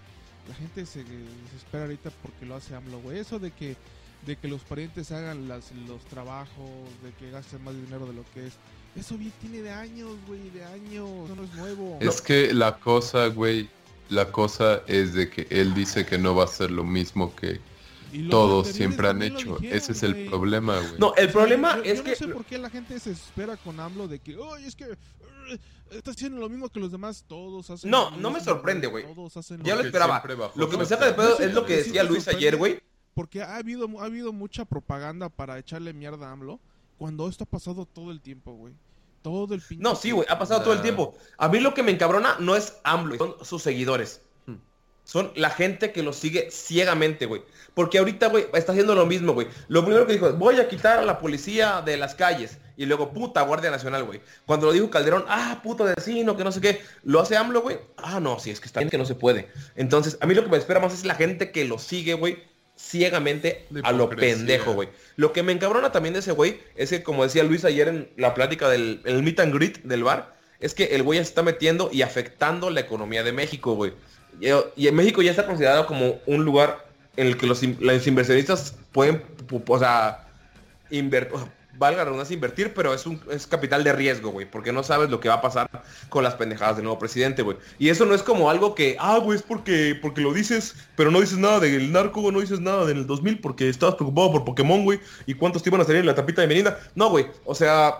la gente se desespera ahorita porque lo hace AMLO, güey. Eso de que, de que los parientes hagan las, los trabajos, de que gasten más dinero de lo que es. Eso bien tiene de años, güey, de años. Eso no es nuevo. Es que la cosa, güey, la cosa es de que él dice que no va a ser lo mismo que todos siempre han hecho. dijeron, Ese es el güey. problema, güey. No, el problema Yo- es yo que... no sé por qué la gente se desespera con AMLO de que, oye, es que eh, está haciendo lo mismo que los demás, todos hacen No, no me sorprende, güey. Todos hacen Ya lo esperaba. Lo que me saca de pedo es lo que decía Luis ayer, güey. Porque ha habido, ha habido mucha propaganda para echarle mierda a AMLO cuando esto ha pasado todo el tiempo, güey. Todo el pinche No, sí, güey, ha pasado todo el tiempo. A mí lo que me encabrona no es AMLO, son sus seguidores. Son la gente que lo sigue ciegamente, güey. Porque ahorita, güey, está haciendo lo mismo, güey. Lo primero que dijo es, voy a quitar a la policía de las calles. Y luego, puta, Guardia Nacional, güey. Cuando lo dijo Calderón, ah, puto vecino, que no sé qué. Lo hace AMLO, güey. Ah, no, sí, es que está bien que no se puede. Entonces, a mí lo que me espera más es la gente que lo sigue, güey, ciegamente a lo pendejo, güey. Lo que me encabrona también de ese güey es que, como decía Luis ayer en la plática del el meet and greet del bar, es que el güey ya se está metiendo y afectando la economía de México, güey. Y, en México ya está considerado como un lugar en el que los, los inversionistas pueden, pu- o sea, invertir, valga la invertir, pero es un es capital de riesgo, güey, porque no sabes lo que va a pasar con las pendejadas del nuevo presidente, güey. Y eso no es como algo que, ah, güey, es porque, porque lo dices, pero no dices nada del narco, no dices nada del 2000 porque estabas preocupado por Pokémon, güey, y cuántos te iban a salir en la tapita de Melinda. No, güey, o sea,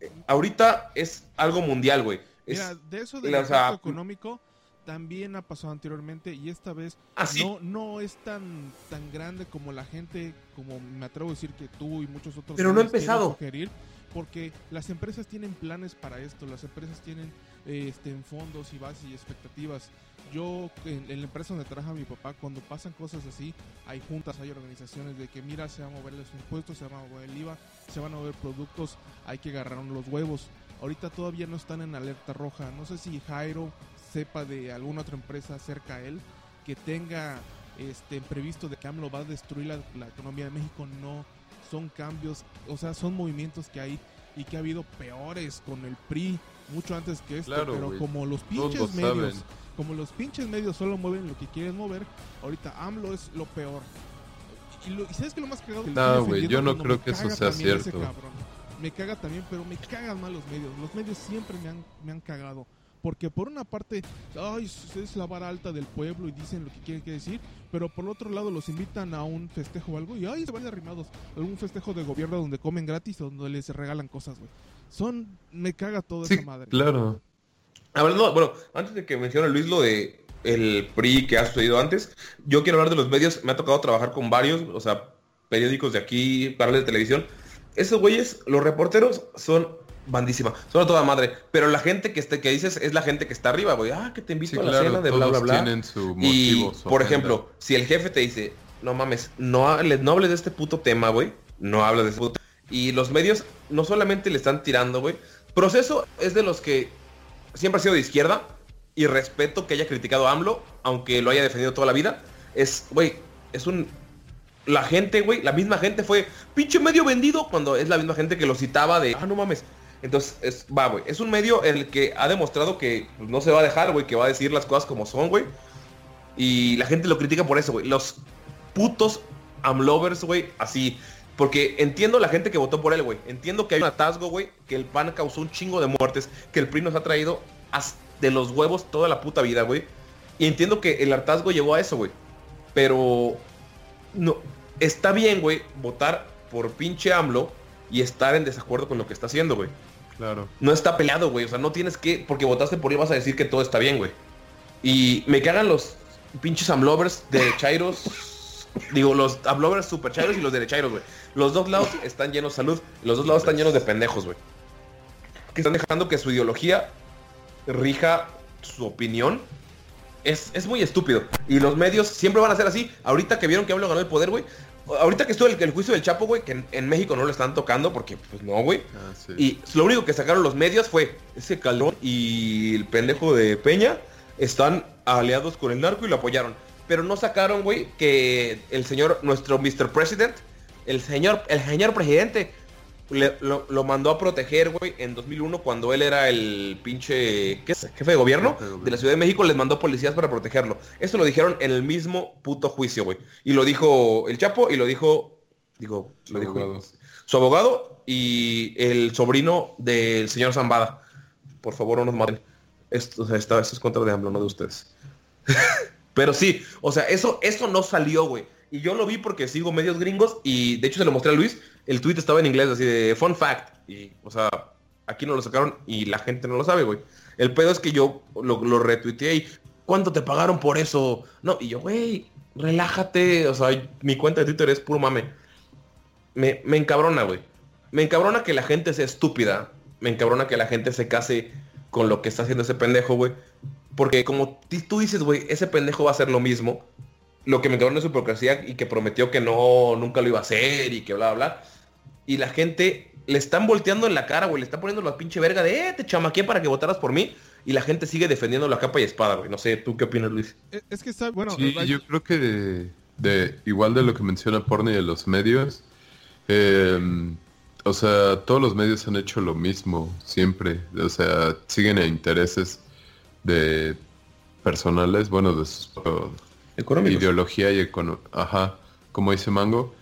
eh, ahorita es algo mundial, güey. Es- Mira, de eso del la- o sea, económico también ha pasado anteriormente y esta vez Ah, sí. no, no es tan, tan grande como la gente, como me atrevo a decir que tú y muchos otros Pero no ha empezado. sugerir, porque las empresas tienen planes para esto, las empresas tienen eh, este, en fondos y bases y expectativas. Yo, en, en la empresa donde trabaja mi papá, cuando pasan cosas así, hay juntas, hay organizaciones de que mira, se van a mover los impuestos, se van a mover el IVA, se van a mover productos, hay que agarrar los huevos. Ahorita todavía no están en alerta roja. No sé si Jairo sepa de alguna otra empresa cerca a él que tenga este previsto de que AMLO va a destruir la, la economía de México, no. Son cambios, o sea, son movimientos que hay y que ha habido peores con el PRI mucho antes que esto, Claro, pero como los pinches medios, saben. como los pinches medios solo mueven lo que quieren mover, ahorita AMLO es lo peor. Y, lo- y sabes que lo más cagado que No, güey, yo no creo que eso sea cierto. Me caga también, pero me cagan más los medios. Los medios siempre me han, me han cagado. Porque por una parte, ay, es la vara alta del pueblo y dicen lo que quieren que decir, pero por otro lado los invitan a un festejo o algo y ay, se van arrimados. Algún festejo de gobierno donde comen gratis o donde les regalan cosas, güey. Son, me caga toda Sí, esa madre. claro. Hablando, bueno, antes de que mencione Luis lo de el PRI que ha sucedido antes, yo quiero hablar de los medios. Me ha tocado trabajar con varios, o sea, periódicos de aquí, canales de televisión. Esos güeyes, los reporteros son bandísima, son toda madre. Pero la gente que esté, que dices es la gente que está arriba, güey. Ah, que te invito Sí, a la claro, cena de bla bla bla. tienen su y, su por ejemplo, si el jefe te dice, no mames, no hables, no hables de este puto tema, güey. No hables de este puto. Y los medios no solamente le están tirando, güey. Proceso es de los que siempre ha sido de izquierda y respeto que haya criticado a AMLO, aunque lo haya defendido toda la vida. Es, güey, es un... La gente, güey, la misma gente fue pinche medio vendido cuando es la misma gente que lo citaba de, ah, no mames. Entonces, es, va, güey, es un medio el que ha demostrado que pues, no se va a dejar, güey, que va a decir las cosas como son, güey. Y la gente lo critica por eso, güey. Los putos amlovers, güey, así. Porque entiendo la gente que votó por él, güey. Entiendo que hay un atasgo, güey, que el PAN causó un chingo de muertes, que el PRI nos ha traído de los huevos toda la puta vida, güey. Y entiendo que el hartazgo llevó a eso, güey. Pero no está bien, güey, votar por pinche AMLO y estar en desacuerdo con lo que está haciendo, güey. Claro. No está peleado, güey. O sea, no tienes que, porque votaste por él vas a decir que todo está bien, güey. Y me cagan los pinches amlovers derechairos. (laughs) digo, los amlovers super chairos y los derechairos, güey. Los dos lados están llenos de salud. Los dos lados están llenos de pendejos, güey. Que están dejando que su ideología rija su opinión. Es, es muy estúpido. Y los medios siempre van a ser así. Ahorita que vieron que AMLO ganó el poder, güey. Ahorita que estuvo el, el juicio del Chapo, güey, que en, en México no lo están tocando porque, pues no, güey. Ah, sí. Y lo único que sacaron los medios fue ese calón y el pendejo de Peña están aliados con el narco y lo apoyaron. Pero no sacaron, güey, que el señor, nuestro Mr. President, el señor, el señor presidente, le- lo, lo mandó a proteger, güey, en 2001 cuando él era el pinche ¿qué es? jefe de gobierno de la Ciudad de México, les mandó policías para protegerlo. Eso lo dijeron en el mismo puto juicio, güey. Y lo dijo el Chapo y lo dijo, digo, Su lo dijo abogado. su abogado y el sobrino del señor Zambada. Por favor, no nos maten. Esto, o sea, esto es contra de AMLO, no de ustedes. (laughs) Pero sí, o sea, eso, eso no salió, güey. Y yo lo vi porque sigo medios gringos y de hecho se lo mostré a Luis. El tweet estaba en inglés, así de fun fact. Y, o sea, aquí no lo sacaron y la gente no lo sabe, güey. El pedo es que yo lo, retuiteé y ¿cuánto te pagaron por eso? No, y yo, güey, relájate. O sea, mi cuenta de Twitter es puro mame. Me, me encabrona, güey. Me encabrona que la gente sea estúpida. Me encabrona que la gente se case con lo que está haciendo ese pendejo, güey. Porque como tú dices, güey, ese pendejo va a hacer lo mismo. Lo que me encabrona es su hipocresía y que prometió que no, nunca lo iba a hacer y que bla, bla, bla. Y la gente le están volteando en la cara, güey. Le está poniendo la pinche verga de, eh, te chamaqué para que votaras por mí. Y la gente sigue defendiendo la capa y espada, güey. No sé, ¿tú qué opinas, Luis? Es, que está, bueno, Sí, yo creo que de, de- igual de lo que menciona Porni de los medios, eh, o sea, todos los medios han hecho lo mismo siempre, o sea, siguen a intereses de personales, bueno, de sus Económicos. ideología y econo ajá, como dice Mango,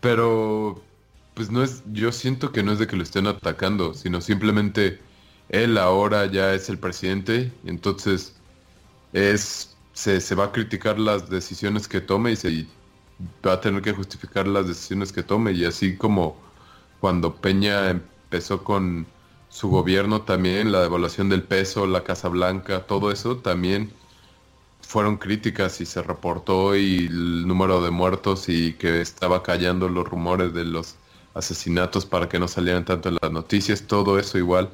pero pues no es, yo siento que no es de que lo estén atacando, sino simplemente él ahora ya es el presidente, entonces es se, se va a criticar las decisiones que tome y se va a tener que justificar las decisiones que tome y así como cuando Peña empezó con su gobierno también la devaluación del peso, la Casa Blanca, todo eso también fueron críticas y se reportó y el número de muertos y que estaba callando los rumores de los asesinatos para que no salieran tanto en las noticias, todo eso igual.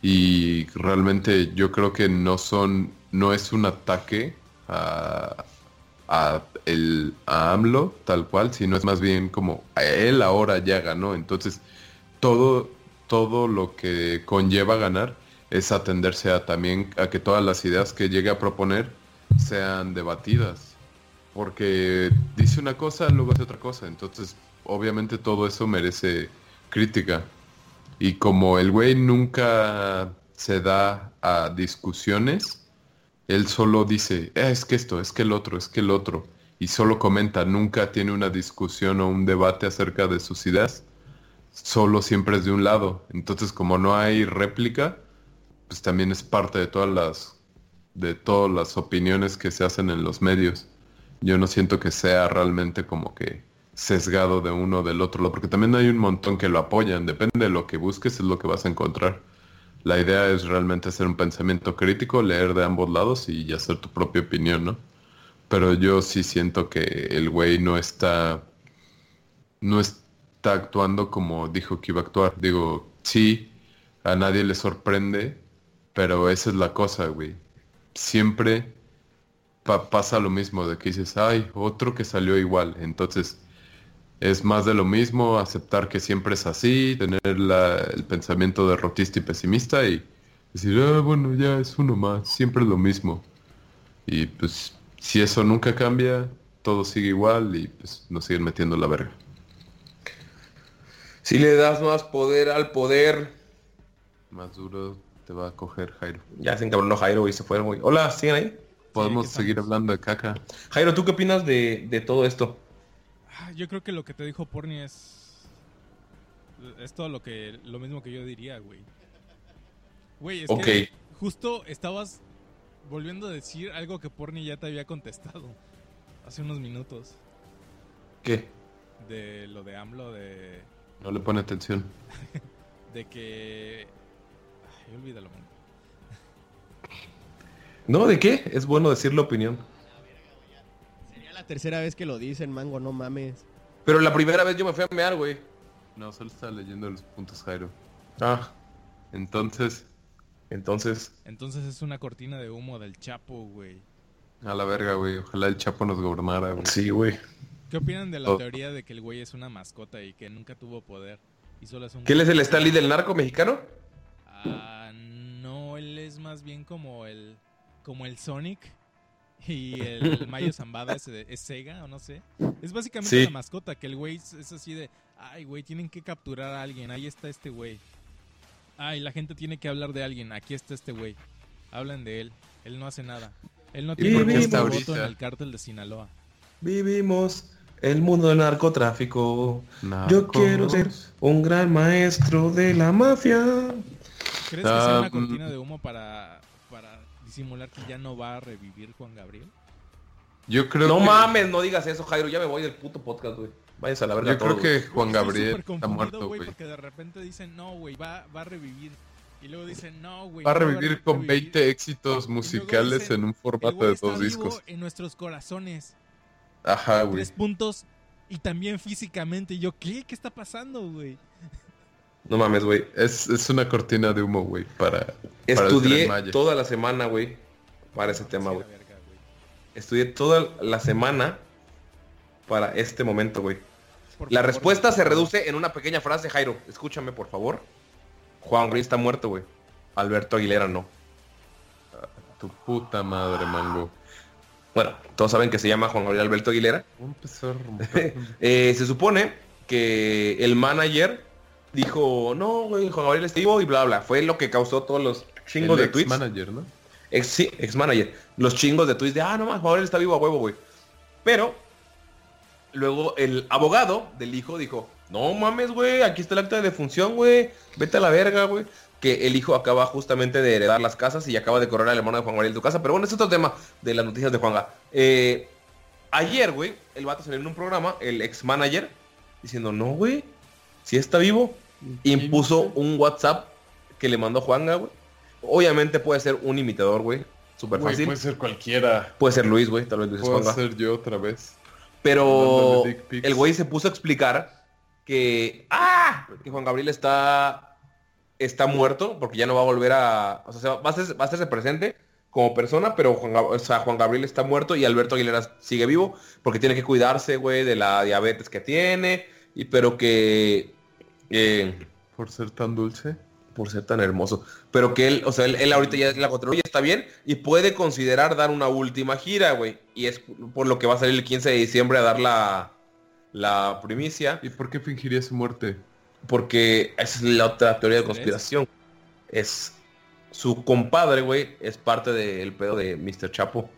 Y realmente yo creo que no son, no es un ataque a, el, a AMLO tal cual, sino es más bien como él ahora ya ganó. Entonces todo, todo lo que conlleva ganar es atenderse a también a que todas las ideas que llegue a proponer sean debatidas. Porque dice una cosa, luego hace otra cosa. Entonces, obviamente todo eso merece crítica. Y como el güey nunca se da a discusiones, él solo dice, "Eh, es que esto, es que el otro, es que el otro. Y solo comenta, nunca tiene una discusión o un debate acerca de sus ideas. Solo siempre es de un lado. Entonces, como no hay réplica, pues también es parte de todas las de todas las opiniones que se hacen en los medios. Yo no siento que sea realmente como que sesgado de uno o del otro porque también hay un montón que lo apoyan, depende de lo que busques es lo que vas a encontrar. La idea es realmente hacer un pensamiento crítico, leer de ambos lados y hacer tu propia opinión, ¿no? Pero yo sí siento que el güey no está no está actuando como dijo que iba a actuar. Digo, sí, a nadie le sorprende, pero esa es la cosa, güey. Siempre pa- pasa lo mismo, de que dices, ay, otro que salió igual. Entonces, es más de lo mismo, aceptar que siempre es así, tener la- el pensamiento derrotista y pesimista y decir, ah, bueno, ya es uno más, siempre es lo mismo. Y pues, si eso nunca cambia, todo sigue igual y pues nos siguen metiendo la verga. Si le das más poder al poder, Más duro te va a coger Jairo. ya se encabronó Jairo y se fueron, güey. Hola, ¿siguen ahí? Podemos seguir hablando de caca. Jairo, ¿tú qué opinas de, de todo esto? Ah, Yo creo que lo que te dijo Porni es. Es todo lo que. Lo mismo que yo diría, güey. Güey, es que justo estabas volviendo a decir algo que Porni ya te había contestado hace unos minutos. ¿Qué? De lo de AMLO, de. No le pone atención. (laughs) De que. Olvídalo, man. ¿No? ¿De qué? Es bueno decir la opinión. Sería la tercera vez que lo dicen, mango, no mames. Pero la primera vez yo me fui a mear, güey. No, solo estaba leyendo los puntos Jairo. Ah, Entonces, entonces... Entonces es una cortina de humo del Chapo, güey. a la verga, güey. Ojalá el Chapo nos gobernara, güey. Sí, güey. ¿Qué opinan de la Oh. teoría de que el güey es una mascota y que nunca tuvo poder? Y solo es un ¿Qué él es el Stanley del narco mexicano? Ah, más bien como el como el Sonic y el (laughs) Mayo Zambada es, Sega o no sé. Es básicamente Sí. la mascota que el güey es, así de, ay güey, tienen que capturar a alguien, ahí está este güey. Ay, la gente tiene que hablar de alguien, aquí está este güey. Hablan de él, él no hace nada. Él no ¿Y tiene está voto ahorita? en el cártel de Sinaloa. Vivimos el mundo del narcotráfico. Yo quiero ser un gran maestro de la mafia. ¿Crees que sea Ah, una mm. cortina de humo para, para disimular que ya no va a revivir Juan Gabriel? Yo creo No que... mames, no digas eso, Jairo. Ya me voy del puto podcast, güey. Váyanse a la verga Yo creo todos, que. Juan Gabriel está muerto, güey. Porque de repente dicen, no, güey, va, va a revivir. Y luego dicen, no, güey. Va a revivir con revivir". 20 éxitos musicales dicen, en un formato de dos discos. en nuestros corazones. Ajá, güey. Tres puntos. Y también físicamente. Y yo, ¿qué? ¿Qué está pasando, güey? No mames, güey. Es, es una cortina de humo, güey, para, para el Estudié toda la semana, güey, para ese tema, güey. Estudié toda la semana para este momento, güey. La favor, respuesta se reduce en una pequeña frase, Jairo. Escúchame, por favor. Juan Gabriel está muerto, güey. Alberto Aguilera no. Tu puta madre, mango. Bueno, todos saben que se llama Juan Gabriel Alberto Aguilera. (laughs) Eh, se supone que el manager dijo, no, güey, Juan Gabriel está vivo y bla, bla. Fue lo que causó todos los chingos el de tweets. manager, ¿no? Ex, sí, ex manager. Los chingos de tweets de, ah, no más, Juan Gabriel está vivo a huevo, güey. Pero, luego el abogado del hijo dijo, no mames, güey, aquí está el acta de defunción, güey. Vete a la verga, güey. Que el hijo acaba justamente de heredar las casas y acaba de correr al hermano de Juan Gabriel de tu casa. Pero bueno, es otro tema de las noticias de Juanga. Eh, ayer, güey, el vato salió en un programa, el ex manager, diciendo, no, güey, si está vivo. Impuso un WhatsApp que le mandó Juanga, güey. Obviamente puede ser un imitador, güey. Súper fácil. puede ser cualquiera. Puede ser Luis, güey. Tal vez Luis Puede ser yo otra vez. Pero el güey se puso a explicar que... ¡Ah! Que Juan Gabriel está... Está muerto porque ya no va a volver a... O sea, se va, va a, ser- va a hacerse presente como persona, pero Juan, o sea, Juan Gabriel está muerto y Alberto Aguilera sigue vivo porque tiene que cuidarse, güey, de la diabetes que tiene. Y pero que... eh, Por ser tan dulce. por ser tan hermoso. Pero que él, o sea, él, él ahorita ya la controló y está bien y puede considerar dar una última gira, güey. Y es por lo que va a salir el 15 de diciembre a dar la, la primicia. ¿Y por qué fingiría su muerte? Porque esa es la otra teoría de conspiración. Es su compadre, güey, es parte del pedo de Mr. Chapo.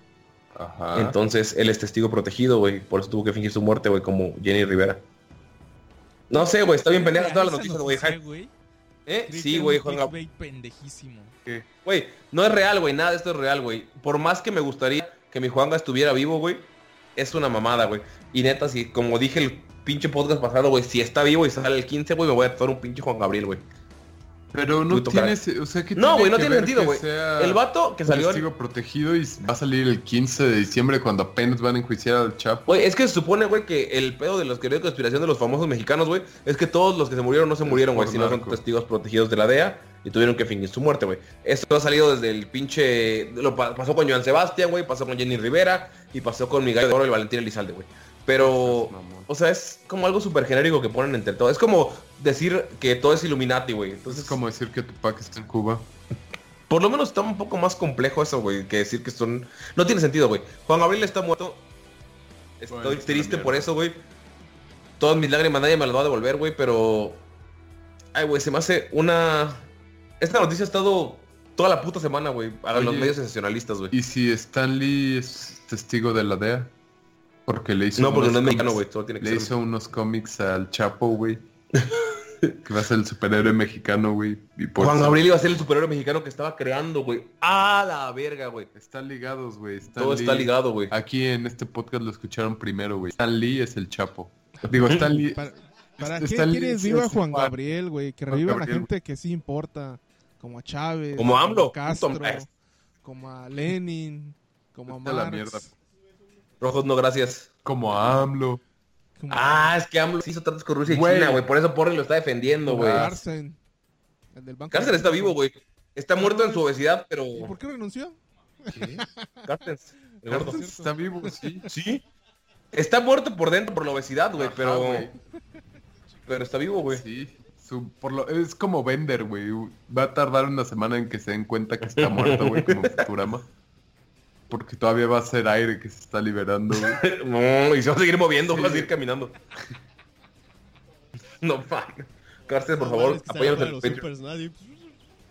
Ajá. Entonces, él es testigo protegido, güey. Por eso tuvo que fingir su muerte, güey, como Jenny Rivera. No sé, güey, está bien pendeja todas las noticias, güey. ¿Eh? Sí, güey, Juan Gab- clickbait pendejísimo. Güey, no es real, güey. Nada de esto es real, güey. Por más que me gustaría que mi Juanga estuviera vivo, güey, es una mamada, güey. Y neta, si, como dije el pinche podcast pasado, güey, si está vivo y sale el 15, güey, me voy a tatuar un pinche Juan Gabriel, güey. Pero no tiene, o sea, que No, güey, no tiene sentido, güey. sea El vato que salió... en- testigo protegido y va a salir el 15 de diciembre cuando apenas van a enjuiciar al Chapo. Güey, es que se supone, güey, que el pedo de los teorías de conspiración de los famosos mexicanos, güey, es que todos los que se murieron no se Es murieron, güey, sino son testigos protegidos de la DEA y tuvieron que fingir su muerte, güey. Esto ha salido desde el pinche... Lo pa- pasó con Joan Sebastián, güey, pasó con Jenny Rivera y pasó con Miguel de Oro y Valentín Elizalde, güey. Pero... O sea, es como algo súper genérico que ponen entre todo. Es como decir que todo es Illuminati, güey. Entonces, Es como decir que Tupac está en Cuba. por lo menos está un poco más complejo eso, güey, que decir que son... No tiene sentido, güey. Juan Gabriel está muerto. Estoy Bueno, triste por eso, güey. Todas mis lágrimas nadie me las va a devolver, güey, pero... Ay, güey, se me hace una... Esta noticia ha estado toda la puta semana, güey, a los Oye, medios sensacionalistas, güey. ¿Y si Stanley es testigo de la DEA? Porque le hizo No, porque unos no es mexicano, cómics- güey, solo tiene que Le ser... hizo unos cómics al Chapo, güey. (laughs) que va a ser el superhéroe mexicano, güey. Juan Gabriel iba a ser el superhéroe mexicano que estaba creando, güey. ¡Ah, la verga, güey! Están ligados, güey. Stan Todo está Lee- ligado, güey. Aquí en este podcast lo escucharon primero, güey. Stan Lee es el Chapo. Digo, Stan Lee... ¿Para, para Está qué quieres es- viva es- Juan Gabriel, güey? Que Juan revivan a Gabriel, gente que sí importa. Como a Chávez. Como AMLO, a Castro. puto madre. Como a Lenin. Como a a la Marx. mierda. Rojos, no, gracias. Como a AMLO. Como Ah, es que AMLO se hizo tratos con Rusia y. China, güey. Por eso Porri lo está defendiendo, güey. a Cárcel. El del Banco está vivo, güey. Está muerto en su obesidad, pero... ¿Y por qué renunció? Cárcel. el gordo. Carlos está vivo, sí. Sí. Está muerto por dentro por la obesidad, güey, pero... Pero está vivo, güey. Sí. Su- por lo, es como Bender, güey. Va a tardar una semana en que se den cuenta que está muerto, güey, como Futurama. Porque todavía va a ser aire que se está liberando, güey. (laughs) No, y se va a seguir moviendo, Sí, va a seguir caminando. (laughs) No, fuck. Cárcel, por No, favor, apóyanos en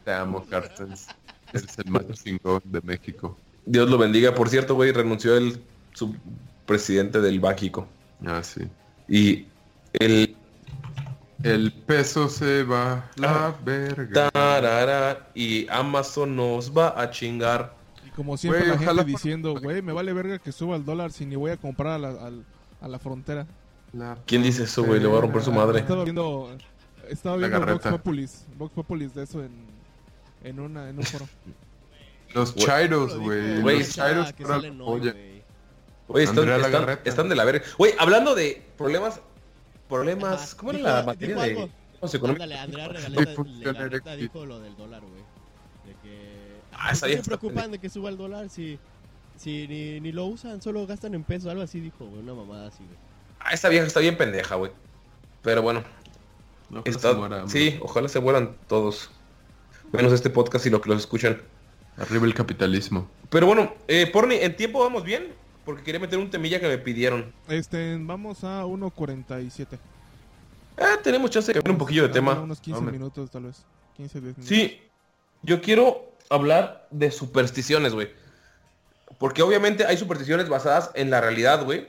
Te amo, Carstens. Eres el más chingón de México. Dios lo bendiga. Por cierto, güey, renunció el subpresidente del Bájico. Ah, sí. Y el... El peso se va la verga. Tarara, y Amazon nos va a chingar. Como siempre la gente diciendo, güey, me vale verga que suba el dólar si ni voy a comprar a la, al- a la frontera. La ¿Quién dice eso, güey? Le voy a romper su madre. Estaba viendo, estaba viendo Vox. Populis, Vox Populis de eso en, en, una, en un foro. (laughs) Los Güey. chairos, güey. Los chairos güey. Oye, están, están, están de la verga. Güey, hablando de problemas... Problemas... ¿Cómo era Dijo- la materia de... Ándale, Andrea Regaleta dijo lo del dólar, güey. Ah, ¿por esa se está preocupan de que suba el dólar si, si ni, ni lo usan, solo gastan en pesos? Algo así dijo, güey. Una mamada así, güey. Ah, esa vieja está bien pendeja, güey. Pero bueno, Ojalá está... se muera, sí, ojalá se mueran todos. Menos este podcast y lo que los escuchan. Arriba el capitalismo. Pero bueno, eh, Porni, ¿en tiempo vamos bien? Porque quería meter un temilla que me pidieron. Este, vamos a 1.47. Ah, tenemos chance de cambiar un poquillo de Ah, tema. Unos 15 Hombre. minutos tal vez. 15, 10 minutos. Sí, yo quiero hablar de supersticiones, güey. Porque obviamente hay supersticiones basadas en la realidad, güey.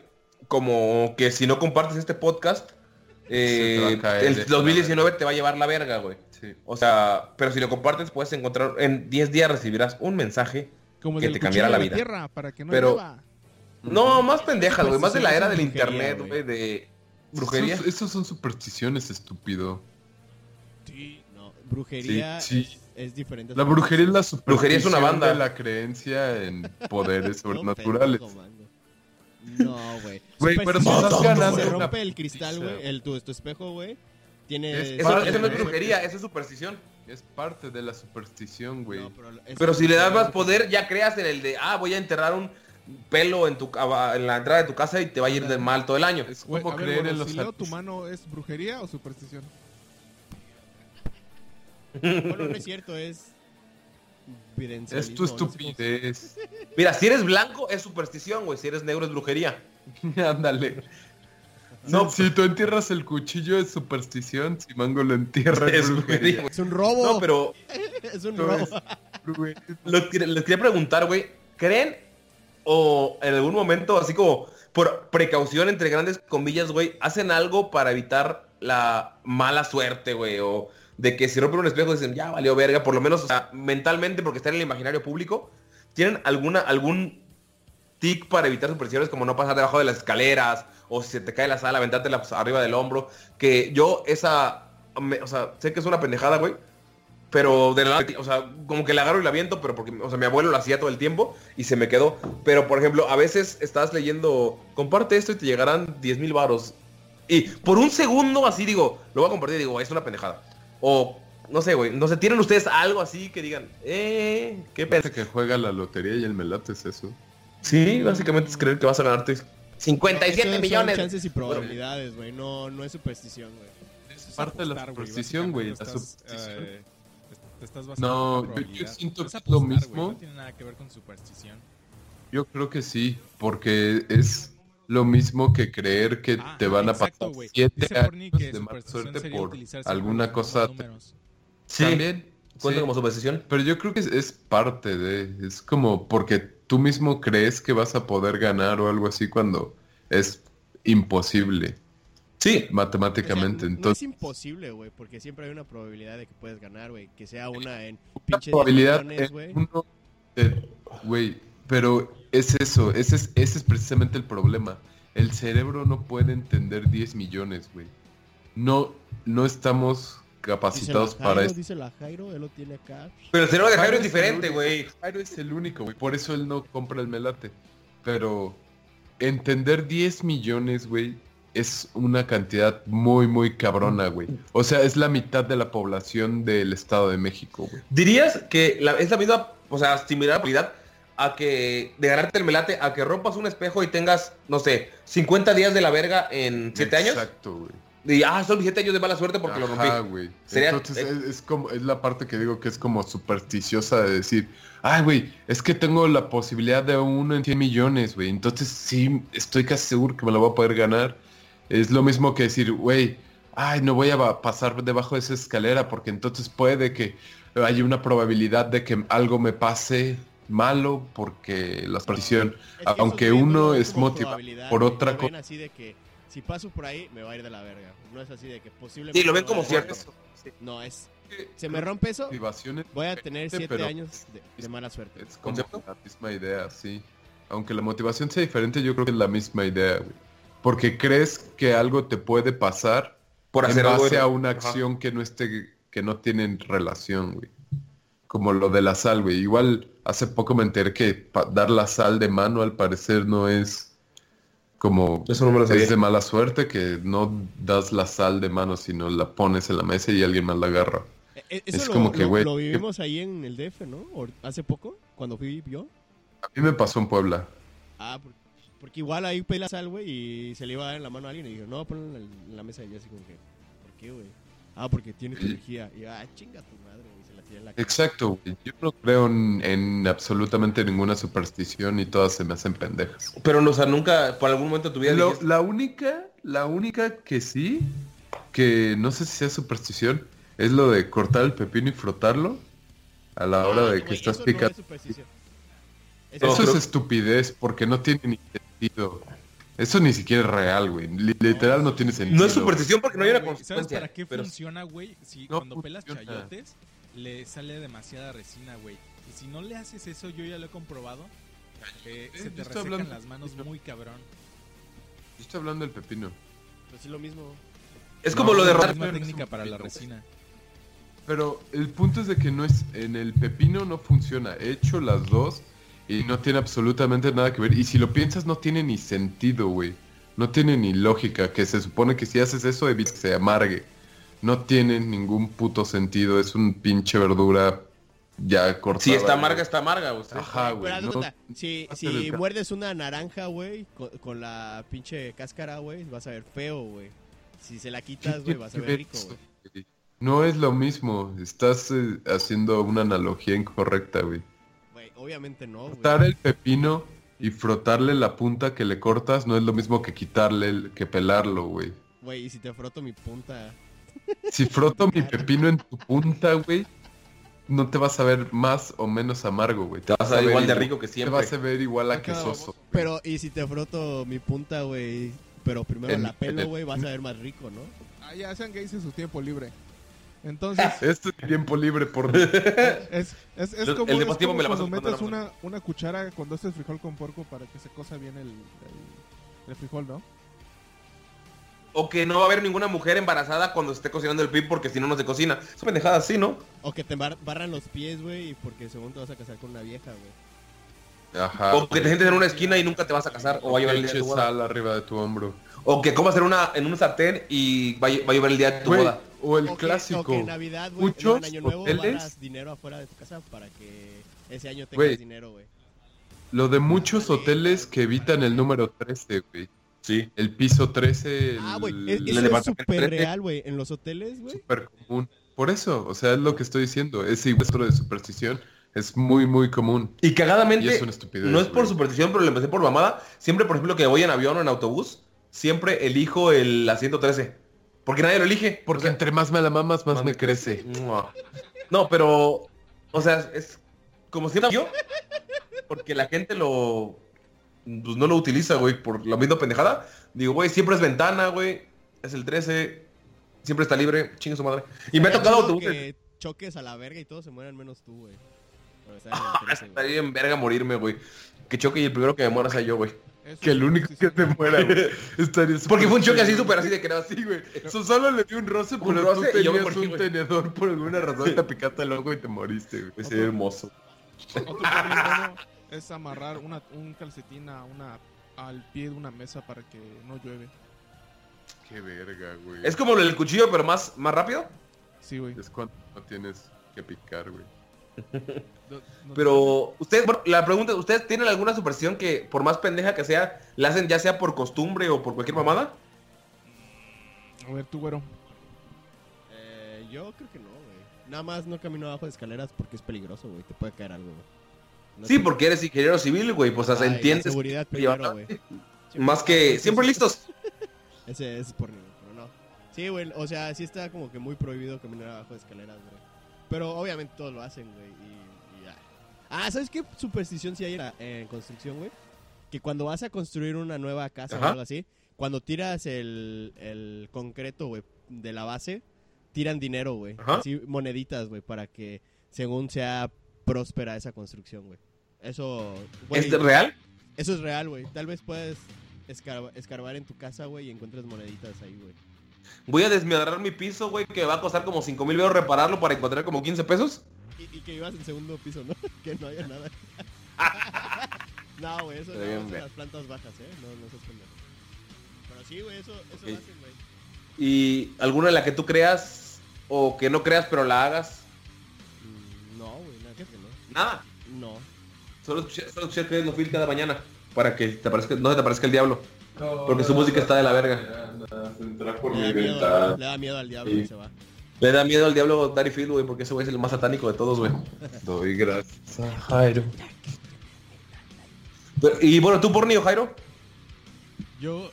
Como que si no compartes este podcast, eh, caer el 2019 te va a llevar la verga, güey. Sí. O sea, pero si lo compartes puedes encontrar, en 10 días recibirás un mensaje. Como que te cambiará la la vida. tierra, para que no Pero- llueva. No, más pendejas, güey. Más de la era del internet, güey, de brujería. Esos, esos son supersticiones, estúpido. No, brujería Sí, sí. Es, diferente. La brujería es la Brujería es una banda. de la creencia en poderes (laughs) sobrenaturales. No, güey. Güey, pero si estás es ganando Se una rompe el cristal, güey. El, tu, tu espejo, güey. Tiene... Es- Eso, no es de- brujería, eso es superstición. Es parte de la superstición, güey. No, pero si le das más poder, ya creas en el de, ah, voy a enterrar un pelo en tu en la entrada de tu casa y te va a ir de mal todo el año. Es como ver, creer bueno, en los si leo tu mano, ¿es brujería o superstición? Bueno, no es (laughs) cierto, es... Es tu no sé cómo- estupidez. Mira, si eres blanco es superstición, güey. Si eres negro es brujería. (laughs) Ándale. No, No, si tú entierras el cuchillo es superstición, si Mango lo entierra Es es brujería. Es un robo. No, pero (laughs) es un robo. es. Lo que- les quería preguntar, güey, ¿creen o en algún momento, así como por precaución, entre grandes comillas, güey, hacen algo para evitar la mala suerte, güey? O de que si rompen un espejo dicen, ya valió verga, por lo menos, o sea, mentalmente, porque está en el imaginario público, ¿tienen alguna, algún tic para evitar supersticiones como no pasar debajo de las escaleras o si se te cae la sala, aventártela pues, arriba del hombro? Que yo esa, me- o sea, sé que es una pendejada, güey, pero de la o sea, como que la agarro y la aviento, pero porque, o sea, mi abuelo lo hacía todo el tiempo y se me quedó. Pero, por ejemplo, a veces estás leyendo, comparte esto y te llegarán 10 mil varos. Y por un segundo así digo, lo voy a compartir y digo, es una pendejada. O, no sé, güey, no sé, ¿tienen ustedes algo así que digan, eh, qué pena? que juega la lotería y el melate es eso. Sí, básicamente es creer que vas a ganarte 57 Eso son millones. chances y probabilidades, güey. No, no es superstición, güey. Es parte de la Apostar, superstición, güey. La superstición. eh, te estás basando No, yo- yo siento que es lo apostar, mismo. No tiene nada que ver con superstición. Yo creo que sí, porque es lo mismo que creer que Ah, te van a pasar güey. siete Dice Forni años que de mala suerte por alguna cosa. Sí, También. cuenta sí. como superstición. Pero yo creo que es, es parte de, es como porque tú mismo crees que vas a poder ganar o algo así cuando es imposible Sí, matemáticamente. O sea, no- Entonces, no es imposible, güey, porque siempre hay una probabilidad de que puedes ganar, güey. Que sea una en pinche probabilidad 10 millones, güey. en uno de- güey, pero es eso, ese es, ese es precisamente el problema. El cerebro no puede entender 10 millones, güey. No, no estamos capacitados Dice la para eso. Dice la Jairo, él lo tiene acá. pero el cerebro de Jairo Jairo es diferente, güey. Jairo es el único, güey. Por eso él no compra el melate. Pero entender 10 millones, güey, es una cantidad muy, muy cabrona, güey. O sea, es la mitad de la población del Estado de México, güey. ¿Dirías que la- es la misma, o sea, similar a probabilidad a que de ganarte el melate, a que rompas un espejo y tengas, no sé, 50 días de la verga en 7 años? Exacto, güey. Y ah, son 7 años de mala suerte porque lo rompí. güey. Sería- Entonces eh, es, como es la parte que digo que es como supersticiosa de decir, ay, güey, es que tengo la posibilidad de uno en 100 millones, güey. Entonces sí, estoy casi seguro que me lo voy a poder ganar. Es lo mismo que decir, güey, ay, no voy a pasar debajo de esa escalera porque entonces puede que haya una probabilidad de que algo me pase malo porque la Es que aunque uno es motivado por otra cosa. así de que si paso por ahí me va a ir de la verga. No es así de que posiblemente. Sí, lo ven como cierto. No, es. Se me rompe eso, voy a tener 7 pero años de, de mala suerte. Es como ¿Concepto? la misma idea, sí. Aunque la motivación sea diferente, yo creo que es la misma idea, güey. Porque crees que algo te puede pasar Por en hacer algo base de- a una Ajá. acción que no esté, que no tienen relación, güey. Como lo de la sal, güey. Igual hace poco me enteré que pa- dar la sal de mano al parecer no es como Eso no me lo sabía. es de mala suerte que no das la sal de mano, sino la pones en la mesa y alguien más la agarra. Eh, Eso es lo, como que, güey, lo vivimos ahí en el DF, ¿no? Or- Hace poco, cuando fui yo. A mí me pasó en Puebla. Ah, por- porque igual ahí pedí la sal, güey, y se le iba a dar en la mano a alguien y dijo, no, ponla en la, en la mesa y yo así como que, ¿por qué, güey? Ah, porque tiene tu energía. Y yo, ah, chinga tu madre, la cara. Exacto, güey. Yo no creo en, en absolutamente ninguna superstición y todas se me hacen pendejas. Pero, o sea, nunca, por algún momento de tu vida Lo- dijiste, la única, la única que sí, que no sé si sea superstición, es lo de cortar el pepino y frotarlo a la hora Ah, de que estás eso no picando. es superstición. No, Eso creo- es estupidez porque no tiene ni sentido. Eso ni siquiera es real, güey. Li- Literal no tiene sentido. no es superstición porque no hay una Güey, ¿Sabes consecuencia. para qué pero- funciona, güey? Si No cuando pelas chayotes le sale demasiada resina, güey. Y si no le haces eso, yo ya lo he comprobado. eh, Eh, se te resecan hablando- las manos muy cabrón. Yo estoy hablando del pepino. Pues es lo mismo. Es No, como lo de Es es técnica para la resina. Pero el punto es de que no es en el pepino no funciona. He hecho las dos y no tiene absolutamente nada que ver. Y si lo piensas no tiene ni sentido, güey. No tiene ni lógica. Que se supone que si haces eso evitas que se amargue. No tiene ningún puto sentido. Es un pinche verdura ya cortada. Si está güey. amarga, está amarga, usted. Ajá, güey. no- cuenta, si, muerdes una naranja, güey, con, con la pinche cáscara, güey, vas a ver feo, güey. Si se la quitas, güey, vas a ver rico, güey. güey. No es lo mismo. Estás eh, haciendo una analogía incorrecta, güey. Güey, obviamente no, güey. Cortar el pepino y frotarle la punta que le cortas no es lo mismo que quitarle, el- que pelarlo, güey. Güey, y si te froto mi punta. Si froto mi pepino en tu punta, güey, no te vas a ver más o menos amargo, güey. Te vas a ver igual de rico que Te siempre. vas a ver igual a Acá, quesoso. Pero, y si te froto mi punta, güey. Pero primero En- la pelo, el- güey, vas a ver más rico, ¿no? Ah, ya sean gays en su tiempo libre. Entonces, (laughs) Este tiempo libre por... (laughs) es, es, es El- como, el de es más tiempo como me la cuando metes una, una cuchara cuando haces frijol con porco para que se cosa bien el, el, el frijol, ¿no? O que no va a haber ninguna mujer embarazada cuando esté cocinando el pip porque si no, no se cocina. Es pendejada así, ¿no? O que te bar- barran los pies, güey, porque según te vas a casar con una vieja, güey. Ajá. O que te sientes en una esquina y nunca te vas a casar. O va a llover el día de tu boda. sal arriba de tu hombro. O que comas en, una, en un sartén y va, a- va a llover el día de tu boda. o el o que, clásico. o que en Navidad, güey, Año Nuevo hoteles- barras dinero afuera de tu casa para que ese año tengas dinero, güey. Lo de muchos hoteles que evitan el número 13, güey. Sí. El piso 13, el... Ah, güey, el es- eso es súper real, güey. En los hoteles, güey. súper común. Por eso, o sea, es lo que estoy diciendo. Ese hueso de superstición es muy, muy común. Y cagadamente, Y es una estupidez, no es por superstición, pero le empecé por mamada. Siempre, por ejemplo, que voy en avión o en autobús, siempre elijo el asiento 13. Porque nadie lo elige. Porque O sea, entre más me la mamas, más, más me crece. No, pero, o sea, es como siempre yo, porque la gente lo, pues no lo utiliza, güey, por la misma pendejada. Digo, güey, siempre es ventana, güey, es el 13, siempre está libre, chingue su madre. Y me ha tocado autobuses. que choques a la verga y todos se mueran menos tú, güey. Por estar en el (laughs) 13, güey. Estaría en verga morirme, güey. Que choque y el primero que me muera sea yo, güey. Eso Que es el único que te muera, güey. (laughs) Estaría Porque fue un choque así (laughs) súper así de que era así, güey. Eso solo le dio un roce, Un pero roce tú y yo me tenías morí, un tenedor por alguna razón, te picaste el ojo y te moriste, güey. Sería hermoso. Es amarrar una, un calcetín a una, al pie de una mesa para que no llueve. Qué verga, güey. Es como el cuchillo, pero más, más rápido. Sí, güey. Es cuando no tienes que picar, güey. No- no- (laughs) Pero ustedes, bueno, la pregunta, ¿ustedes tienen alguna superstición que por más pendeja que sea, la hacen ya sea por costumbre o por cualquier mamada? A ver, tú, güero. Eh, yo creo que no, güey. Nada más no camino abajo de escaleras porque es peligroso, güey. Te puede caer algo, güey. No Sí, sé. porque eres ingeniero civil, güey, pues Ay, entiendes. seguridad primero, güey. (laughs) Más que siempre listos. (laughs) Ese es por pero no. Sí, güey, o sea, sí está como que muy prohibido caminar abajo de escaleras, güey. Pero obviamente todos lo hacen, güey, y, y ya. Ah, ¿sabes qué superstición sí hay en, la- en construcción, güey? Que cuando vas a construir una nueva casa o algo así, cuando tiras el, el concreto, güey, de la base, tiran dinero, güey. Así, moneditas, güey, para que según sea próspera esa construcción, güey. Eso, güey, ¿Es de real? eso es real, güey. Tal vez puedes escarba- escarbar en tu casa, güey, y encuentres moneditas ahí, güey. Voy a desmadrar mi piso, güey, que va a costar como 5 mil euros repararlo para encontrar como 15 pesos. Y, y que ibas en segundo piso, ¿no? (laughs) que no haya nada. (laughs) no, güey, eso no güey. las plantas bajas, ¿eh? No, no seas pendejo. Pero sí, güey, eso, eso Ok. lo hacen, güey. Y alguna en la que tú creas o que no creas pero la hagas. Mm, No, güey, nada que no. Nada. No. Solo escuché, solo escuché Phil cada mañana. Para que te aparezca, no se te aparezca el diablo. Porque su música está de la verga. Entra por Le mi da, miedo, ventana. le da miedo al diablo y se va. Le da miedo al diablo Daddy Phil, güey, porque ese güey es el más satánico de todos, güey. (laughs) Doy gracias a Jairo. Pero- y bueno, tú por niño, Jairo. Yo,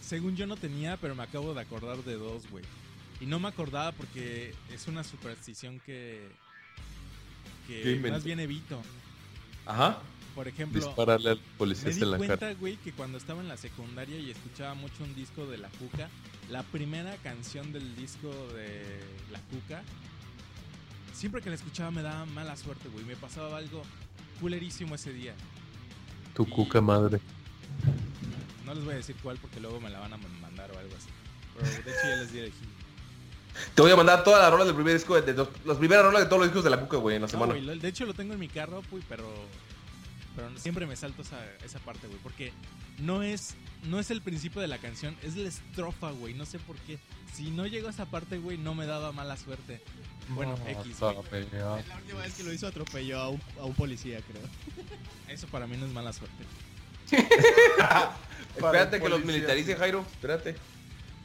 según yo no tenía, pero me acabo de acordar de dos, güey. Y no me acordaba porque es una superstición que, ¿Qué que más bien evito. Ajá. Por ejemplo, Dispararle al me policía di en la cuenta, cara. güey, que cuando estaba en la secundaria y escuchaba mucho un disco de La Cuca, la primera canción del disco de La Cuca, siempre que la escuchaba me daba mala suerte, güey. Me pasaba algo culerísimo ese día. Tu cuca madre. No les voy a decir cuál porque luego me la van a mandar o algo así. Pero de hecho ya les dije. Te voy a mandar todas las rolas del primer disco, de, de los, las primeras rolas de todos los discos de la Cuca, güey, en la No, semana. güey, de hecho lo tengo en mi carro, güey, pero pero siempre me salto esa, esa parte, güey, porque no es no es el principio de la canción, es la estrofa, güey, no sé por qué. Si no llegó a esa parte, güey, no me daba mala suerte. Bueno, X, güey. La última vez que lo hizo atropelló a un, a un policía, creo. (laughs) Eso para mí no es mala suerte. (laughs) Espérate que los militarice, Jairo. Espérate.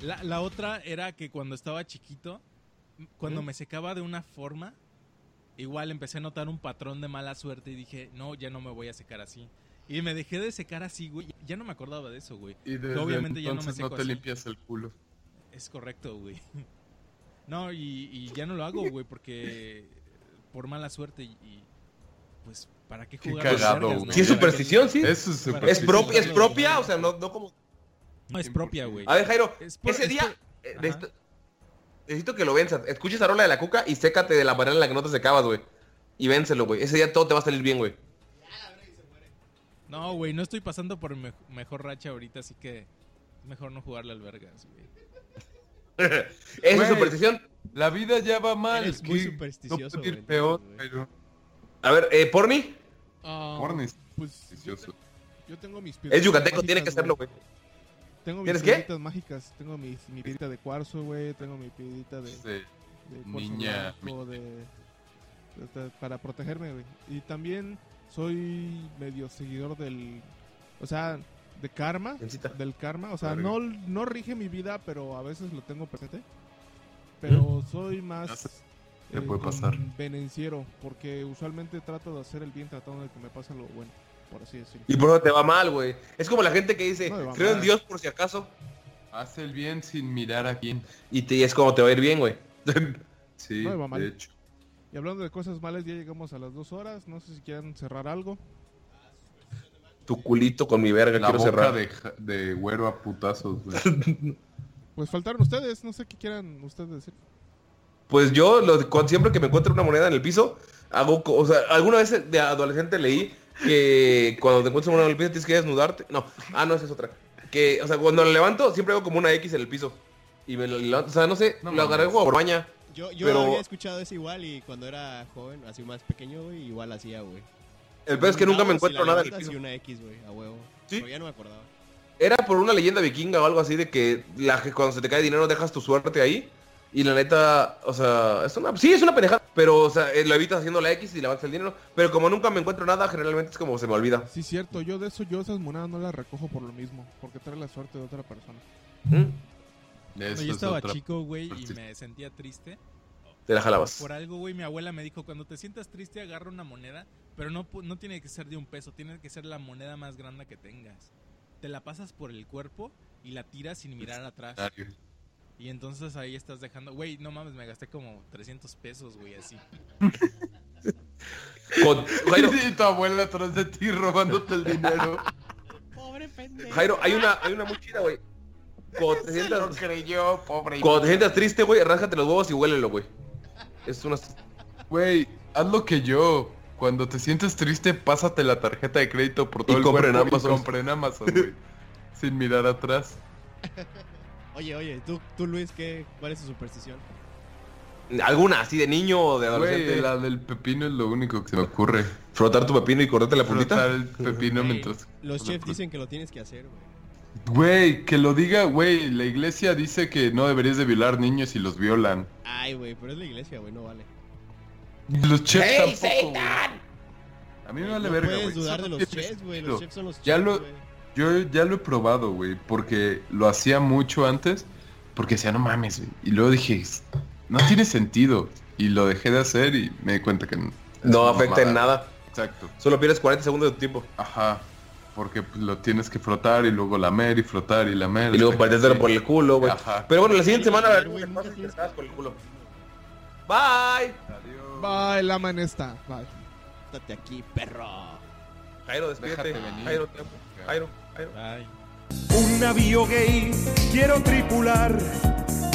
La, la otra era que cuando estaba chiquito, cuando me secaba de una forma, igual empecé a notar un patrón de mala suerte y dije, no, ya no me voy a secar así. Y me dejé de secar así, güey. Ya no me acordaba de eso, güey. Y desde obviamente ya no me entonces seco no te así. limpias el culo. Es correcto, güey. (laughs) No, y, y ya no lo hago, güey, porque por mala suerte y, y, pues, ¿para qué Qué jugar las cagado, güey. no? Sí es ¿Para qué- superstición, sí. Eso es Para- súper Es, propia, o sea, no, no como... No, es propia, güey. A ver, Jairo, Es por- ese es día... por- eh, necesito, necesito que lo venzas. Escucha esa rola de la cuca y sécate de la manera en la que no te secabas, güey. Y vénselo, güey. Ese día todo te va a salir bien, güey. No, güey, no estoy pasando por me- mejor racha ahorita, así que es mejor no jugarle al vergas, güey. (laughs) Esa es superstición. La vida ya va mal. Eres muy supersticioso, No puede ir güey, peor, entonces, pero... A ver, eh, ¿Porni? Ah, Porni es Pues yo tengo mis Es yucateco, tiene que hacerlo, güey. Tengo mis ¿Tienes qué? piedritas mágicas. Tengo mi, mi piedrita de cuarzo, güey. Tengo mi piedrita de, Sí. de cuarzo Niña, blanco, de, de- de- para protegerme, güey. Y también soy medio seguidor del, o sea, de karma, Mencita. del karma. O sea, no, no rige mi vida, pero a veces lo tengo presente. Pero soy más puede pasar. venenciero, porque usualmente trato de hacer el bien tratando de que me pase lo bueno, por así decirlo. Y por eso te va mal, güey. Es como la gente que dice, No creo en. Dios por si acaso. Hace el bien sin mirar a quién. Y te, es como te va a ir bien, güey. (laughs) Sí, No me va mal. de hecho. Y hablando de cosas malas, ya llegamos a las dos horas. No sé si quieren cerrar algo. tu culito con mi verga, La quiero boca cerrar. de, güero a putazos, güey. (laughs) Pues faltaron ustedes, no sé qué quieran ustedes decir. Pues yo, lo- cuando- siempre que me encuentro una moneda en el piso, hago, o sea, alguna vez de adolescente leí que cuando te encuentras una en el piso tienes que desnudarte. No, ah, no, esa es otra. Que, o sea, cuando lo levanto, siempre hago como una X en el piso. Y me lo levanto, o sea, no sé, No lo agarré como por baña. Yo, yo Pero- había escuchado eso igual y cuando era joven, así más pequeño, güey, igual hacía, güey. El peor es que nunca me encuentro la nada en el piso. Y una X, güey, a huevo. Sí. Pero ya no me acordaba. Era por una leyenda vikinga o algo así de que la, que cuando se te cae dinero dejas tu suerte ahí. Y la neta, o sea, es una, sí, es una pendejada. Pero, o sea, eh, lo evitas haciendo la X y levantas el dinero. Pero como nunca me encuentro nada, generalmente es como se me olvida. Sí, cierto, yo de eso, yo esas monedas no las recojo por lo mismo, porque trae la suerte de otra persona. ¿Mm? Eso yo es estaba otra- chico, güey, y me sentía triste. Te la jalabas. Por algo, güey, mi abuela me dijo, cuando te sientas triste, agarra una moneda, pero no, pu- no tiene que ser de un peso, tiene que ser la moneda más grande que tengas. Te la pasas por el cuerpo y la tiras sin mirar atrás. Y entonces ahí estás dejando, güey, no mames, me gasté como 300 pesos, güey, así. Con- Jairo, (laughs) tu abuela atrás de ti robándote el dinero. Pobre pendejo. Jairo, hay una, hay una muy chida, güey. Cuando (laughs) te sientas, creyó, pobre. cuando te sientas triste, güey, ráscate los huevos y huélelo, güey. Es una... Güey, haz lo que yo. Cuando te sientes triste, pásate la tarjeta de crédito por todo Y el compra en Amazon. y compra en Amazon, güey. (laughs) Sin mirar atrás. Oye, oye, tú, tú Luis, ¿qué, ¿cuál es tu superstición? Alguna, así de niño o de Güey, adolescente. la del pepino es lo único que se me ocurre. Frotar tu pepino y cortarte la puntita. Frotar el pepino Güey, mientras... Los chefs dicen que lo tienes que hacer, güey. Güey, que lo diga, güey. La iglesia dice que no deberías de violar niños y los violan. Ay, güey, pero es la iglesia, güey, no vale. Los chefs ¡Hey, tampoco, güey. A mí me vale no verga, puedes güey. dudar Eso de no los chefs, güey. Los chefs son los chefs, Ya lo- güey. Yo ya lo he probado, güey, porque lo hacía mucho antes, porque decía, no mames, güey. Y luego dije, no tiene sentido. Y lo dejé de hacer y me di cuenta que no, No afecta en nada. Exacto. Solo pierdes 40 segundos de tu tiempo. Ajá. Porque pues, lo tienes que frotar y luego lamer y frotar y lamer. Y luego que sí. por el culo, güey. Ajá. Pero bueno, la siguiente semana Güey, interesadas por el culo. Bye. Adiós. Bye, la man esta. Bye. Estate aquí, perro. Jairo, despídete. Jairo, te. Jairo, Un navío gay quiero tripular,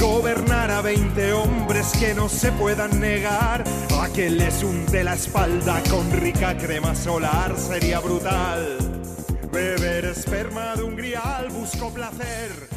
gobernar a 20 hombres que no se puedan negar, a que les unte la espalda con rica crema solar sería brutal. Beber esperma de un grial busco placer,